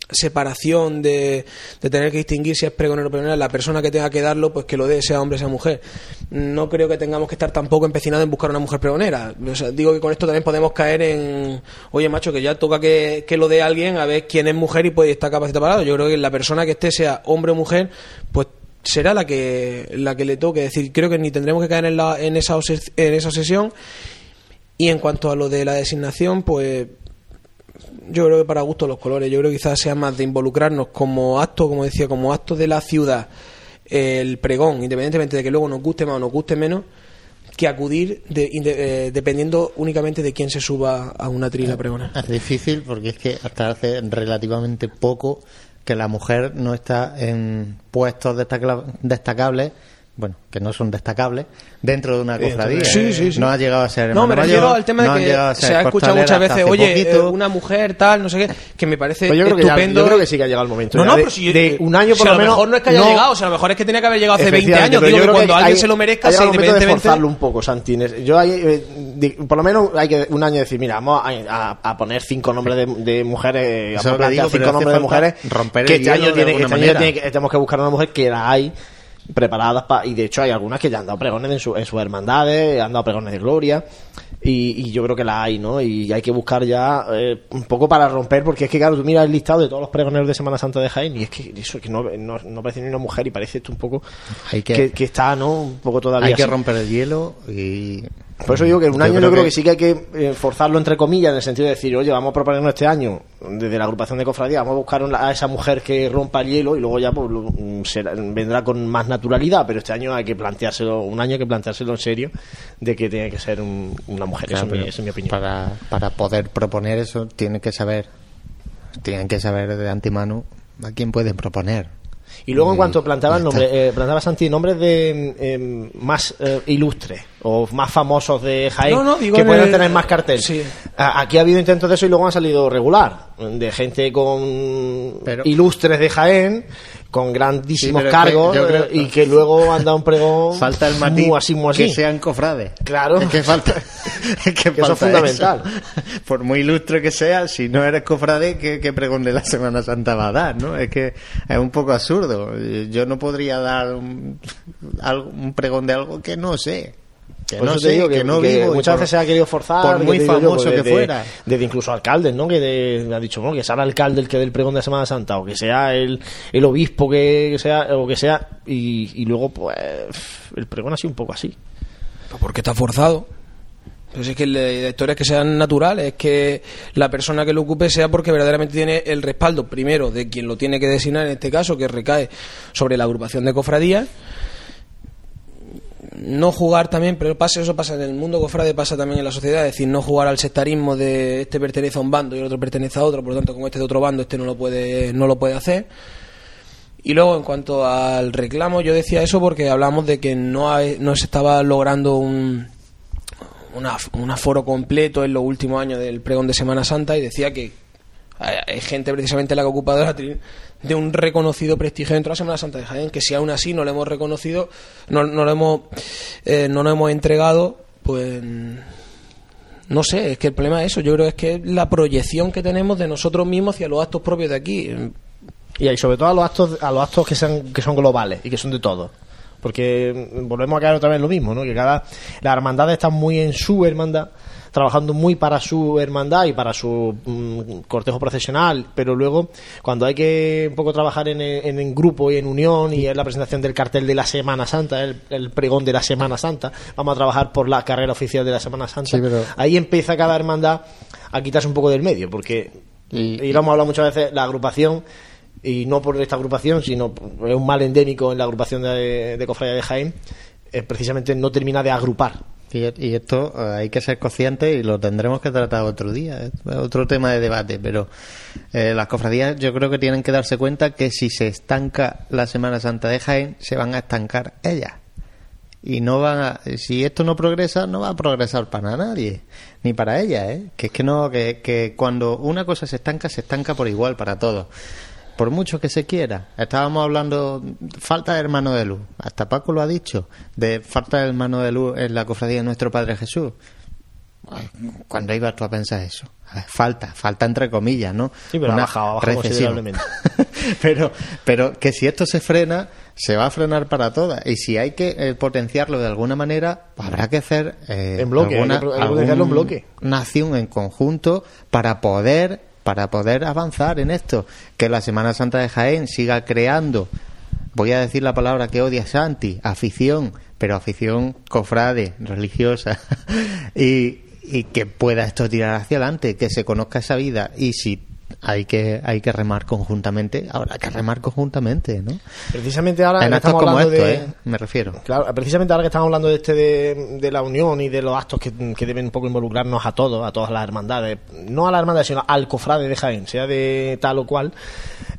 [SPEAKER 2] separación de, de, tener que distinguir si es pregonero o pregonera, la persona que tenga que darlo, pues que lo dé, sea hombre, sea mujer. No creo que tengamos que estar tampoco empecinados en buscar una mujer pregonera. digo que con esto también podemos caer en, oye, macho, que ya toca que, que lo dé alguien a ver quién es mujer y puede estar capacitado para Yo creo que la persona que esté, sea hombre o mujer, pues será la que, la que le toque. Es decir, creo que ni tendremos que caer en, la, en, esa, en esa obsesión. Y en cuanto a lo de la designación, pues yo creo que para gusto los colores, yo creo que quizás sea más de involucrarnos como acto, como decía, como acto de la ciudad, el pregón, independientemente de que luego nos guste más o nos guste menos, que acudir eh, dependiendo únicamente de quién se suba a una trila pregona.
[SPEAKER 3] Es difícil porque es que hasta hace relativamente poco que la mujer no está en puestos destacables bueno, que no son destacables dentro de una cofradía.
[SPEAKER 2] Sí, sí, sí.
[SPEAKER 3] No ha llegado a ser.
[SPEAKER 2] No, me refiero
[SPEAKER 3] llegado-
[SPEAKER 2] al tema de que se ha escuchado muchas veces, oye,
[SPEAKER 3] poquito.
[SPEAKER 2] eh, una mujer tal, no sé qué, que me parece
[SPEAKER 1] Pues yo creo que ya-
[SPEAKER 2] estupendo.
[SPEAKER 1] yo creo que sí que ha llegado el momento.
[SPEAKER 2] No, no,
[SPEAKER 1] de-
[SPEAKER 2] pero si
[SPEAKER 1] de un año
[SPEAKER 2] si
[SPEAKER 1] por
[SPEAKER 2] a
[SPEAKER 1] lo
[SPEAKER 2] mejor no es que haya llegado, o sea, a lo mejor es que tenía que haber llegado hace 20
[SPEAKER 1] Efectivamente,
[SPEAKER 2] años. Digo
[SPEAKER 1] yo
[SPEAKER 2] que cuando
[SPEAKER 1] hay-
[SPEAKER 2] alguien se lo merezca,
[SPEAKER 1] ha llegado el momento
[SPEAKER 2] 20
[SPEAKER 1] de
[SPEAKER 2] veces.
[SPEAKER 1] forzarlo un poco, Santines. Yo hay, eh, por lo menos hay que un año decir, mira, vamos a, a- a poner cinco nombres de, de mujeres,
[SPEAKER 3] Eso
[SPEAKER 1] a
[SPEAKER 3] pero
[SPEAKER 1] cinco nombres de mujeres
[SPEAKER 3] romper
[SPEAKER 1] que
[SPEAKER 3] el
[SPEAKER 1] este año tiene, este tiene que- tenemos que buscar una mujer que la hay preparadas para y de hecho hay algunas que ya han dado pregones en, su- en sus hermandades, han dado pregones de gloria y, y yo creo que la hay, ¿no? Y hay que buscar ya eh, un poco para romper, porque es que claro, tú miras el listado de todos los pregoneros de Semana Santa de Jaén y es que eso que no, no, no parece ni una mujer y parece esto un poco
[SPEAKER 3] Hay que-
[SPEAKER 1] que, que está, ¿no? Un poco todavía
[SPEAKER 3] Hay que
[SPEAKER 1] así.
[SPEAKER 3] romper el hielo y.
[SPEAKER 1] Por eso digo que un
[SPEAKER 3] Yo
[SPEAKER 1] año
[SPEAKER 3] creo
[SPEAKER 1] yo creo
[SPEAKER 3] que-
[SPEAKER 1] que sí que hay que eh, forzarlo entre comillas en el sentido de decir, oye, vamos a proponernos este año desde la agrupación de cofradía, vamos a buscar a esa mujer que rompa el hielo y luego ya pues, mm, será- vendrá con más naturalidad, pero este año hay que planteárselo, un año hay que planteárselo en serio de que tiene que ser un- una mujer,
[SPEAKER 3] Claro,
[SPEAKER 1] eso es mi-
[SPEAKER 3] pero
[SPEAKER 1] esa es mi opinión.
[SPEAKER 3] Para, para poder proponer eso, tienen que saber. Tienen que saber de antemano a quién pueden proponer.
[SPEAKER 1] Y luego en
[SPEAKER 3] Y-
[SPEAKER 1] cuanto planteaba
[SPEAKER 3] y
[SPEAKER 1] el
[SPEAKER 3] ya
[SPEAKER 1] nombre, eh, planteaba Santi nombres de eh, más eh, ilustres o más famosos de Jaén
[SPEAKER 2] No, no, digo
[SPEAKER 1] que
[SPEAKER 2] en
[SPEAKER 1] puedan
[SPEAKER 2] el-
[SPEAKER 1] tener más cartel.
[SPEAKER 2] Sí.
[SPEAKER 1] Aquí ha habido intentos de eso y luego han salido regular, de gente con
[SPEAKER 3] Pero-
[SPEAKER 1] ilustres de Jaén, con grandísimos
[SPEAKER 3] Sí, que
[SPEAKER 1] cargos
[SPEAKER 3] creo-
[SPEAKER 1] y que luego han dado un pregón
[SPEAKER 3] Falta el matiz
[SPEAKER 1] muy así, muy así.
[SPEAKER 3] que sean cofrades.
[SPEAKER 1] Claro.
[SPEAKER 3] Es que falta. es que,
[SPEAKER 1] eso es fundamental.
[SPEAKER 3] eso. Por muy ilustre que sea, si no eres cofrade, ¿qué, qué pregón de la Semana Santa va a dar? ¿no? Es que es un poco absurdo. Yo no podría dar un, un pregón de algo que no sé. Que
[SPEAKER 1] Por
[SPEAKER 3] no sé,
[SPEAKER 1] digo
[SPEAKER 3] que, no vivo. y
[SPEAKER 1] muchas
[SPEAKER 3] por-
[SPEAKER 1] veces se ha querido forzar
[SPEAKER 3] Por
[SPEAKER 1] que
[SPEAKER 3] muy
[SPEAKER 1] yo,
[SPEAKER 3] famoso
[SPEAKER 1] pues,
[SPEAKER 3] que
[SPEAKER 1] desde-
[SPEAKER 3] fuera.
[SPEAKER 1] desde incluso alcaldes no que de- ha dicho no que sea el alcalde el que dé el pregón de Semana Santa o que sea el, el obispo que, que sea o que sea y, y luego pues el pregón ha sido un poco así
[SPEAKER 2] Pues porque está forzado. Pues es que la la historia es que sean naturales, es que la persona que lo ocupe sea porque verdaderamente tiene el respaldo, primero, de quien lo tiene que designar en este caso, que recae sobre la agrupación de cofradías. No jugar también, pero pasa, eso pasa en el mundo cofrade, pasa también en la sociedad, es decir, no jugar al sectarismo de este pertenece a un bando y el otro pertenece a otro, por lo tanto, como este de otro bando, este no lo puede, no lo puede hacer. Y luego, en cuanto al reclamo, yo decía eso porque hablamos de que no, no se estaba logrando un, una- un aforo completo en los últimos años del pregón de Semana Santa y decía que hay, gente precisamente la que ha ocupado de un reconocido prestigio dentro de la Semana Santa de Jaén, que si aún así no lo hemos reconocido, no, no lo hemos, eh, no lo hemos entregado, pues no sé, es que el problema es eso, yo creo es que es la proyección que tenemos de nosotros mismos hacia los actos propios de aquí.
[SPEAKER 1] y ahí, sobre todo a los actos a los actos que sean que son globales y que son de todos. Porque mm, volvemos a caer otra vez lo mismo no que cada las hermandades están muy en su hermandad trabajando muy para su hermandad y para su mm, cortejo procesional, pero luego cuando hay que un poco trabajar en, en, en grupo y en unión y en la presentación del cartel de la Semana Santa, el, el pregón de la Semana Santa, vamos a trabajar por la carrera oficial de la Semana Santa,
[SPEAKER 3] Sí, pero-
[SPEAKER 1] ahí empieza cada hermandad a quitarse un poco del medio, porque
[SPEAKER 3] Y-
[SPEAKER 1] y lo hemos hablado muchas veces, la agrupación, y no por esta agrupación, sino es un mal endémico en la agrupación de, de Cofradía de Jaén, eh, precisamente no termina de agrupar.
[SPEAKER 3] Y, esto eh, hay que ser conscientes y lo tendremos que tratar otro día, es otro tema de debate, pero eh, las cofradías yo creo que tienen que darse cuenta que si se estanca la Semana Santa de Jaén, se van a estancar ellas. Y no van a, si esto no progresa, no va a progresar para nadie, ni para ellas, ¿eh? Que es que no, que, que cuando una cosa se estanca, se estanca por igual para todos. Por mucho que se quiera. Estábamos hablando, falta de hermano de luz. Hasta Paco lo ha dicho, de falta de hermano de luz en la cofradía de nuestro Padre Jesús. Ay, ¿Cuándo ibas tú a pensar eso? Falta, falta entre comillas, ¿no?
[SPEAKER 1] Sí, pero ha
[SPEAKER 3] Una
[SPEAKER 1] bajado, ha bajado considerablemente.
[SPEAKER 3] pero, pero que si esto se frena, se va a frenar para todas. Y si hay que eh, potenciarlo de alguna manera, habrá que hacer eh,
[SPEAKER 1] En bloque, hay
[SPEAKER 3] alguna,
[SPEAKER 1] que pro- hay que potenciarlo en
[SPEAKER 3] algún-
[SPEAKER 1] bloque.
[SPEAKER 3] una acción en conjunto para poder para poder avanzar en esto. Que la Semana Santa de Jaén siga creando, voy a decir la palabra que odia Santi, afición, pero afición cofrade, religiosa, y, que pueda esto tirar hacia adelante, que se conozca esa vida. Y si hay que, hay que remar conjuntamente, habrá que remar conjuntamente, ¿no?
[SPEAKER 1] Precisamente ahora
[SPEAKER 3] en
[SPEAKER 1] que
[SPEAKER 3] actos
[SPEAKER 1] estamos
[SPEAKER 3] como
[SPEAKER 1] hablando
[SPEAKER 3] esto,
[SPEAKER 1] de...
[SPEAKER 3] ¿eh? Me refiero.
[SPEAKER 1] Claro, precisamente ahora que estamos hablando de este de, de la unión y de los actos que, que deben un poco involucrarnos a todos, a todas las hermandades, no a las hermandades, sino al cofrade de Jaén, sea de tal o cual,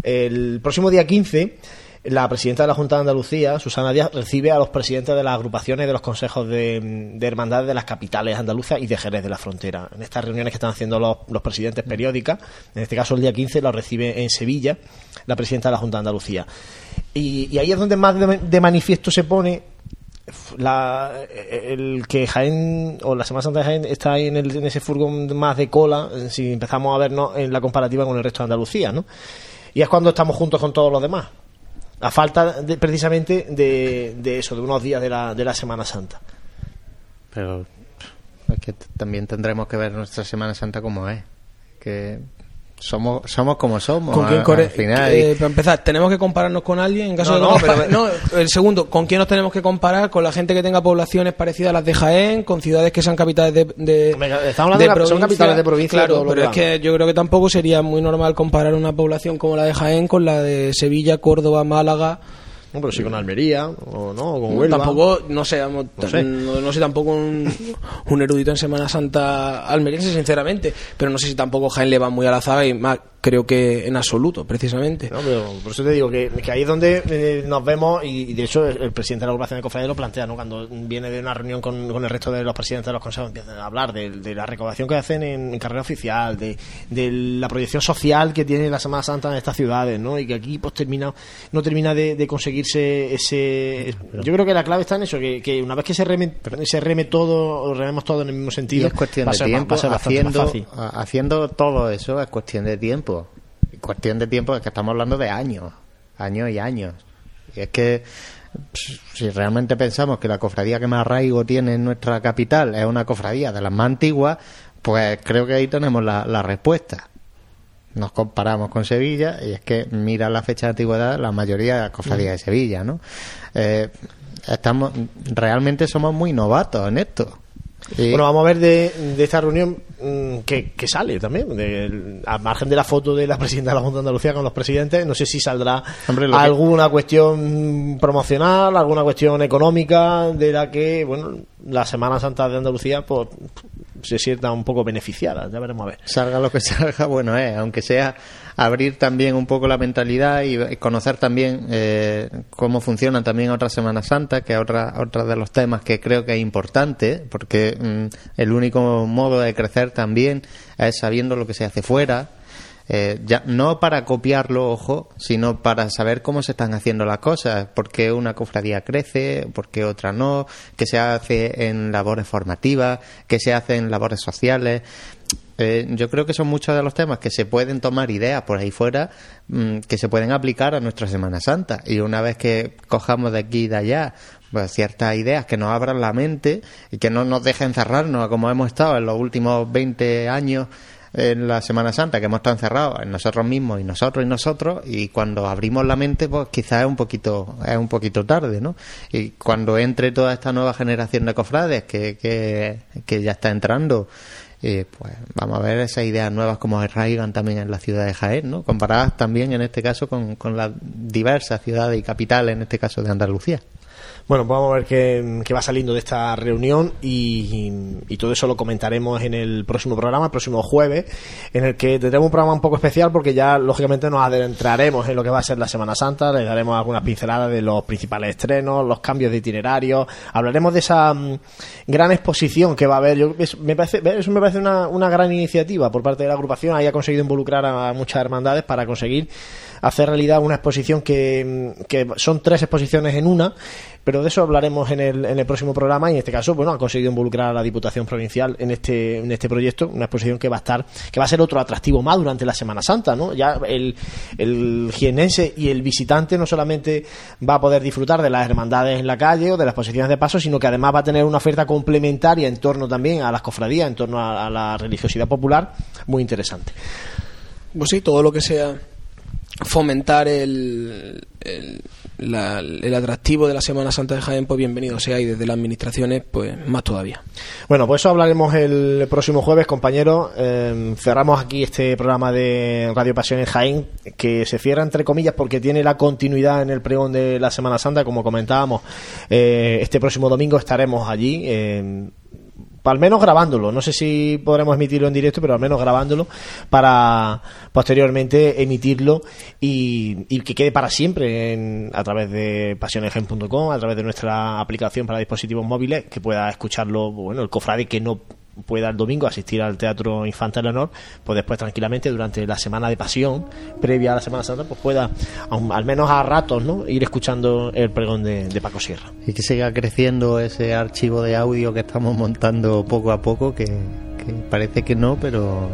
[SPEAKER 1] el próximo día 15 la presidenta de la Junta de Andalucía, Susana Díaz, recibe a los presidentes de las agrupaciones de los consejos de, hermandades de las capitales andaluzas y de Jerez de la Frontera. En estas reuniones que están haciendo los, presidentes periódicas, en este caso el día 15 lo recibe en Sevilla la presidenta de la Junta de Andalucía. Y, ahí es donde más de, manifiesto se pone el que Jaén o la Semana Santa de Jaén está ahí en, en, ese furgón más de cola si empezamos a vernos en la comparativa con el resto de Andalucía, ¿no? Y es cuando estamos juntos con todos los demás a falta de, precisamente de, de, eso, de unos días de la, de la Semana Santa.
[SPEAKER 3] Pero es que también tendremos que ver nuestra Semana Santa como es. Que somos somos como somos
[SPEAKER 2] ¿Con quién al final. Eh, para empezar tenemos que compararnos con alguien en caso de no, el segundo con quién nos tenemos que comparar con la gente que tenga poblaciones parecidas a las de Jaén con ciudades que sean capitales de, de,
[SPEAKER 1] Estamos hablando de, son capitales de provincia
[SPEAKER 2] claro pero es que yo creo que tampoco sería muy normal comparar una población como la de Jaén con la de Sevilla Córdoba Málaga
[SPEAKER 1] no, pero sí con Almería, o no, o con Huelva.
[SPEAKER 2] Tampoco, no sé, no sé, no, sé tampoco un, un, erudito en Semana Santa almeriense, sinceramente, pero no sé si tampoco Jaén le va muy a la zaga y más, creo que en absoluto, precisamente.
[SPEAKER 1] No, pero por eso te digo que, ahí es donde eh, nos vemos y, de hecho el, presidente de la agrupación de cofradía lo plantea, ¿no? Cuando viene de una reunión con, el resto de los presidentes de los consejos empiezan a hablar de, la recaudación que hacen en, carrera oficial, de, la proyección social que tiene la Semana Santa en estas ciudades, ¿no? Y que aquí pues termina no termina de, conseguirse ese yo creo que la clave está en eso, que, una vez que se reme, se reme todo, o rememos todo en el mismo sentido,
[SPEAKER 3] es cuestión de tiempo, haciendo, haciendo todo eso es cuestión de tiempo Cuestión de tiempo es que estamos hablando de años, años y años. Y es que si realmente pensamos que la cofradía que más arraigo tiene en nuestra capital es una cofradía de las más antiguas, pues creo que ahí tenemos la, respuesta. Nos comparamos con Sevilla y es que mira la fecha de antigüedad, la mayoría de las cofradías de Sevilla, ¿no? Eh, estamos realmente somos muy novatos en esto
[SPEAKER 1] bueno, vamos a ver de, esta reunión mm, que, sale también. De, a margen de la foto de la presidenta de la Junta de Andalucía con los presidentes, no sé si saldrá alguna cuestión promocional, alguna cuestión económica de la que, bueno, la Semana Santa de Andalucía pues, se sienta un poco beneficiada. Ya veremos a ver.
[SPEAKER 3] Salga lo que salga, bueno, eh, aunque sea abrir también un poco la mentalidad y conocer también eh, cómo funcionan también otras Semanas Santas, que es otra, otra de los temas que creo que es importante, porque mm, el único modo de crecer también es sabiendo lo que se hace fuera, eh, ya, no para copiarlo, ojo, sino para saber cómo se están haciendo las cosas, por qué una cofradía crece, por qué otra no, qué se hace en labores formativas, qué se hace en labores sociales. Eh, yo creo que son muchos de los temas que se pueden tomar ideas por ahí fuera mm, que se pueden aplicar a nuestra Semana Santa. Y una vez que cojamos de aquí y de allá pues, ciertas ideas que nos abran la mente y que no nos dejen cerrarnos como hemos estado en los últimos 20 años en la Semana Santa, que hemos estado encerrados en nosotros mismos y nosotros y nosotros, y cuando abrimos la mente, pues quizás es un poquito, es un poquito tarde, ¿no? Y cuando entre toda esta nueva generación de cofrades que, que, que ya está entrando, eh, pues vamos a ver esas ideas nuevas como arraigan también en la ciudad de Jaén, ¿no? Comparadas también en este caso con, con las diversas ciudades y capitales, en este caso de Andalucía.
[SPEAKER 1] Bueno, vamos a ver qué, va saliendo de esta reunión y, todo eso lo comentaremos en el próximo programa, el próximo jueves, en el que tendremos un programa un poco especial porque ya lógicamente nos adentraremos en lo que va a ser la Semana Santa, le daremos algunas pinceladas de los principales estrenos, los cambios de itinerario, hablaremos de esa mm, gran exposición que va a haber. Yo, me parece, eso me parece una, una gran iniciativa por parte de la agrupación, haya conseguido involucrar a muchas hermandades para conseguir hacer realidad una exposición que, son tres exposiciones en una, pero de eso hablaremos en el, en el próximo programa y en este caso, bueno, ha conseguido involucrar a la Diputación Provincial en este, en este proyecto, una exposición que va a estar, que va a ser otro atractivo más durante la Semana Santa, ¿no? Ya el, el jienense y el visitante no solamente va a poder disfrutar de las hermandades en la calle o de las exposiciones de paso, sino que además va a tener una oferta complementaria en torno también a las cofradías, en torno a, la religiosidad popular, muy interesante.
[SPEAKER 2] Pues sí, todo lo que sea fomentar el, el, atractivo de la Semana Santa de Jaén, pues bienvenido sea, y desde las administraciones, pues más todavía.
[SPEAKER 1] Bueno, pues eso hablaremos el próximo jueves, compañeros. Eh, cerramos aquí este programa de Radio Pasión en Jaén, que se cierra entre comillas porque tiene la continuidad en el pregón de la Semana Santa, como comentábamos. Eh, este próximo domingo estaremos allí al menos grabándolo. No sé si podremos emitirlo en directo, pero al menos grabándolo para posteriormente emitirlo y, que quede para siempre a través de pasionegen.com, a través de nuestra aplicación para dispositivos móviles, que pueda escucharlo, bueno, el cofrade que no pueda el domingo asistir al Teatro Infante Leonor, pues después tranquilamente durante la semana de pasión, previa a la Semana Santa, pues pueda, al menos a ratos, ¿no? ir escuchando el pregón de, Paco Sierra.
[SPEAKER 3] Y que siga creciendo ese archivo de audio que estamos montando poco a poco, que, parece que no, pero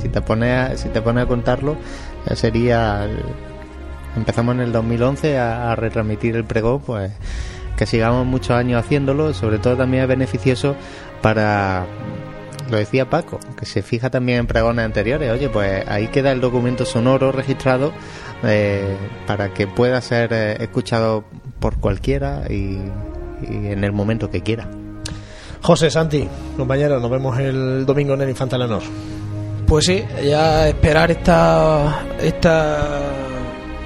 [SPEAKER 3] si, te pones a, si te pones a contarlo, ya sería... Empezamos en el 2011 a, a retransmitir el pregón, pues que sigamos muchos años haciéndolo, sobre todo también es beneficioso para lo decía Paco, que se fija también en pregones anteriores. Oye, pues ahí queda el documento sonoro registrado eh, para que pueda ser eh, escuchado por cualquiera y, en el momento que quiera.
[SPEAKER 1] José Santi, compañero, nos vemos el domingo en el Infanta Leonor.
[SPEAKER 2] Pues sí, ya esperar esta, esta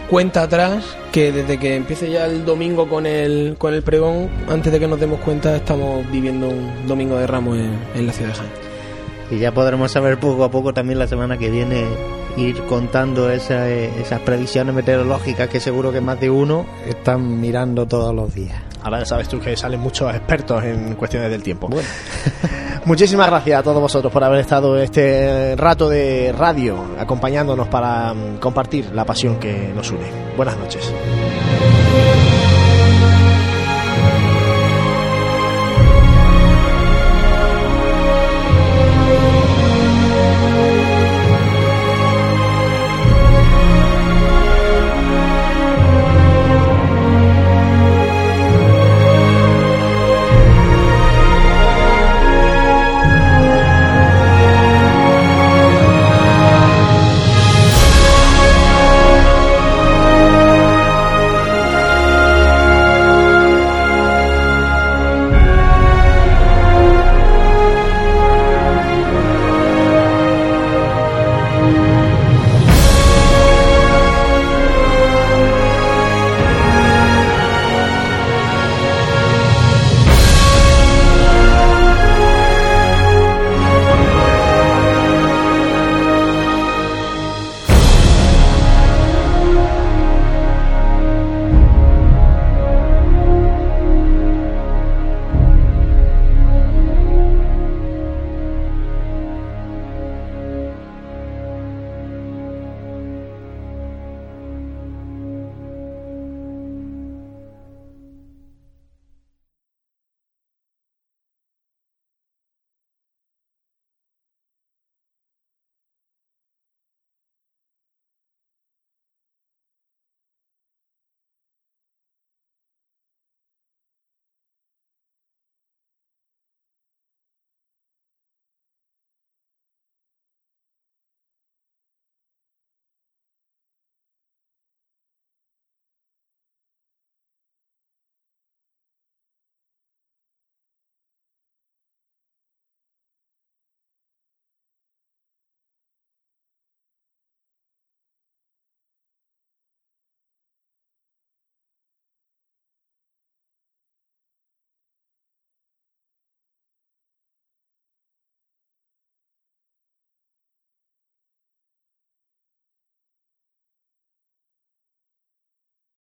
[SPEAKER 2] cuenta atrás que desde que empiece ya el domingo con el, con el pregón, antes de que nos demos cuenta, estamos viviendo un domingo de ramos en, la ciudad de Jaén.
[SPEAKER 3] Y ya podremos saber poco a poco también la semana que viene ir contando esas previsiones meteorológicas que seguro que más de uno están mirando todos los días.
[SPEAKER 1] Ahora ya sabes tú que salen muchos expertos en cuestiones del tiempo. Bueno. Muchísimas gracias a todos vosotros por haber estado este rato de radio acompañándonos para mm, compartir la pasión que nos une. Buenas noches.